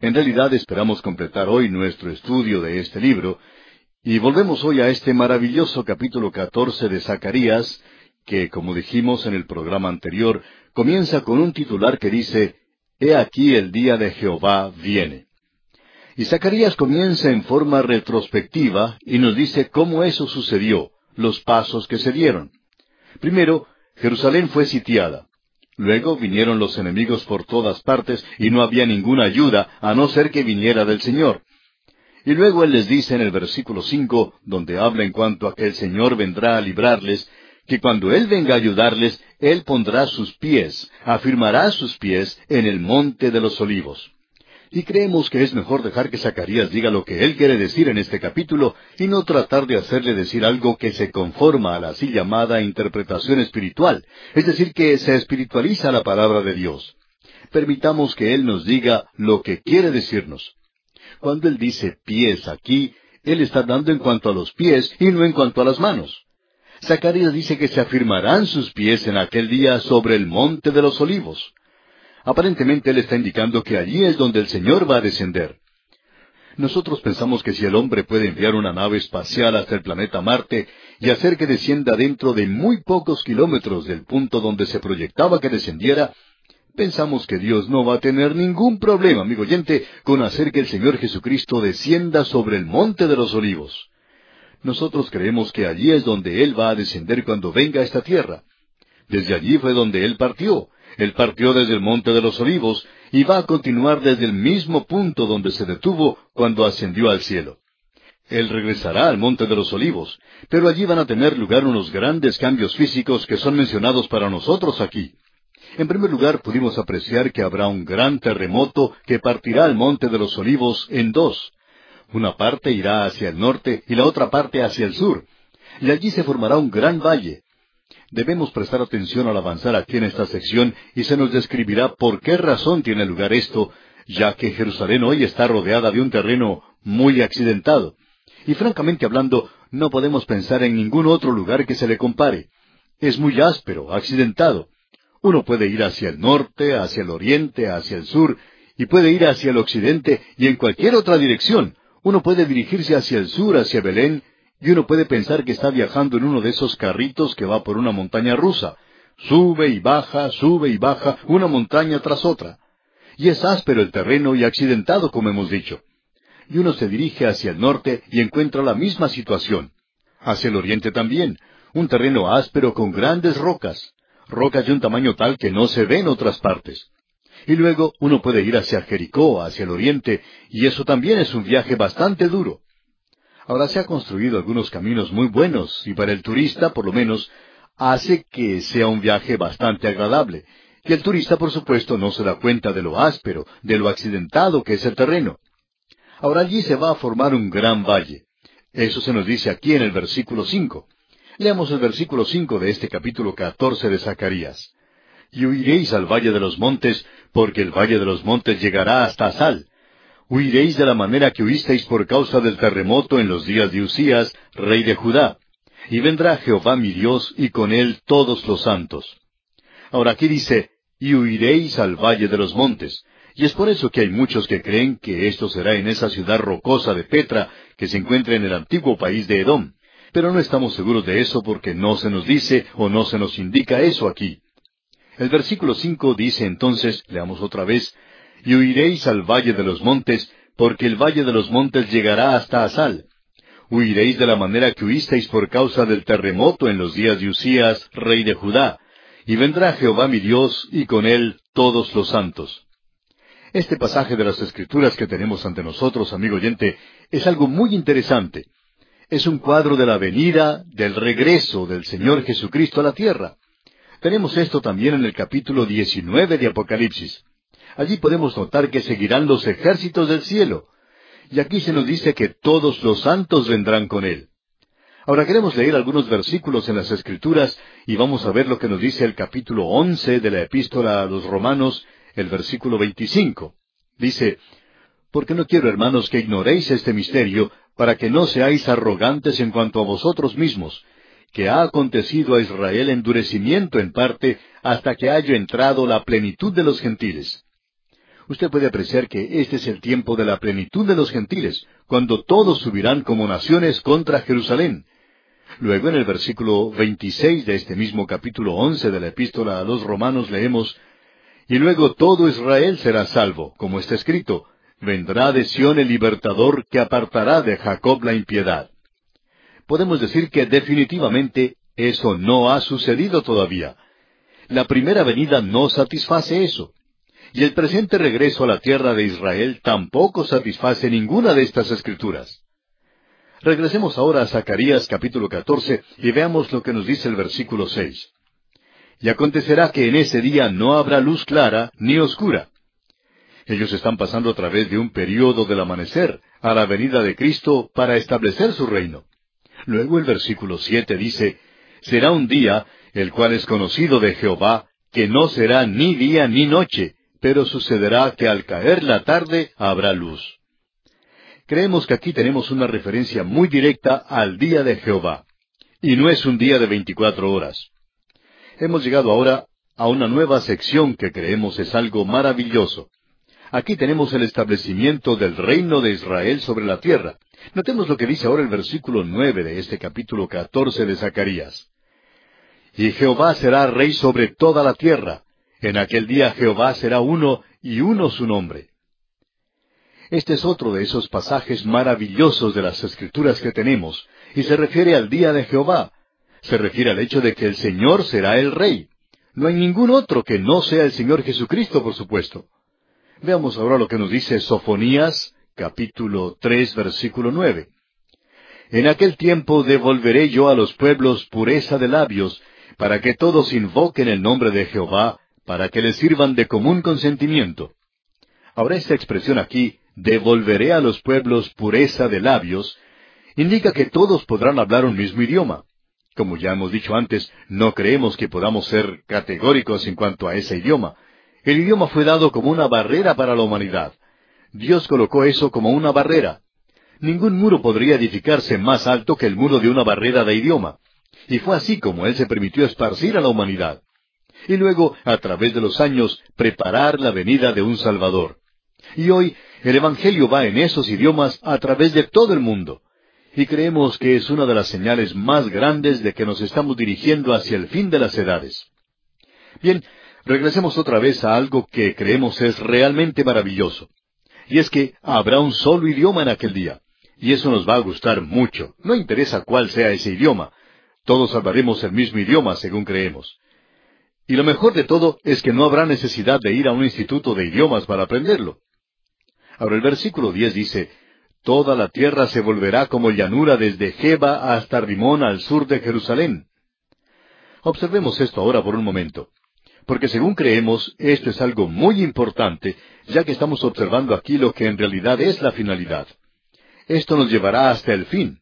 En realidad esperamos completar hoy nuestro estudio de este libro, y volvemos hoy a este maravilloso capítulo 14 de Zacarías, que, como dijimos en el programa anterior, comienza con un titular que dice, He aquí el día de Jehová viene. Y Zacarías comienza en forma retrospectiva y nos dice cómo eso sucedió, los pasos que se dieron. Primero, Jerusalén fue sitiada. Luego vinieron los enemigos por todas partes y no había ninguna ayuda a no ser que viniera del Señor. Y luego Él les dice en el versículo cinco, donde habla en cuanto a que el Señor vendrá a librarles, que cuando Él venga a ayudarles, Él pondrá sus pies, afirmará sus pies en el monte de los olivos. Y creemos que es mejor dejar que Zacarías diga lo que él quiere decir en este capítulo y no tratar de hacerle decir algo que se conforma a la así llamada interpretación espiritual, es decir, que se espiritualiza la palabra de Dios. Permitamos que Él nos diga lo que quiere decirnos. Cuando Él dice pies aquí, Él está dando en cuanto a los pies y no en cuanto a las manos. Zacarías dice que se afirmarán sus pies en aquel día sobre el monte de los olivos. Aparentemente él está indicando que allí es donde el Señor va a descender. Nosotros pensamos que si el hombre puede enviar una nave espacial hasta el planeta Marte y hacer que descienda dentro de muy pocos kilómetros del punto donde se proyectaba que descendiera, pensamos que Dios no va a tener ningún problema, amigo oyente, con hacer que el Señor Jesucristo descienda sobre el monte de los olivos. Nosotros creemos que allí es donde Él va a descender cuando venga a esta tierra. Desde allí fue donde Él partió, él partió desde el Monte de los Olivos y va a continuar desde el mismo punto donde se detuvo cuando ascendió al cielo. Él regresará al Monte de los Olivos, pero allí van a tener lugar unos grandes cambios físicos que son mencionados para nosotros aquí. En primer lugar, pudimos apreciar que habrá un gran terremoto que partirá el Monte de los Olivos en dos. Una parte irá hacia el norte y la otra parte hacia el sur. Y allí se formará un gran valle. Debemos prestar atención al avanzar aquí en esta sección y se nos describirá por qué razón tiene lugar esto, ya que Jerusalén hoy está rodeada de un terreno muy accidentado. Y francamente hablando, no podemos pensar en ningún otro lugar que se le compare. Es muy áspero, accidentado. Uno puede ir hacia el norte, hacia el oriente, hacia el sur, y puede ir hacia el occidente y en cualquier otra dirección. Uno puede dirigirse hacia el sur, hacia Belén, y uno puede pensar que está viajando en uno de esos carritos que va por una montaña rusa. Sube y baja, sube y baja, una montaña tras otra. Y es áspero el terreno y accidentado, como hemos dicho. Y uno se dirige hacia el norte y encuentra la misma situación. Hacia el oriente también, un terreno áspero con grandes rocas, rocas de un tamaño tal que no se ve en otras partes. Y luego uno puede ir hacia Jericó, hacia el oriente, y eso también es un viaje bastante duro. Ahora se ha construido algunos caminos muy buenos y para el turista, por lo menos, hace que sea un viaje bastante agradable. Y el turista, por supuesto, no se da cuenta de lo áspero, de lo accidentado que es el terreno. Ahora allí se va a formar un gran valle. Eso se nos dice aquí en el versículo cinco. Leamos el versículo cinco de este capítulo catorce de Zacarías. Y huiréis al valle de los montes, porque el valle de los montes llegará hasta Sal, Huiréis de la manera que huisteis por causa del terremoto en los días de Usías, rey de Judá. Y vendrá Jehová mi Dios y con él todos los santos. Ahora aquí dice, y huiréis al valle de los montes. Y es por eso que hay muchos que creen que esto será en esa ciudad rocosa de Petra, que se encuentra en el antiguo país de Edom. Pero no estamos seguros de eso porque no se nos dice o no se nos indica eso aquí. El versículo cinco dice entonces, leamos otra vez, y huiréis al valle de los montes, porque el valle de los montes llegará hasta Asal. Huiréis de la manera que huisteis por causa del terremoto en los días de Usías, rey de Judá, y vendrá Jehová mi Dios, y con él todos los santos. Este pasaje de las Escrituras que tenemos ante nosotros, amigo oyente, es algo muy interesante. Es un cuadro de la venida, del regreso del Señor Jesucristo a la tierra. Tenemos esto también en el capítulo 19 de Apocalipsis. Allí podemos notar que seguirán los ejércitos del cielo. Y aquí se nos dice que todos los santos vendrán con él. Ahora queremos leer algunos versículos en las Escrituras y vamos a ver lo que nos dice el capítulo once de la epístola a los Romanos, el versículo veinticinco. Dice, Porque no quiero, hermanos, que ignoréis este misterio, para que no seáis arrogantes en cuanto a vosotros mismos, que ha acontecido a Israel endurecimiento en parte hasta que haya entrado la plenitud de los gentiles usted puede apreciar que este es el tiempo de la plenitud de los gentiles, cuando todos subirán como naciones contra Jerusalén. Luego en el versículo 26 de este mismo capítulo 11 de la epístola a los romanos leemos, Y luego todo Israel será salvo, como está escrito, vendrá de Sión el libertador que apartará de Jacob la impiedad. Podemos decir que definitivamente eso no ha sucedido todavía. La primera venida no satisface eso y el presente regreso a la tierra de Israel tampoco satisface ninguna de estas escrituras. Regresemos ahora a Zacarías capítulo 14 y veamos lo que nos dice el versículo 6. Y acontecerá que en ese día no habrá luz clara ni oscura. Ellos están pasando a través de un período del amanecer a la venida de Cristo para establecer su reino. Luego el versículo 7 dice, Será un día, el cual es conocido de Jehová, que no será ni día ni noche, pero sucederá que al caer la tarde habrá luz. Creemos que aquí tenemos una referencia muy directa al día de Jehová, y no es un día de veinticuatro horas. Hemos llegado ahora a una nueva sección que creemos es algo maravilloso. Aquí tenemos el establecimiento del reino de Israel sobre la tierra. Notemos lo que dice ahora el versículo nueve de este capítulo catorce de Zacarías. Y Jehová será rey sobre toda la tierra, en aquel día Jehová será uno y uno su nombre. Este es otro de esos pasajes maravillosos de las escrituras que tenemos, y se refiere al día de Jehová. Se refiere al hecho de que el Señor será el Rey. No hay ningún otro que no sea el Señor Jesucristo, por supuesto. Veamos ahora lo que nos dice Sofonías, capítulo tres, versículo nueve. En aquel tiempo devolveré yo a los pueblos pureza de labios, para que todos invoquen el nombre de Jehová, para que le sirvan de común consentimiento. Ahora esta expresión aquí, devolveré a los pueblos pureza de labios, indica que todos podrán hablar un mismo idioma. Como ya hemos dicho antes, no creemos que podamos ser categóricos en cuanto a ese idioma. El idioma fue dado como una barrera para la humanidad. Dios colocó eso como una barrera. Ningún muro podría edificarse más alto que el muro de una barrera de idioma. Y fue así como Él se permitió esparcir a la humanidad. Y luego, a través de los años, preparar la venida de un Salvador. Y hoy, el Evangelio va en esos idiomas a través de todo el mundo. Y creemos que es una de las señales más grandes de que nos estamos dirigiendo hacia el fin de las edades. Bien, regresemos otra vez a algo que creemos es realmente maravilloso. Y es que habrá un solo idioma en aquel día. Y eso nos va a gustar mucho. No interesa cuál sea ese idioma. Todos hablaremos el mismo idioma, según creemos. Y lo mejor de todo es que no habrá necesidad de ir a un instituto de idiomas para aprenderlo. Ahora el versículo 10 dice, Toda la tierra se volverá como llanura desde Jeba hasta Rimón al sur de Jerusalén. Observemos esto ahora por un momento, porque según creemos, esto es algo muy importante, ya que estamos observando aquí lo que en realidad es la finalidad. Esto nos llevará hasta el fin.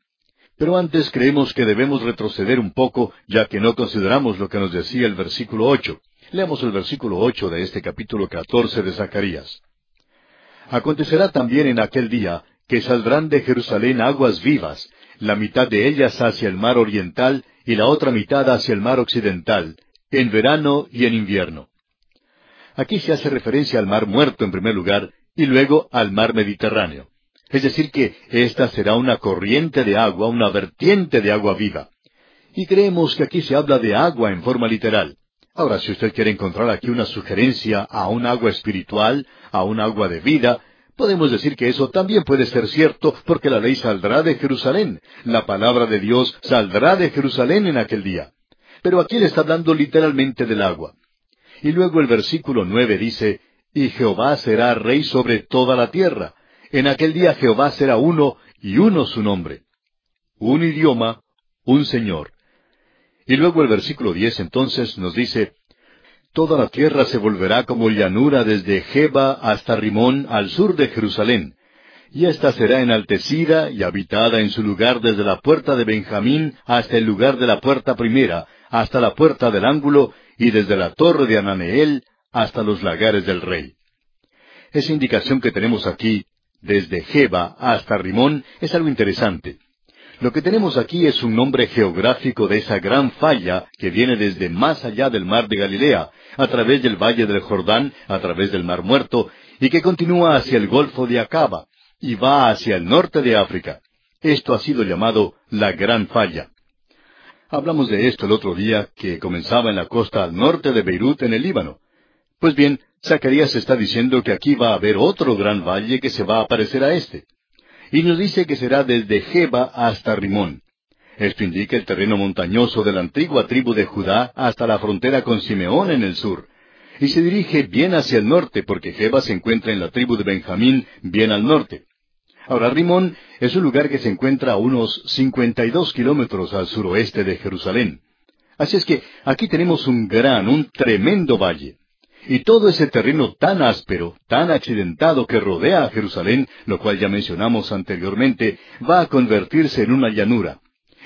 Pero antes creemos que debemos retroceder un poco, ya que no consideramos lo que nos decía el versículo ocho. Leamos el versículo ocho de este capítulo catorce de Zacarías. Acontecerá también en aquel día que saldrán de Jerusalén aguas vivas, la mitad de ellas hacia el mar oriental y la otra mitad hacia el mar occidental, en verano y en invierno. Aquí se hace referencia al mar muerto en primer lugar y luego al mar Mediterráneo. Es decir, que esta será una corriente de agua, una vertiente de agua viva. Y creemos que aquí se habla de agua en forma literal. Ahora, si usted quiere encontrar aquí una sugerencia a un agua espiritual, a un agua de vida, podemos decir que eso también puede ser cierto porque la ley saldrá de Jerusalén. La palabra de Dios saldrá de Jerusalén en aquel día. Pero aquí le está hablando literalmente del agua. Y luego el versículo nueve dice, Y Jehová será rey sobre toda la tierra. En aquel día Jehová será uno y uno su nombre. Un idioma, un Señor. Y luego el versículo diez entonces nos dice, Toda la tierra se volverá como llanura desde Jeba hasta Rimón al sur de Jerusalén, y ésta será enaltecida y habitada en su lugar desde la puerta de Benjamín hasta el lugar de la puerta primera, hasta la puerta del ángulo, y desde la torre de Ananeel hasta los lagares del rey. Esa indicación que tenemos aquí desde Jeba hasta Rimón, es algo interesante. Lo que tenemos aquí es un nombre geográfico de esa gran falla que viene desde más allá del mar de Galilea, a través del valle del Jordán, a través del mar muerto, y que continúa hacia el Golfo de Acaba, y va hacia el norte de África. Esto ha sido llamado la Gran Falla. Hablamos de esto el otro día, que comenzaba en la costa al norte de Beirut, en el Líbano. Pues bien, Zacarías está diciendo que aquí va a haber otro gran valle que se va a parecer a este. Y nos dice que será desde Jeba hasta Rimón. Esto indica el terreno montañoso de la antigua tribu de Judá hasta la frontera con Simeón en el sur. Y se dirige bien hacia el norte porque Jeba se encuentra en la tribu de Benjamín bien al norte. Ahora Rimón es un lugar que se encuentra a unos 52 kilómetros al suroeste de Jerusalén. Así es que aquí tenemos un gran, un tremendo valle. Y todo ese terreno tan áspero, tan accidentado que rodea a Jerusalén, lo cual ya mencionamos anteriormente, va a convertirse en una llanura.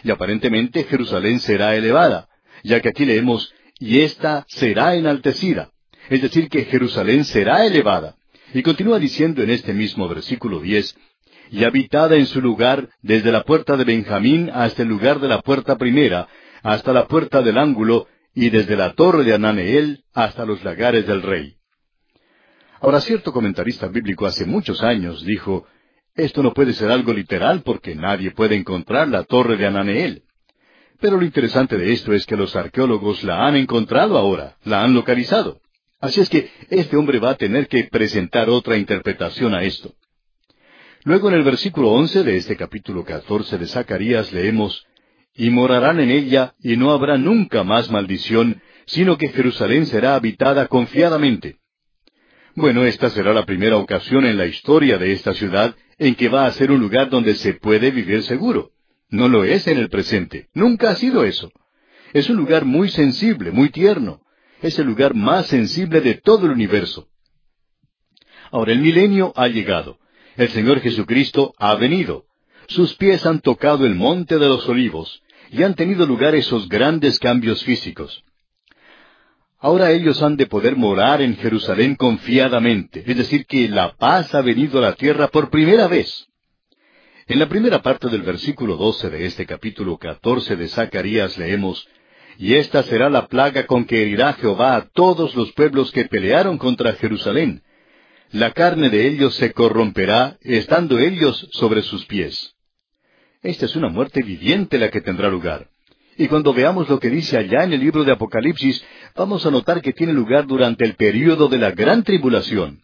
Y aparentemente Jerusalén será elevada, ya que aquí leemos, y ésta será enaltecida. Es decir, que Jerusalén será elevada. Y continúa diciendo en este mismo versículo diez, y habitada en su lugar desde la puerta de Benjamín hasta el lugar de la puerta primera, hasta la puerta del ángulo, y desde la torre de Ananeel hasta los lagares del rey. Ahora cierto comentarista bíblico hace muchos años dijo, esto no puede ser algo literal porque nadie puede encontrar la torre de Ananeel. Pero lo interesante de esto es que los arqueólogos la han encontrado ahora, la han localizado. Así es que este hombre va a tener que presentar otra interpretación a esto. Luego en el versículo once de este capítulo catorce de Zacarías leemos, y morarán en ella, y no habrá nunca más maldición, sino que Jerusalén será habitada confiadamente. Bueno, esta será la primera ocasión en la historia de esta ciudad en que va a ser un lugar donde se puede vivir seguro. No lo es en el presente, nunca ha sido eso. Es un lugar muy sensible, muy tierno. Es el lugar más sensible de todo el universo. Ahora el milenio ha llegado. El Señor Jesucristo ha venido. Sus pies han tocado el monte de los olivos, y han tenido lugar esos grandes cambios físicos. Ahora ellos han de poder morar en Jerusalén confiadamente, es decir, que la paz ha venido a la tierra por primera vez. En la primera parte del versículo 12 de este capítulo 14 de Zacarías leemos, Y esta será la plaga con que herirá Jehová a todos los pueblos que pelearon contra Jerusalén. La carne de ellos se corromperá, estando ellos sobre sus pies. Esta es una muerte viviente la que tendrá lugar. Y cuando veamos lo que dice allá en el libro de Apocalipsis, vamos a notar que tiene lugar durante el período de la gran tribulación.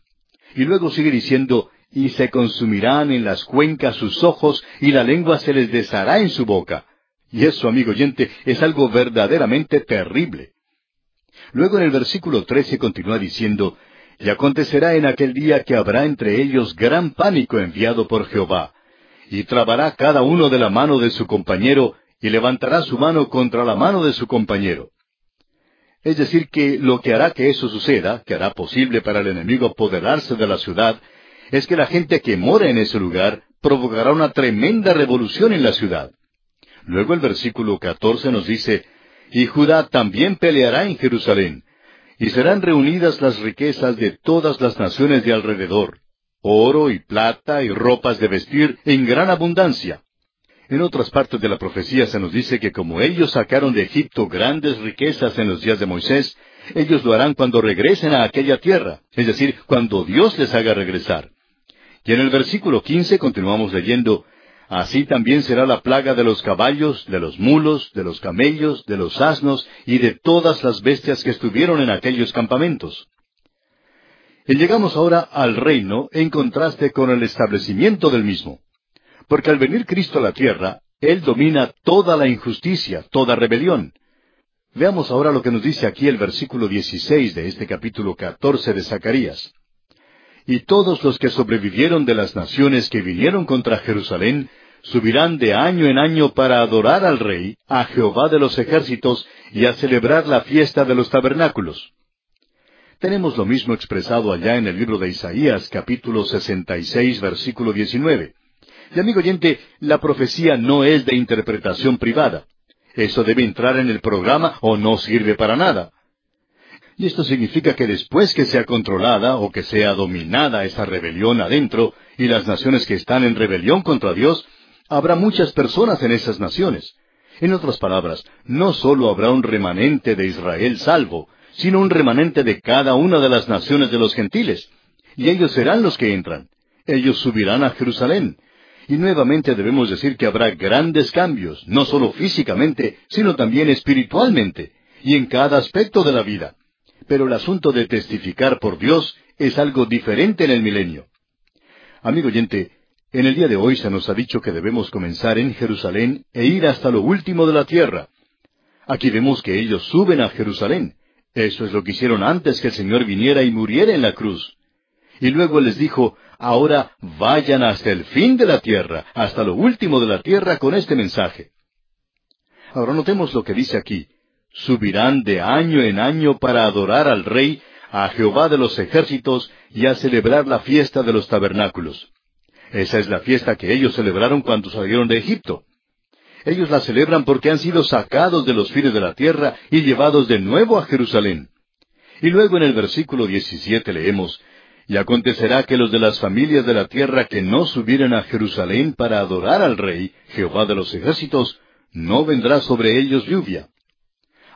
Y luego sigue diciendo, y se consumirán en las cuencas sus ojos, y la lengua se les deshará en su boca. Y eso, amigo oyente, es algo verdaderamente terrible. Luego en el versículo trece continúa diciendo, Y acontecerá en aquel día que habrá entre ellos gran pánico enviado por Jehová, y trabará cada uno de la mano de su compañero, y levantará su mano contra la mano de su compañero. Es decir, que lo que hará que eso suceda, que hará posible para el enemigo apoderarse de la ciudad, es que la gente que mora en ese lugar provocará una tremenda revolución en la ciudad. Luego el versículo 14 nos dice, Y Judá también peleará en Jerusalén, y serán reunidas las riquezas de todas las naciones de alrededor, oro y plata y ropas de vestir en gran abundancia, en otras partes de la profecía se nos dice que como ellos sacaron de Egipto grandes riquezas en los días de Moisés, ellos lo harán cuando regresen a aquella tierra, es decir, cuando Dios les haga regresar. Y en el versículo 15 continuamos leyendo, Así también será la plaga de los caballos, de los mulos, de los camellos, de los asnos y de todas las bestias que estuvieron en aquellos campamentos. Y llegamos ahora al reino en contraste con el establecimiento del mismo. Porque al venir Cristo a la tierra, Él domina toda la injusticia, toda rebelión. Veamos ahora lo que nos dice aquí el versículo 16 de este capítulo 14 de Zacarías. Y todos los que sobrevivieron de las naciones que vinieron contra Jerusalén subirán de año en año para adorar al Rey, a Jehová de los ejércitos, y a celebrar la fiesta de los tabernáculos. Tenemos lo mismo expresado allá en el libro de Isaías, capítulo 66, versículo 19. Y amigo oyente, la profecía no es de interpretación privada. Eso debe entrar en el programa o no sirve para nada. Y esto significa que después que sea controlada o que sea dominada esa rebelión adentro y las naciones que están en rebelión contra Dios, habrá muchas personas en esas naciones. En otras palabras, no solo habrá un remanente de Israel salvo, sino un remanente de cada una de las naciones de los gentiles. Y ellos serán los que entran. Ellos subirán a Jerusalén. Y nuevamente debemos decir que habrá grandes cambios, no solo físicamente, sino también espiritualmente, y en cada aspecto de la vida. Pero el asunto de testificar por Dios es algo diferente en el milenio. Amigo oyente, en el día de hoy se nos ha dicho que debemos comenzar en Jerusalén e ir hasta lo último de la tierra. Aquí vemos que ellos suben a Jerusalén. Eso es lo que hicieron antes que el Señor viniera y muriera en la cruz. Y luego les dijo, ahora vayan hasta el fin de la tierra, hasta lo último de la tierra con este mensaje. Ahora notemos lo que dice aquí. Subirán de año en año para adorar al Rey, a Jehová de los ejércitos, y a celebrar la fiesta de los tabernáculos. Esa es la fiesta que ellos celebraron cuando salieron de Egipto. Ellos la celebran porque han sido sacados de los fines de la tierra y llevados de nuevo a Jerusalén. Y luego en el versículo 17 leemos, y acontecerá que los de las familias de la tierra que no subieren a Jerusalén para adorar al Rey, Jehová de los ejércitos, no vendrá sobre ellos lluvia.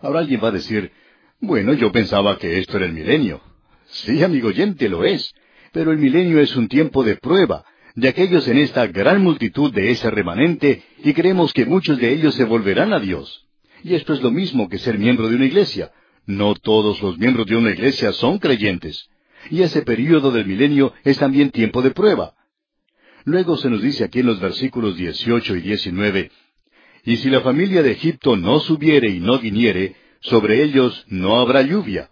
Ahora alguien va a decir, bueno, yo pensaba que esto era el milenio. Sí, amigo oyente, lo es. Pero el milenio es un tiempo de prueba, de aquellos en esta gran multitud de ese remanente, y creemos que muchos de ellos se volverán a Dios. Y esto es lo mismo que ser miembro de una iglesia. No todos los miembros de una iglesia son creyentes y ese período del milenio es también tiempo de prueba. Luego se nos dice aquí en los versículos 18 y 19, Y si la familia de Egipto no subiere y no viniere, sobre ellos no habrá lluvia.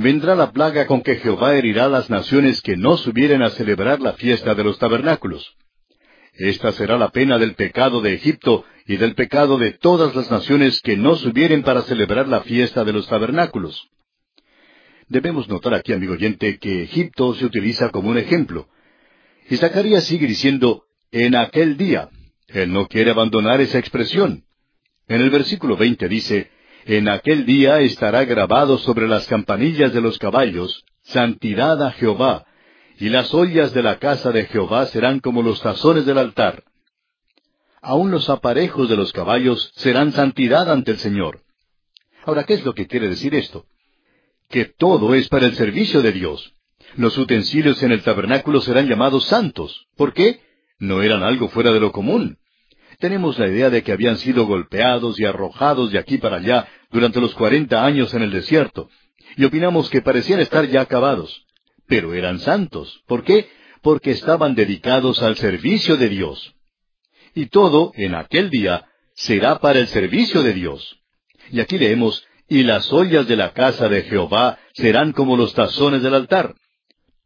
Vendrá la plaga con que Jehová herirá las naciones que no subieren a celebrar la fiesta de los tabernáculos. Esta será la pena del pecado de Egipto y del pecado de todas las naciones que no subieren para celebrar la fiesta de los tabernáculos. Debemos notar aquí, amigo oyente, que Egipto se utiliza como un ejemplo. Y Zacarías sigue diciendo, en aquel día. Él no quiere abandonar esa expresión. En el versículo 20 dice, En aquel día estará grabado sobre las campanillas de los caballos, Santidad a Jehová, y las ollas de la casa de Jehová serán como los tazones del altar. Aún los aparejos de los caballos serán santidad ante el Señor. Ahora, ¿qué es lo que quiere decir esto? Que todo es para el servicio de Dios. Los utensilios en el tabernáculo serán llamados santos. ¿Por qué? No eran algo fuera de lo común. Tenemos la idea de que habían sido golpeados y arrojados de aquí para allá durante los cuarenta años en el desierto, y opinamos que parecían estar ya acabados. Pero eran santos. ¿Por qué? Porque estaban dedicados al servicio de Dios. Y todo, en aquel día, será para el servicio de Dios. Y aquí leemos, y las ollas de la casa de Jehová serán como los tazones del altar.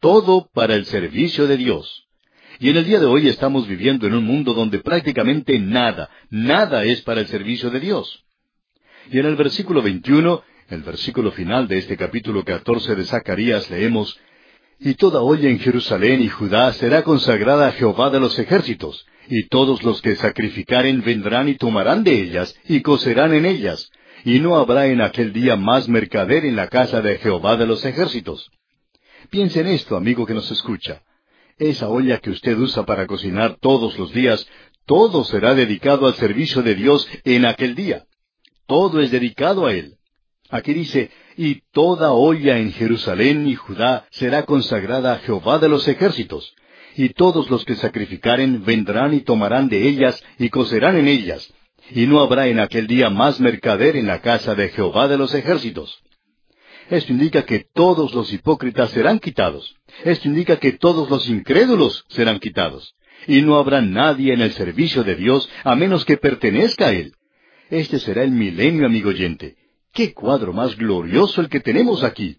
Todo para el servicio de Dios. Y en el día de hoy estamos viviendo en un mundo donde prácticamente nada, nada es para el servicio de Dios. Y en el versículo 21, el versículo final de este capítulo 14 de Zacarías, leemos, Y toda olla en Jerusalén y Judá será consagrada a Jehová de los ejércitos, y todos los que sacrificaren vendrán y tomarán de ellas, y cocerán en ellas, y no habrá en aquel día más mercader en la casa de Jehová de los ejércitos. Piense en esto, amigo que nos escucha. Esa olla que usted usa para cocinar todos los días, todo será dedicado al servicio de Dios en aquel día. Todo es dedicado a Él. Aquí dice, y toda olla en Jerusalén y Judá será consagrada a Jehová de los ejércitos, y todos los que sacrificaren vendrán y tomarán de ellas y cocerán en ellas, y no habrá en aquel día más mercader en la casa de Jehová de los ejércitos. Esto indica que todos los hipócritas serán quitados. Esto indica que todos los incrédulos serán quitados. Y no habrá nadie en el servicio de Dios a menos que pertenezca a Él. Este será el milenio, amigo oyente. ¡Qué cuadro más glorioso el que tenemos aquí!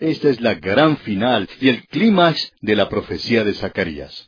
Esta es la gran final y el clímax de la profecía de Zacarías.